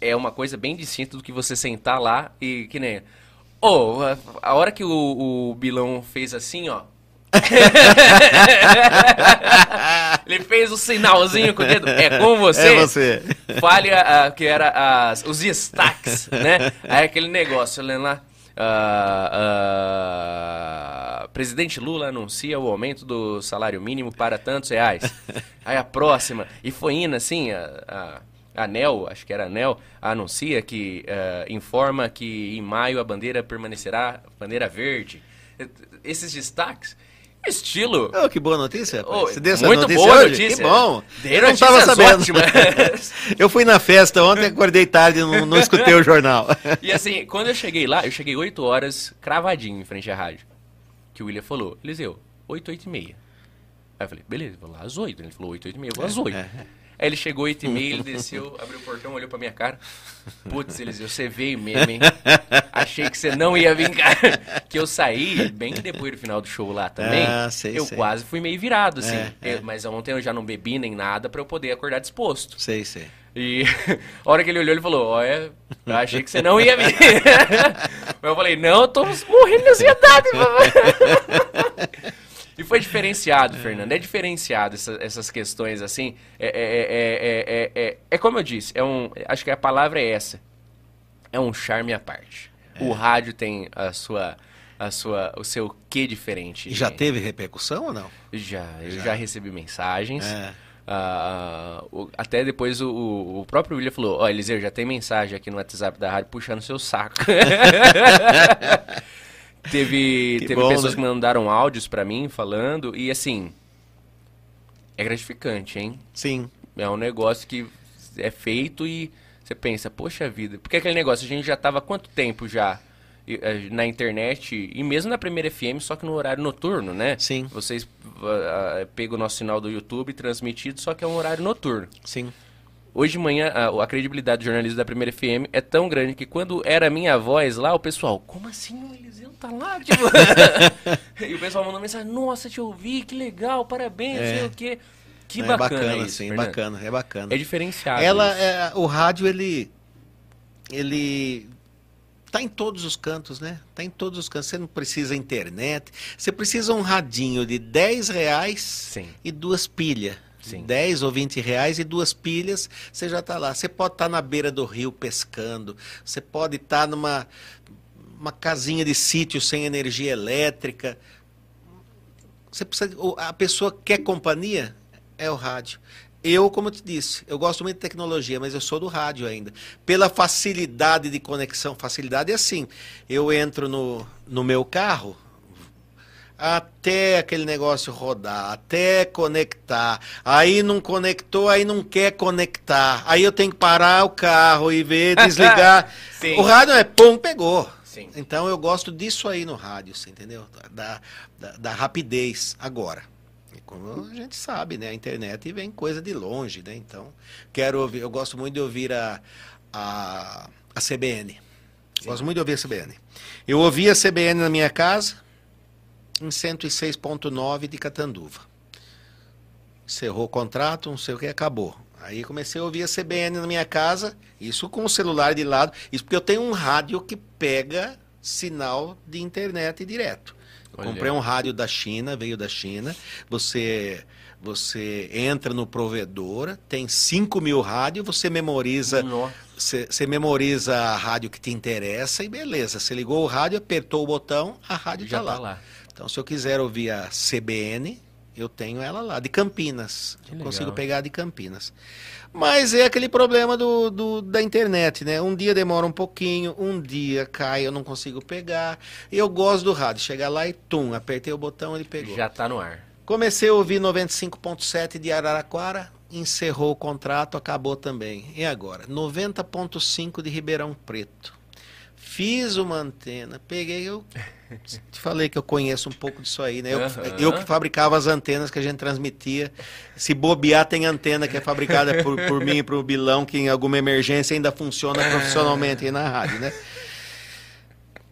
A: é uma coisa bem distinta do que você sentar lá e que nem. Ô, a, a hora que o, o Bilão fez assim, ó. <laughs> Ele fez o sinalzinho com o dedo. É com você?
B: É você.
A: Fale a, a- que era as, os destaques, né? Aí aquele negócio, lendo lá. Ah, ah, presidente Lula anuncia o aumento do salário mínimo para tantos reais. <laughs> Aí a próxima, e foi indo assim, a, a, ANEL, acho que era a ANEL, anuncia que ah, informa que em maio a bandeira permanecerá bandeira verde. Esses destaques, estilo
B: Oh, que boa notícia.
A: Ô,
B: Você deu essa
A: muito
B: notícia
A: boa
B: hoje?
A: notícia.
B: Que bom.
A: Dei
B: Eu não estava sabendo.
A: ótimas. <laughs>
B: Eu fui na festa ontem, acordei tarde, não, não escutei o jornal.
A: E assim, quando eu cheguei lá, eu cheguei 8 horas cravadinho em frente à rádio. Que o William falou, Eliseu, 8, 8 e meia. Aí eu falei, beleza, vou lá às 8. Ele falou 8, 8 e meia, eu vou às 8.
B: é.
A: Aí ele chegou 8 e meia, ele desceu, <laughs> abriu o portão, olhou pra minha cara. Putz, Eliseu, você veio mesmo, hein? Achei que você não ia vir, cara. <laughs> Que eu saí bem depois do final do show lá também.
B: Ah, sei,
A: eu
B: sei.
A: quase fui meio virado, assim.
B: É, é.
A: Eu- mas ontem eu já não bebi nem nada pra eu poder acordar disposto.
B: Sei, sei.
A: E <laughs> a hora que ele olhou, ele falou: Olha, eu achei que você não ia vir. Mas eu falei: Não, eu tô morrendo de ansiedade. Papai." e foi diferenciado, Fernando. É diferenciado essa- essas questões assim. É, é, é, é, é, é, é como eu disse, é um, acho que a palavra é essa. É um charme à parte. O rádio tem a sua, a sua, o seu quê diferente.
B: E já teve repercussão ou não?
A: Já, eu já, recebi mensagens.
B: É.
A: Ah, o- até depois o, o- o próprio William falou: Ó, Eliseu, já tem mensagem aqui no WhatsApp da rádio puxando seu saco. <laughs> <laughs> teve <laughs>
B: Que
A: teve
B: bom,
A: pessoas
B: né?
A: que mandaram áudios pra mim falando, e assim. É gratificante, hein?
B: Sim.
A: É um negócio que é feito e você pensa, poxa vida, porque aquele negócio, a gente já tava há quanto tempo já eh, na internet e mesmo na primeira FM, só que no horário noturno, né?
B: Sim.
A: Vocês uh, pegam o nosso sinal do YouTube transmitido, só que é um horário noturno.
B: Sim.
A: Hoje de manhã, a, a credibilidade do jornalismo da primeira FM é tão grande que quando era minha voz lá, o pessoal, como assim o Eliseu tá lá? <laughs> Tipo... <laughs> e o pessoal mandou mensagem, nossa, te ouvi, que legal, parabéns,
B: É.
A: sei o quê. Que
B: é
A: bacana,
B: bacana,
A: isso,
B: sim,
A: Fernando.
B: bacana, é bacana.
A: É diferenciado.
B: Ela, é, o rádio, ele, ele tá em todos os cantos, né? Tá em todos os cantos. Você não precisa internet. Você precisa um radinho de 10 reais
A: Sim.
B: e duas pilhas.
A: Sim.
B: 10 ou 20 reais e duas pilhas, você já está lá. Você pode estar na beira do rio pescando. Você pode estar numa uma casinha de sítio sem energia elétrica. Você precisa, a pessoa quer companhia? É o rádio. Eu, como eu te disse, eu gosto muito de tecnologia, mas eu sou do rádio ainda. Pela facilidade de conexão. Facilidade é assim. Eu entro no, no meu carro, até aquele negócio rodar, até conectar. Aí não conectou, aí não quer conectar. Aí eu tenho que parar o carro e ver, <laughs> desligar.
A: Sim.
B: o rádio é pum, pegou.
A: Sim.
B: Então eu gosto disso aí no rádio, você entendeu? Da, da, da rapidez. Agora, e como a gente sabe, né? A internet vem coisa de longe, né? Então, quero ouvir, eu gosto muito de ouvir a, a, a CBN. Gosto muito de ouvir a CBN. Eu ouvi a CBN na minha casa, em 106.9 de Catanduva. Encerrou o contrato, não sei o que, acabou. Aí comecei a ouvir a CBN na minha casa, isso com o celular de lado, isso porque eu tenho um rádio que pega sinal de internet direto.
A: Olha.
B: comprei um rádio da China, veio da China. Você você entra no provedor, tem 5 mil rádios, você memoriza você você memoriza a rádio que te interessa e beleza. Você ligou o rádio, apertou o botão, a rádio
A: Já
B: está lá.
A: tá lá.
B: Então, se eu quiser ouvir a CBN, eu tenho ela lá, de Campinas.
A: Que
B: Eu
A: legal.
B: consigo pegar de Campinas. Mas é aquele problema do, do- da internet, né? Um dia demora um pouquinho, um dia cai, eu não consigo pegar. Eu gosto do rádio. Chegar lá e tum, apertei o botão, ele pegou.
A: Já tá no ar.
B: Comecei a ouvir 95.7 de Araraquara, encerrou o contrato, acabou também. E agora? 90.5 de Ribeirão Preto. Fiz uma antena, peguei, eu te falei que eu conheço um pouco disso aí, né? Eu,
A: Aham.
B: eu que fabricava as antenas que a gente transmitia. Se bobear, tem antena que é fabricada por, por mim e por Bilão, que em alguma emergência ainda funciona profissionalmente aí na rádio, né?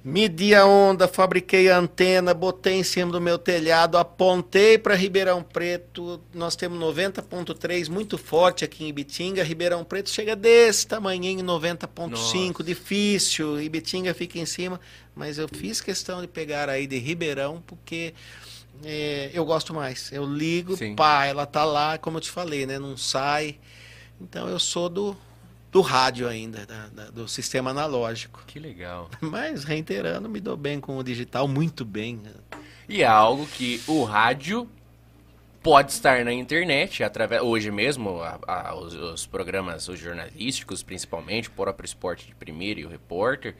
B: Medi a onda, fabriquei a antena, botei em cima do meu telhado, apontei para Ribeirão Preto. Nós temos 90.3 muito forte aqui em Ibitinga. Ribeirão Preto chega desse tamanhinho, 90.5,
A: Nossa.
B: difícil. Ibitinga fica em cima, mas eu fiz questão de pegar aí de Ribeirão porque é, eu gosto mais. Eu ligo,
A: Sim.
B: pá, ela tá lá, como eu te falei, né? Não sai. Então eu sou do, do rádio ainda, da- da- do sistema analógico.
A: Que legal. <laughs>
B: Mas, reiterando, me dou bem com o digital, muito bem.
A: E é algo que o rádio pode estar na internet, através hoje mesmo, a- a- os, os programas os jornalísticos, principalmente, o próprio Esporte de Primeira e o Repórter,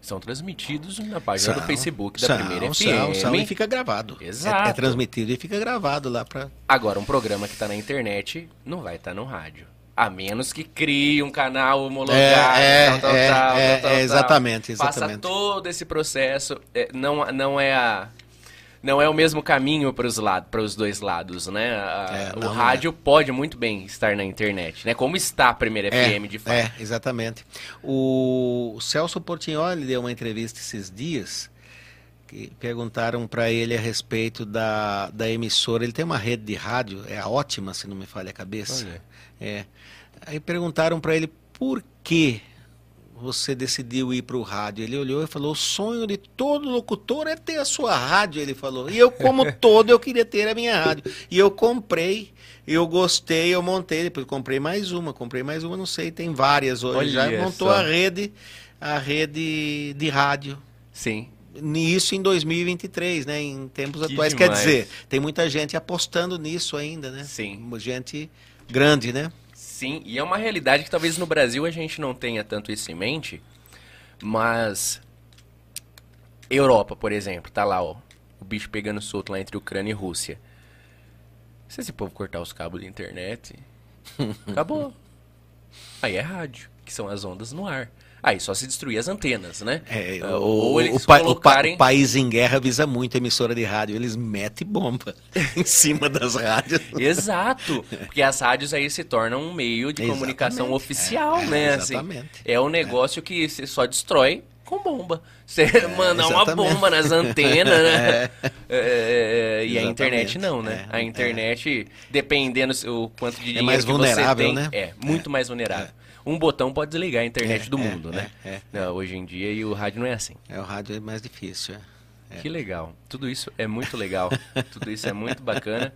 A: são transmitidos na página do
B: São,
A: Facebook da
B: são,
A: Primeira
B: são,
A: FM.
B: são, e fica gravado.
A: Exato.
B: É, é transmitido e fica gravado lá para
A: Agora, um programa que está na internet não vai estar no rádio. A menos que crie um canal homologado,
B: É, é,
A: tal, tal,
B: é,
A: tal,
B: é,
A: tal,
B: é,
A: tal.
B: exatamente,
A: Passa
B: exatamente.
A: todo esse processo. é, não, não é a. Não é o mesmo caminho para os lados, para os dois lados, né? A-
B: É,
A: o rádio pode muito bem estar na internet, né? Como está a primeira FM de fato.
B: É, exatamente. O Celso Portignoli deu uma entrevista esses dias que perguntaram para ele a respeito da, da emissora. Ele tem uma rede de rádio, é ótima, se não me falha a cabeça.
A: Olha.
B: É. Aí perguntaram para ele por que você decidiu ir para o rádio. Ele olhou e falou: o sonho de todo locutor é ter a sua rádio. Ele falou. E eu, como <laughs> todo, eu queria ter a minha rádio. E eu comprei, eu gostei, eu montei. Depois comprei mais uma, comprei mais uma, não sei, tem várias hoje.
A: Olha
B: Já montou
A: só.
B: a rede, a rede de rádio.
A: Sim.
B: Isso em 2023, né? Em tempos
A: Que
B: atuais. Quer
A: demais.
B: dizer, tem muita gente apostando nisso ainda, né?
A: Sim.
B: Gente grande, né?
A: Sim, e é uma realidade que talvez no Brasil a gente não tenha tanto isso em mente, mas Europa, por exemplo, tá lá, ó, o bicho pegando solto lá entre Ucrânia e Rússia. Se esse povo cortar os cabos da internet, <laughs> acabou. Aí é rádio, que são as ondas no ar. Aí só se destruir as antenas, né?
B: É,
A: Ah,
B: o,
A: ou
B: o
A: eles
B: pa- o pa-
A: colocarem...
B: o país em guerra avisa muito a emissora de rádio. Eles metem bomba <laughs> em cima das rádios. <laughs>
A: Exato, porque as rádios aí se tornam um meio de
B: Exatamente.
A: comunicação oficial,
B: É, é,
A: né? assim.
B: exatamente.
A: é um negócio que você só destrói com bomba. Você mandar uma bomba nas <laughs> antenas, né? É, é, e a internet não, né?
B: É,
A: a internet, dependendo o quanto de dinheiro
B: mais
A: que
B: vulnerável,
A: você tem,
B: né?
A: é muito mais vulnerável. Um botão pode desligar a internet
B: É,
A: do
B: é,
A: mundo, né?
B: é, é.
A: Não, hoje em dia e o rádio não é assim.
B: É, o rádio é mais difícil. é.
A: Que legal. Tudo isso é muito legal. <laughs> tudo isso é muito bacana.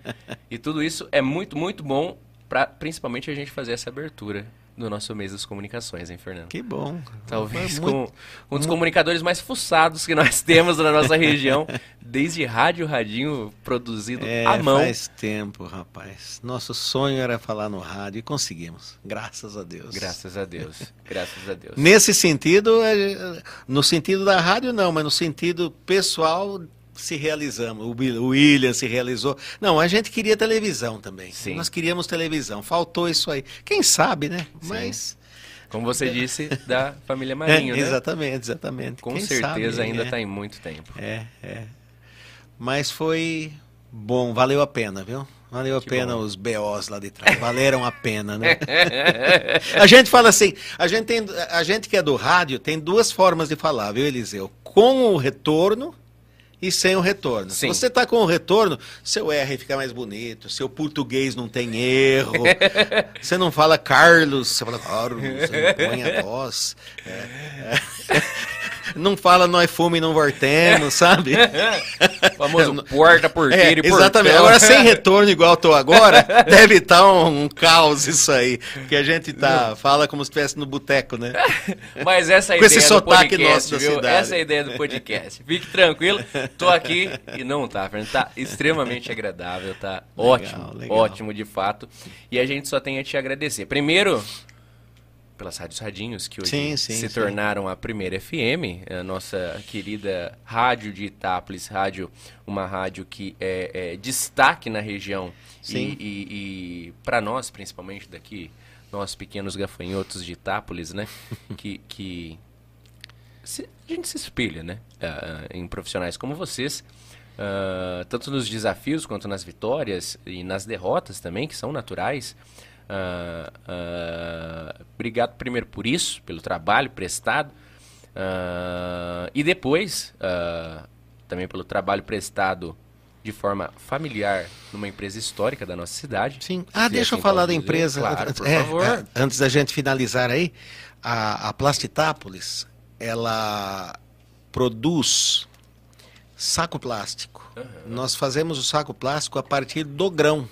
A: E tudo isso é muito, muito bom para principalmente a gente fazer essa abertura do nosso mês das comunicações, hein, Fernando?
B: Que bom.
A: Talvez com
B: muito-
A: um dos comunicadores mais fuçados que nós <laughs> temos na nossa região, desde rádio, radinho produzido
B: É,
A: à mão.
B: faz tempo, rapaz. Nosso sonho era falar no rádio e conseguimos. Graças a Deus.
A: Graças a Deus. <laughs> Graças a Deus.
B: Nesse sentido, é, no sentido da rádio não, mas no sentido pessoal se realizamos. O Will- o William se realizou. Não, a gente queria televisão também.
A: Sim.
B: Nós queríamos televisão. Faltou isso aí. Quem sabe, né? Mas
A: Como você disse, da <laughs> família Marinho,
B: é,
A: né?
B: exatamente, exatamente.
A: Com
B: Quem
A: certeza
B: sabe,
A: ainda
B: é,
A: está em muito tempo.
B: É, é. Mas foi bom, valeu a pena, viu? Valeu a
A: Que
B: pena
A: bom.
B: os BOs lá de trás, valeram a pena, né? <laughs> a gente fala assim, a gente, tem, a gente que é do rádio tem duas formas de falar, viu, Eliseu? Com o retorno e sem o retorno.
A: Sim.
B: Se você tá com o retorno, seu R fica mais bonito, seu português não tem erro, <laughs> você não fala Carlos, você fala Carlos, você põe a voz. É, é. Não fala nós fomos e não voltemos, sabe?
A: O <laughs> famoso porta, porteiro
B: É,
A: e
B: exatamente. Agora, sem <laughs> retorno igual estou agora, deve estar um, um caos isso aí. Porque a gente tá, fala como se estivesse no boteco, né? <laughs>
A: Mas essa é a
B: Com
A: ideia
B: esse
A: do
B: sotaque
A: podcast,
B: nosso da
A: viu?
B: cidade.
A: Essa é a ideia do podcast. Fique tranquilo, tô aqui e não tá, Fernando. Tá extremamente agradável, tá ótimo,
B: legal.
A: ótimo de fato. E a gente só tem a te agradecer. Primeiro, pelas rádios radinhos que hoje
B: Sim, sim,
A: se
B: sim.
A: tornaram a primeira FM, a nossa querida rádio de Itápolis, rádio, uma rádio que é, é destaque na região
B: Sim.
A: e, e, e para nós, principalmente daqui, nós pequenos gafanhotos de Itápolis, né, <laughs> que, que se- a gente se espelha, né, ah, em profissionais como vocês, ah, tanto nos desafios quanto nas vitórias e nas derrotas também, que são naturais. Ah, ah, obrigado primeiro por isso, pelo trabalho prestado, ah, e depois também pelo trabalho prestado de forma familiar numa empresa histórica da nossa cidade.
B: Sim. Ah, deixa eu falar da empresa.
A: Claro, por <laughs>
B: É,
A: favor.
B: é, antes da gente finalizar aí, a, a Plastitápolis, ela produz saco plástico. Nós fazemos o saco plástico a partir do grão.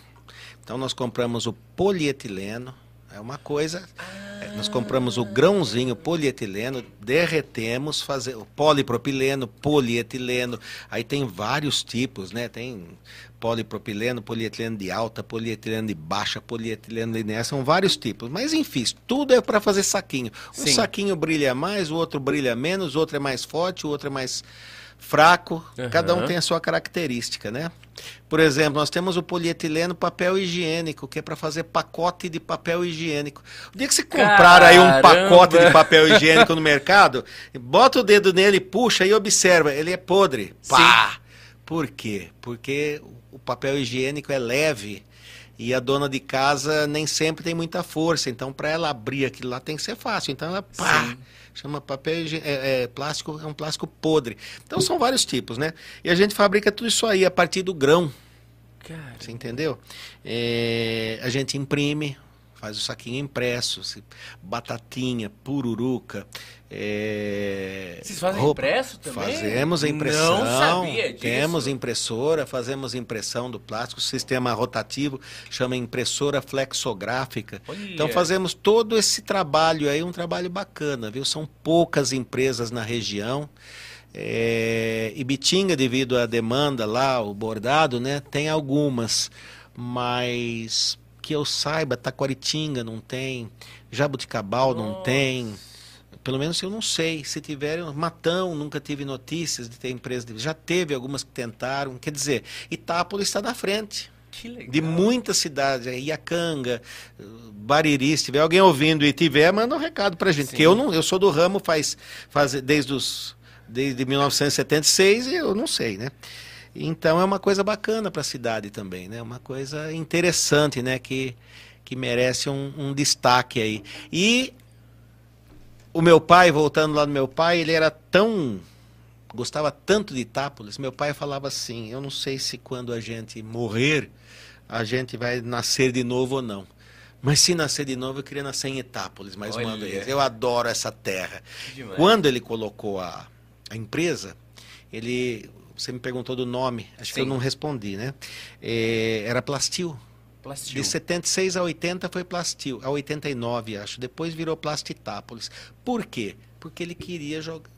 B: Então nós compramos o polietileno, é uma coisa. é, Nós compramos o grãozinho polietileno, derretemos, fazer o polipropileno, polietileno. Aí tem vários tipos, né? Tem polipropileno, polietileno de alta, polietileno de baixa, polietileno linear, são vários tipos. Mas enfim, tudo é para fazer saquinho. Um
A: Sim.
B: saquinho brilha mais, o outro brilha menos, o outro é mais forte, o outro é mais fraco. Cada um tem a sua característica, né? Por exemplo, nós temos o polietileno papel higiênico, que é para fazer pacote de papel higiênico. O dia que você comprar aí um
A: Caramba!
B: pacote de papel higiênico no mercado, bota o dedo nele, puxa e observa, ele é podre. Pá! Por quê? Porque o papel higiênico é leve e a dona de casa nem sempre tem muita força. Então, para ela abrir aquilo lá tem que ser fácil. Então, ela pá!
A: Sim.
B: Chama papel é, é, plástico, é um plástico podre. Então são vários tipos, né? E a gente fabrica tudo isso aí a partir do grão.
A: Cara,
B: Você entendeu? É, a gente imprime, faz o saquinho impresso, batatinha, pururuca. é,
A: Vocês fazem
B: roupa.
A: impresso também?
B: Fazemos a impressão.
A: Não sabia disso.
B: Temos impressora, fazemos impressão do plástico, sistema rotativo, chama impressora flexográfica.
A: Olha.
B: Então fazemos todo esse trabalho aí, um trabalho bacana, viu? São poucas empresas na região. É, Ibitinga, devido à demanda lá, o bordado, né? Tem algumas, mas que eu saiba, Taquaritinga não tem, Jabuticabal não
A: Nossa.
B: tem. Pelo menos eu não sei. Se tiver, Matão, nunca tive notícias de ter empresa. de- Já teve algumas que tentaram. Quer dizer, Itápolis está na frente de muitas cidades, Iacanga, Bariri, se tiver alguém ouvindo e tiver, manda um recado pra gente.
A: Sim.
B: Que eu não, eu sou do ramo faz, faz desde os desde 1976 e eu não sei, né? Então é uma coisa bacana para a cidade também, né? Uma coisa interessante, né? Que, que merece um, um destaque aí. E o meu pai, voltando lá no meu pai, ele era tão gostava tanto de Itápolis. Meu pai falava assim: eu não sei se quando a gente morrer a gente vai nascer de novo ou não. Mas se nascer de novo, eu queria nascer em Itápolis mais uma
A: Olha.
B: vez. Eu adoro essa terra. Quando ele colocou a, a empresa, ele. Você me perguntou do nome, acho que eu
A: Sim.
B: não respondi, né? É, era Plastil.
A: Plastil.
B: De 76 a 80 foi Plastil, a 89 acho. Depois virou Plastitápolis. Por quê? Porque ele queria jogar,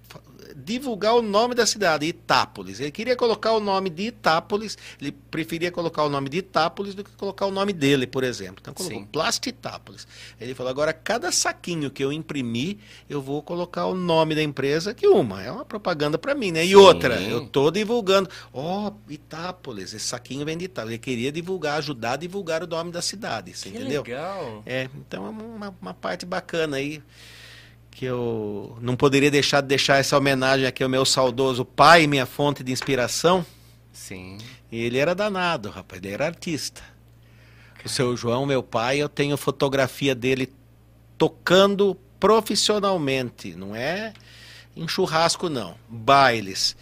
B: divulgar o nome da cidade, Itápolis. Ele queria colocar o nome de Itápolis, ele preferia colocar o nome de Itápolis do que colocar o nome dele, por exemplo. Então colocou
A: Sim.
B: Plastitápolis. Ele falou: agora cada saquinho que eu imprimir, eu vou colocar o nome da empresa, que uma, é uma propaganda para mim, né? E
A: Sim.
B: outra, eu tô divulgando. Ó, Itápolis, esse saquinho vem de Itápolis. Ele queria divulgar, ajudar a divulgar o nome da cidade, você
A: Que
B: entendeu?
A: legal.
B: É, então é uma, uma parte bacana aí que eu não poderia deixar de deixar essa homenagem aqui ao meu saudoso pai, minha fonte de inspiração.
A: Sim.
B: E ele era danado, rapaz, ele era artista. O seu João, meu pai, eu tenho fotografia dele tocando profissionalmente, não é em churrasco não, bailes.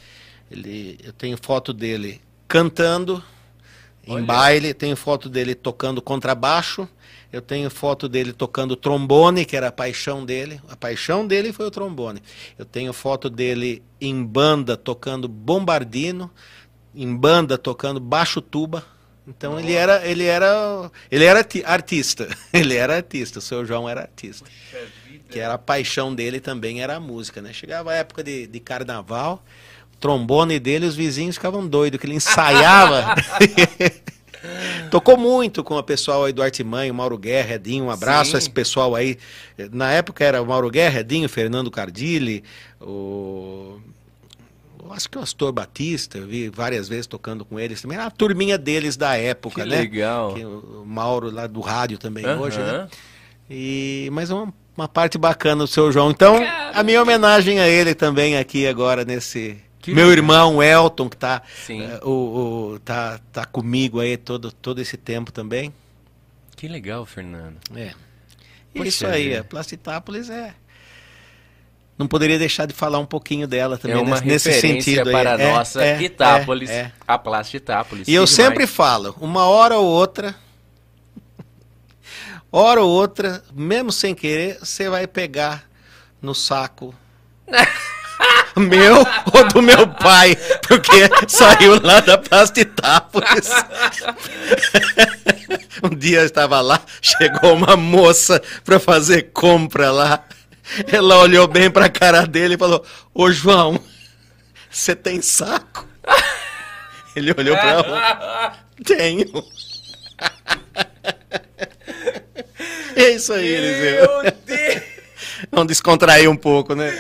B: Ele, eu tenho foto dele cantando em
A: Olha.
B: baile, tenho foto dele tocando contrabaixo, eu tenho foto dele tocando trombone, que era a paixão dele. A paixão dele foi o trombone. Eu tenho foto dele em banda tocando bombardino, em banda tocando baixo tuba. Então ele era, ele era, ele era arti- artista. <laughs> Ele era artista. O seu João era artista. Que era a paixão dele também era a música, né? Chegava a época de, de carnaval, trombone dele, os vizinhos ficavam doidos, que ele ensaiava. <laughs> Tocou muito com o pessoal aí do Artimanha, o Mauro Guerra, Edinho, um abraço
A: Sim.
B: a esse pessoal aí. Na época era o Mauro Guerra, Edinho, Fernando Cardilli, o... acho que o Astor Batista, eu vi várias vezes tocando com eles também. Era a turminha deles da época,
A: Que
B: né?
A: legal.
B: Que o o Mauro lá do rádio também hoje, né? E, mas é uma, uma parte bacana do seu João. Então, a minha homenagem a ele também aqui agora nesse.
A: Que
B: meu irmão Elton, que tá,
A: Sim.
B: eh, o, o- tá, tá comigo aí todo, todo esse tempo também.
A: Que legal, Fernando.
B: É.
A: Poxa
B: isso aí, a Plastitápolis é. Não poderia deixar de falar um pouquinho dela também
A: é uma
B: nesse, nesse sentido aí.
A: para a
B: É,
A: nossa
B: é,
A: Itápolis,
B: é, é.
A: a Plastitápolis.
B: E eu
A: Que
B: sempre
A: demais.
B: falo, uma hora ou outra, <laughs> hora ou outra, mesmo sem querer, você vai pegar no saco <laughs> meu ou do meu pai, porque saiu lá da Plastitápolis. <laughs> um dia eu estava lá, chegou uma moça para fazer compra lá. Ela olhou bem para a cara dele e falou: Ô João, você tem saco? Ele olhou para roupa. Tenho. <laughs> É isso aí, Eliseu.
A: Meu Deus!
B: Vamos descontrair um pouco, né?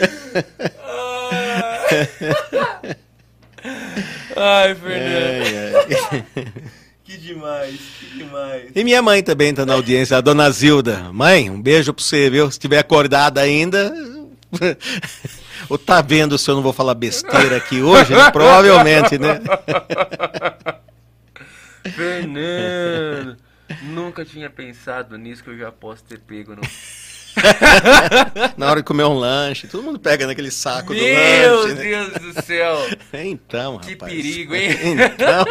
A: Ai, Fernando.
B: É, é.
A: Que demais, que demais.
B: E minha mãe também tá na audiência, a dona Zilda. Mãe, um beijo pra você, viu? Se estiver acordada ainda. <laughs> Ou tá vendo se eu não vou falar besteira aqui hoje, né? Provavelmente, né?
A: Fernando, nunca tinha pensado nisso que eu já posso ter pego no. <laughs>
B: Na hora de comer um lanche, todo mundo pega naquele saco do
A: Meu
B: lanche. né?
A: Deus do céu! <laughs>
B: Então,
A: Que
B: rapaz.
A: perigo, hein? <laughs>
B: Então,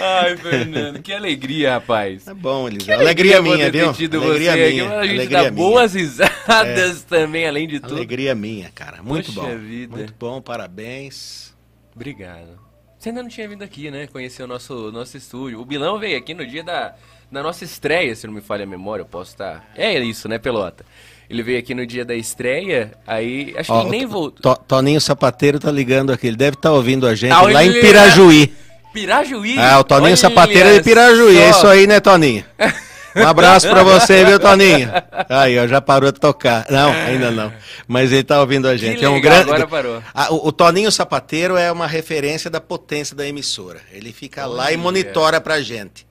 A: Ai, Fernando, que alegria, rapaz.
B: tá bom, Eliseu.
A: Que
B: Alegria
A: poder
B: minha, viu? Alegria
A: você
B: minha.
A: aqui, a gente
B: Alegria
A: dá
B: minha. É.
A: boas risadas também, além de tudo.
B: Alegria minha, cara. Muito
A: Poxa
B: bom.
A: vida.
B: Muito bom, parabéns.
A: Obrigado. Você ainda não tinha vindo aqui, né? Conhecer o nosso, nosso estúdio. O Bilão veio aqui no dia da, da nossa estreia, se não me falha a memória, eu posso estar. É isso, né, Pelota? Ele veio aqui no dia da estreia, aí acho que
B: Ó,
A: ele nem voltou.
B: To- Toninho Sapateiro tá ligando aqui. Ele deve estar ouvindo a gente
A: Ah,
B: lá em
A: ele-
B: Pirajuí.
A: Pirajuí!
B: Ah, o Toninho
A: Olha
B: Sapateiro é de Pirajuí. É
A: só.
B: isso aí, né, Toninho? <laughs> Um abraço pra você, viu, Toninho? Aí, ó, já parou de tocar. Não, ainda não. Mas ele tá ouvindo a gente.
A: Que
B: é um
A: legal,
B: grande.
A: agora parou.
B: Ah, o, o Toninho Sapateiro é uma referência da potência da emissora. Ele fica lá e
A: Olha.
B: monitora pra gente.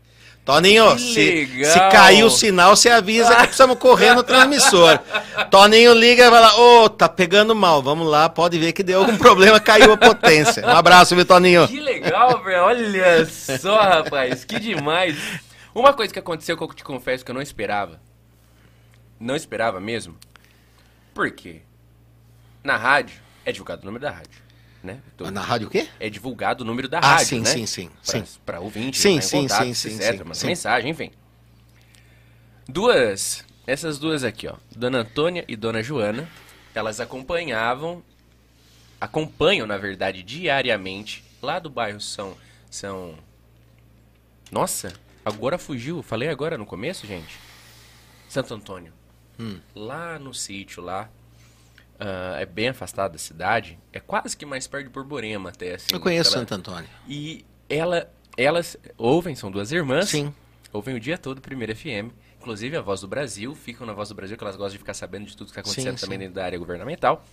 B: Toninho, se, se cair o sinal, você avisa que precisamos correr no transmissor. Toninho liga e vai lá, ô, tá pegando mal, vamos lá, pode ver que deu algum problema, caiu a potência. Um abraço, viu, Toninho?
A: Que legal, velho. Olha só, rapaz. Que demais. Uma coisa que aconteceu que eu te confesso que eu não esperava. Não esperava mesmo. Por quê? Na rádio, é divulgado o número da rádio. Né?
B: Na rádio o quê?
A: É divulgado o número da
B: Ah,
A: rádio,
B: sim,
A: né?
B: sim, sim,
A: Pra,
B: sim.
A: pra ouvinte,
B: Sim, sim,
A: contato,
B: sim, sim,
A: etc,
B: sim,
A: mandar
B: sim.
A: mensagem, enfim. Duas, essas duas aqui, ó. Dona Antônia e Dona Joana, elas acompanhavam, acompanham, na verdade, diariamente, lá do bairro São... São... Nossa, agora fugiu. Falei agora no começo, gente? Santo Antônio.
B: Hum.
A: Lá no sítio, lá. Ah, é bem afastado da cidade. É quase que mais perto de Borborema, até assim.
B: Eu conheço
A: aquela-
B: Santo Antônio.
A: e ela, elas ouvem, são duas irmãs.
B: Sim.
A: Ouvem o dia todo Primeira FM. Inclusive a Voz do Brasil, ficam na Voz do Brasil, que elas gostam de ficar sabendo de tudo que está acontecendo
B: Sim,
A: também
B: sim.
A: dentro da área governamental.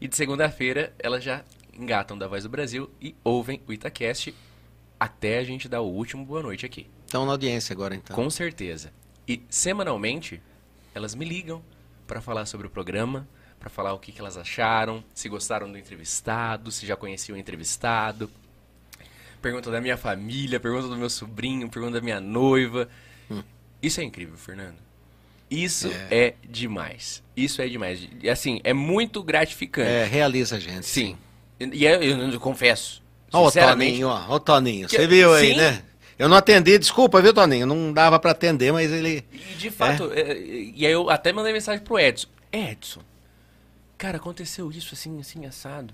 A: E de segunda-feira elas já engatam da Voz do Brasil e ouvem o Itacast até a gente dar o último boa noite aqui.
B: Estão na audiência agora, então.
A: Com certeza. E semanalmente elas me ligam para falar sobre o programa, para falar o que, que elas acharam, se gostaram do entrevistado, se já conheciam o entrevistado. Perguntam da minha família, perguntam do meu sobrinho, perguntam da minha noiva. Isso é incrível, Fernando. Isso é. demais. Isso é demais. Assim, é muito gratificante.
B: É, realiza a gente.
A: Sim. E eu, eu, eu confesso.
B: Ó o Toninho, ó. O Toninho. Você viu aí,
A: Sim.
B: né? Eu não atendi, desculpa, viu, Toninho? Não dava pra atender, mas ele.
A: E de fato, é, e aí eu até mandei mensagem pro Edson. Edson, cara, aconteceu isso assim, assim, assado.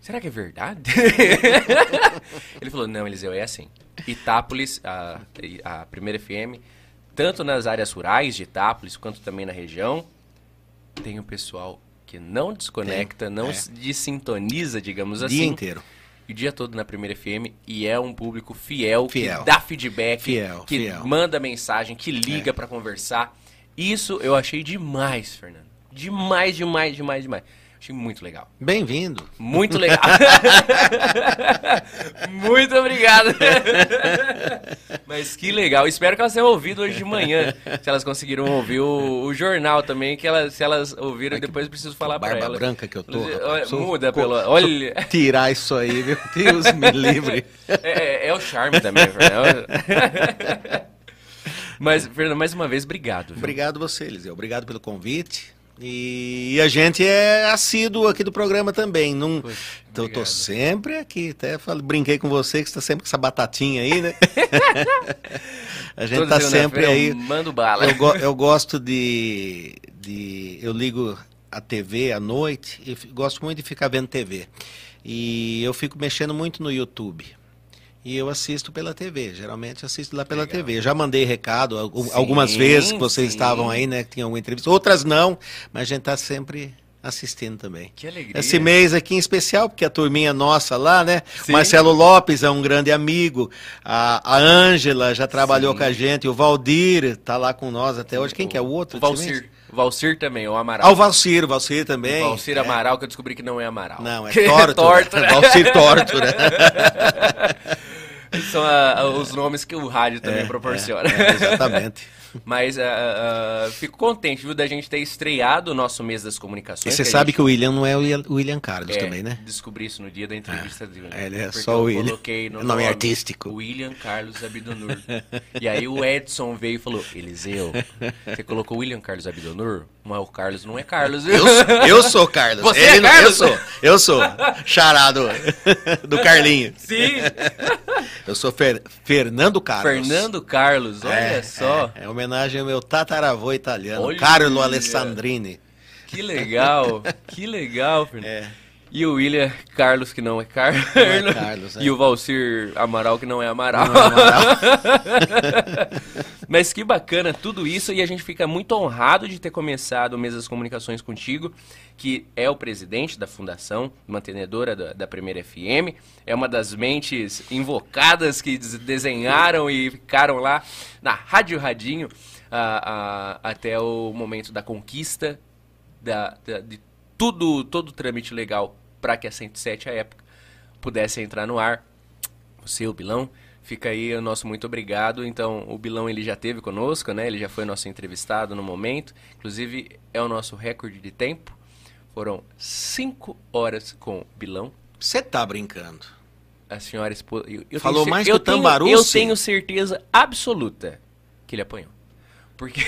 A: Será que é verdade? <laughs> Ele falou, não, Eliseu, é assim. Itápolis, a, a primeira FM, tanto nas áreas rurais de Itápolis, quanto também na região, tem o pessoal que não desconecta, não
B: é.
A: se desintoniza, digamos
B: Dia
A: assim.
B: inteiro.
A: O dia todo na Primeira FM e é um público fiel,
B: Fiel.
A: que dá feedback,
B: Fiel,
A: que
B: fiel.
A: manda mensagem, que liga
B: É.
A: pra conversar. Isso eu achei demais, Fernando. Demais, demais, demais, demais. Achei muito legal.
B: Bem-vindo.
A: Muito <laughs> legal. muito obrigado. Mas que legal. Espero que elas tenham ouvido hoje de manhã. Se elas conseguiram ouvir o, o jornal também, que elas, se elas ouviram, depois eu preciso falar pra
B: Barba
A: elas.
B: branca que eu tô.
A: Olha,
B: Sou-
A: Muda pelo. Olha.
B: Tirar isso aí, viu? <laughs> Deus me livre.
A: É, é o charme também, Fernando. <laughs> Mas, Fernando, mais uma vez, obrigado. viu?
B: Obrigado você, Eliseu. Obrigado pelo convite. E a gente é assíduo aqui do programa também. Não,
A: Poxa,
B: tô, tô sempre aqui. Até falei- brinquei com você que você tá sempre com essa batatinha aí, né? <laughs> a gente
A: Toda
B: tá sempre aí.
A: eu Mando bala.
B: Eu, go- eu gosto de, de. Eu ligo a TV à noite e gosto muito de ficar vendo TV. E eu fico mexendo muito no YouTube. E eu assisto pela TV, geralmente assisto lá pela
A: Legal.
B: TV. Já mandei recado al-
A: Sim,
B: algumas vezes que vocês
A: sim.
B: estavam aí, né? Que tinham alguma entrevista. Outras não, mas a gente tá sempre assistindo também.
A: Que alegria.
B: Esse mês aqui em especial, porque a turminha nossa lá, né?
A: Sim.
B: Marcelo Lopes é um grande amigo. A a Ângela já trabalhou com a gente. O Valdir tá lá com nós até hoje. Quem que é o outro?
A: O Valcir. Valcir também, o Amaral.
B: Ah, o Valcir, o Valcir também.
A: O Valcir
B: É.
A: Amaral, que eu descobri que não é Amaral.
B: Não, é <laughs> torto.
A: torto,
B: né?
A: né?
B: Valcir torto, né? <laughs>
A: São a- a- os nomes que o rádio também
B: É,
A: proporciona.
B: é, é, exatamente. <laughs>
A: Mas ah, ah, ah, fico contente, viu, da gente ter estreado o nosso mês das
B: E
A: comunicações.
B: você
A: a
B: sabe
A: gente-
B: que o William não é o William- o Carlos
A: É,
B: também, né?
A: Descobri isso no dia da entrevista dele.
B: É, ele é só o William.
A: coloquei no
B: É nome artístico.
A: William Carlos Abidonur. <laughs> e aí o Edson veio e falou: Eliseu, você colocou William Carlos Abidonur? Mas o Carlos não é Carlos, viu?
B: Eu, sou- eu sou Carlos.
A: Você
B: Ele
A: é
B: não-
A: Carlos?
B: Eu sou. Eu sou. Charado <laughs> do Carlinho.
A: Sim.
B: Eu sou Fer- Fernando Carlos.
A: Fernando Carlos, olha
B: É,
A: só.
B: É, é homenagem ao meu tataravô italiano,
A: Olha.
B: Carlo Alessandrini.
A: Que legal. <laughs> que legal, Fernando.
B: É.
A: E o William Carlos, que não é Carlos.
B: é Carlos, é.
A: E o Valcir Amaral, que não é Amaral.
B: Não é Amaral. <laughs>
A: Mas que bacana tudo isso e a gente fica muito honrado de ter começado o Mesa das Comunicações contigo, que é o presidente da fundação, mantenedora da, da Primeira FM, é uma das mentes invocadas que des- desenharam e ficaram lá na Rádio Radinho até o momento da conquista da, da- de tudo, todo o trâmite legal para que a 107, à época, pudesse entrar no ar. Você, o Bilão, fica aí o nosso muito obrigado. Então, o Bilão ele já teve conosco, né? Ele já foi nosso entrevistado no momento. Inclusive, é o nosso recorde de tempo. Foram cinco horas com o Bilão.
B: Você tá brincando.
A: A senhora esposa. Eu, eu
B: Falou
A: tenho,
B: mais
A: eu
B: que o
A: Tambaru?
B: Tenho,
A: eu tenho certeza absoluta que ele apanhou. Porque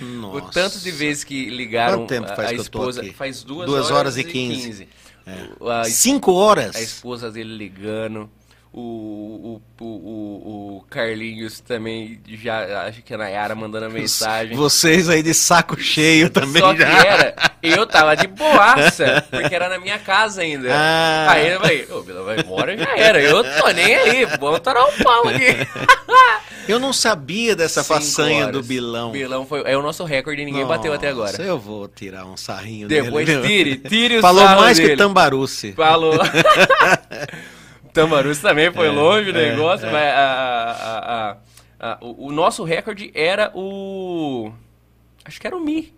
B: Nossa. <laughs>
A: o tanto de vezes que ligaram a, a, esposa. faz duas horas,
B: horas, e
A: 15. 15. É.
B: Cinco horas?
A: A esposa dele ligando. O, o, o, o, Carlinhos também já acho que a Nayara mandando a mensagem.
B: Vocês aí de saco cheio também.
A: Só
B: já.
A: que era, eu tava de boaça, porque era na minha casa ainda.
B: Ah.
A: Aí eu falei, ô, oh, vai embora, já era. Eu tô nem aí, vamos torar um pau aqui. <laughs>
B: Eu não sabia dessa
A: Cinco
B: façanha
A: horas.
B: do Bilão.
A: Bilão foi, é o nosso recorde, ninguém bateu até agora.
B: Nossa, Eu vou tirar um sarrinho
A: Depois
B: dele. viu?
A: tire, tire o
B: Falou mais que
A: dele.
B: o Tambaruci.
A: Falou. <laughs> Tambarus também foi
B: É,
A: longe o
B: é,
A: negócio,
B: é.
A: mas a- a- a- o, o nosso recorde era o. Acho que era o Mi.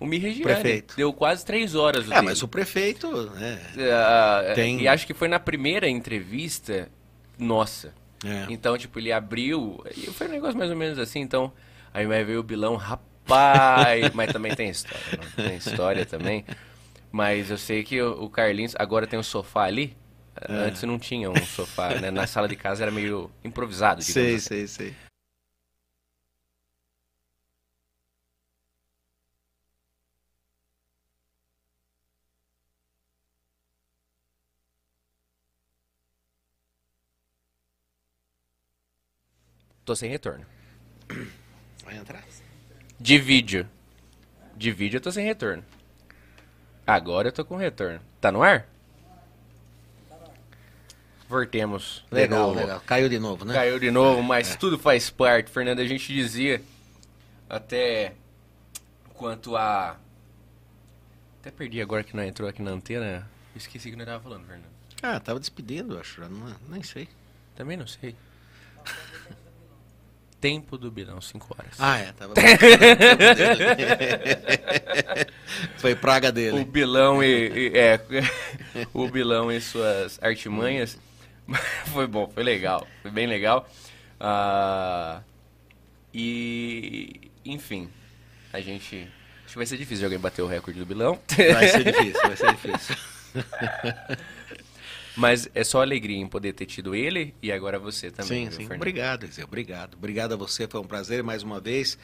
A: O Mi Regiane.
B: Prefeito.
A: Deu quase três horas. o
B: É,
A: dele.
B: mas o prefeito, né?
A: Ah,
B: Tem-
A: E acho que foi na primeira entrevista nossa.
B: É.
A: Então, tipo, ele abriu. E foi um negócio mais ou menos assim. Então, aí vai ver o Bilão, rapaz. mas também tem história. né? Tem história também. Mas eu sei que o, Carlinhos. Agora tem um sofá ali.
B: É.
A: Antes não tinha um sofá, né? Na sala de casa era meio improvisado,
B: Sei,
A: assim.
B: sei, sei.
A: Tô sem retorno.
B: Vai entrar?
A: De vídeo. De vídeo eu tô sem retorno. Agora eu tô com retorno. Tá no ar? Voltemos.
B: Legal,
A: novo.
B: legal. Caiu de novo, né?
A: Caiu de novo, mas tudo faz parte. Fernando, a gente dizia até quanto a. Até perdi agora que não entrou aqui na antena. Esqueci que nós tava falando, Fernando.
B: Ah, tava despedindo, acho. Não, nem sei.
A: Também não sei. Tempo do Bilão, 5 horas.
B: Ah, é, tava. <laughs> Foi praga
A: O
B: dele.
A: Bilão e, e- é, <laughs> o Bilão e suas artimanhas. <laughs> Foi bom, foi legal, foi bem legal. Ah, e enfim, a gente acho que vai ser difícil de alguém bater o recorde do Bilão,
B: Vai ser difícil, vai ser difícil.
A: Mas é só alegria em poder ter tido ele e agora você também.
B: Sim,
A: viu,
B: sim.
A: Fernando?
B: Obrigado, Zé. Obrigado. Obrigado a você. Foi um prazer mais uma vez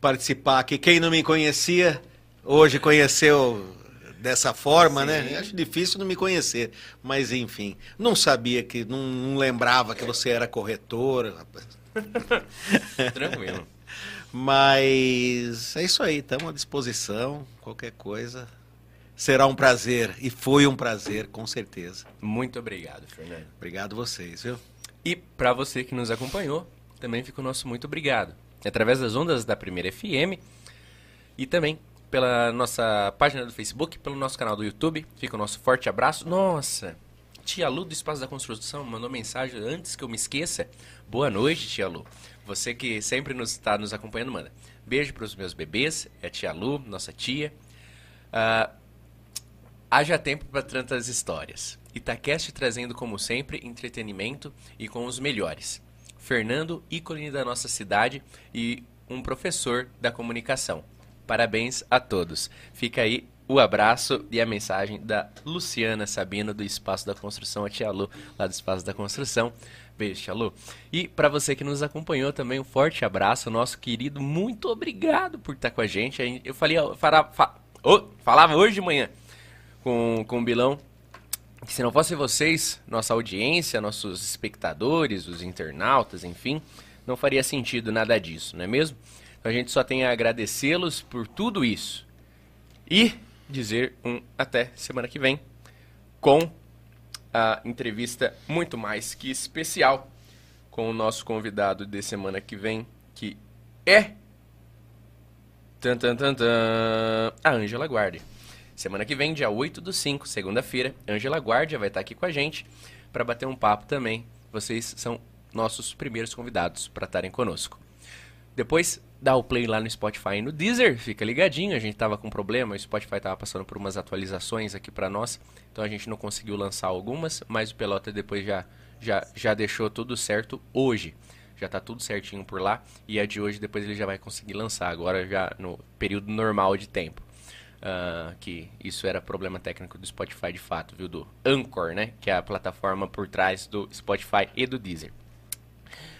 B: participar aqui. Quem não me conhecia, hoje conheceu dessa forma, né? Acho difícil não me conhecer. Mas, enfim, não sabia que, não, não lembrava que você era corretor. <laughs>
A: Tranquilo.
B: Mas é isso aí, estamos à disposição. Qualquer coisa. Será um prazer. E foi um prazer, com certeza.
A: Muito obrigado, Fernando.
B: Obrigado vocês, viu?
A: E para você que nos acompanhou, também fica o nosso muito obrigado. Através das ondas da Primeira FM e também pela nossa página do Facebook, pelo nosso canal do YouTube. Fica o nosso forte abraço. Nossa, Tia Lu do Espaço da Construção mandou mensagem antes que eu me esqueça. Boa noite, Tia Lu. Você que sempre nos está nos acompanhando, manda. Beijo para os meus bebês, é a Tia Lu, nossa tia. Ah, Haja tempo para tantas histórias. Itacast trazendo, como sempre, entretenimento e com os melhores. Fernando, ícone da nossa cidade e um professor da comunicação. Parabéns a todos. Fica aí o abraço e a mensagem da Luciana Sabino, do Espaço da Construção, a Tia Lu, lá do Espaço da Construção. Beijo, Tia Lu. E para você que nos acompanhou também, um forte abraço, nosso querido. Muito obrigado por estar com a gente. Eu falei, ó, fara- fa- ô, falava hoje de manhã com, com o Bilão. Que se não fosse vocês, nossa audiência, nossos espectadores, os internautas, enfim, não faria sentido nada disso, não é mesmo? Então a gente só tem a agradecê-los por tudo isso. E dizer um até semana que vem com a entrevista muito mais que especial com o nosso convidado de semana que vem, que é Tan, tan, tan, tan. A Ângela Guardia. Semana que vem, dia 8 do 5, segunda-feira, Ângela Guardia vai estar aqui com a gente para bater um papo também. Vocês são nossos primeiros convidados para estarem conosco. Depois, dá o play lá no Spotify e no Deezer, fica ligadinho. A gente tava com problema, o Spotify tava passando por umas atualizações aqui para nós, então a gente não conseguiu lançar algumas, mas o Pelota depois já já, já deixou tudo certo hoje. Já tá tudo certinho por lá. E a de hoje depois ele já vai conseguir lançar, agora já no período normal de tempo. Uh, que isso era problema técnico do Spotify de fato, viu? Do Anchor, né? Que é a plataforma por trás do Spotify e do Deezer.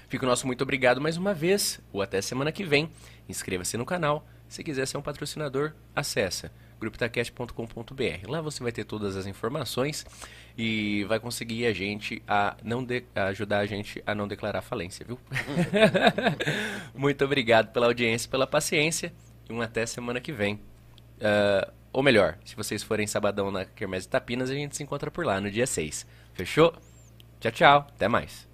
A: Fica o nosso muito obrigado mais uma vez. Ou até semana que vem. Inscreva-se no canal. Se quiser ser um patrocinador, acessa grupitacast.com.br. Lá você vai ter todas as informações e vai conseguir a gente a não de, a ajudar a gente a não declarar falência, viu? <laughs> <laughs> Muito obrigado pela audiência, pela paciência e um até semana que vem. Uh, ou melhor, se vocês forem sabadão na Kermesse Tapinas, a gente se encontra por lá no dia 6. Fechou? Tchau, tchau. Até mais.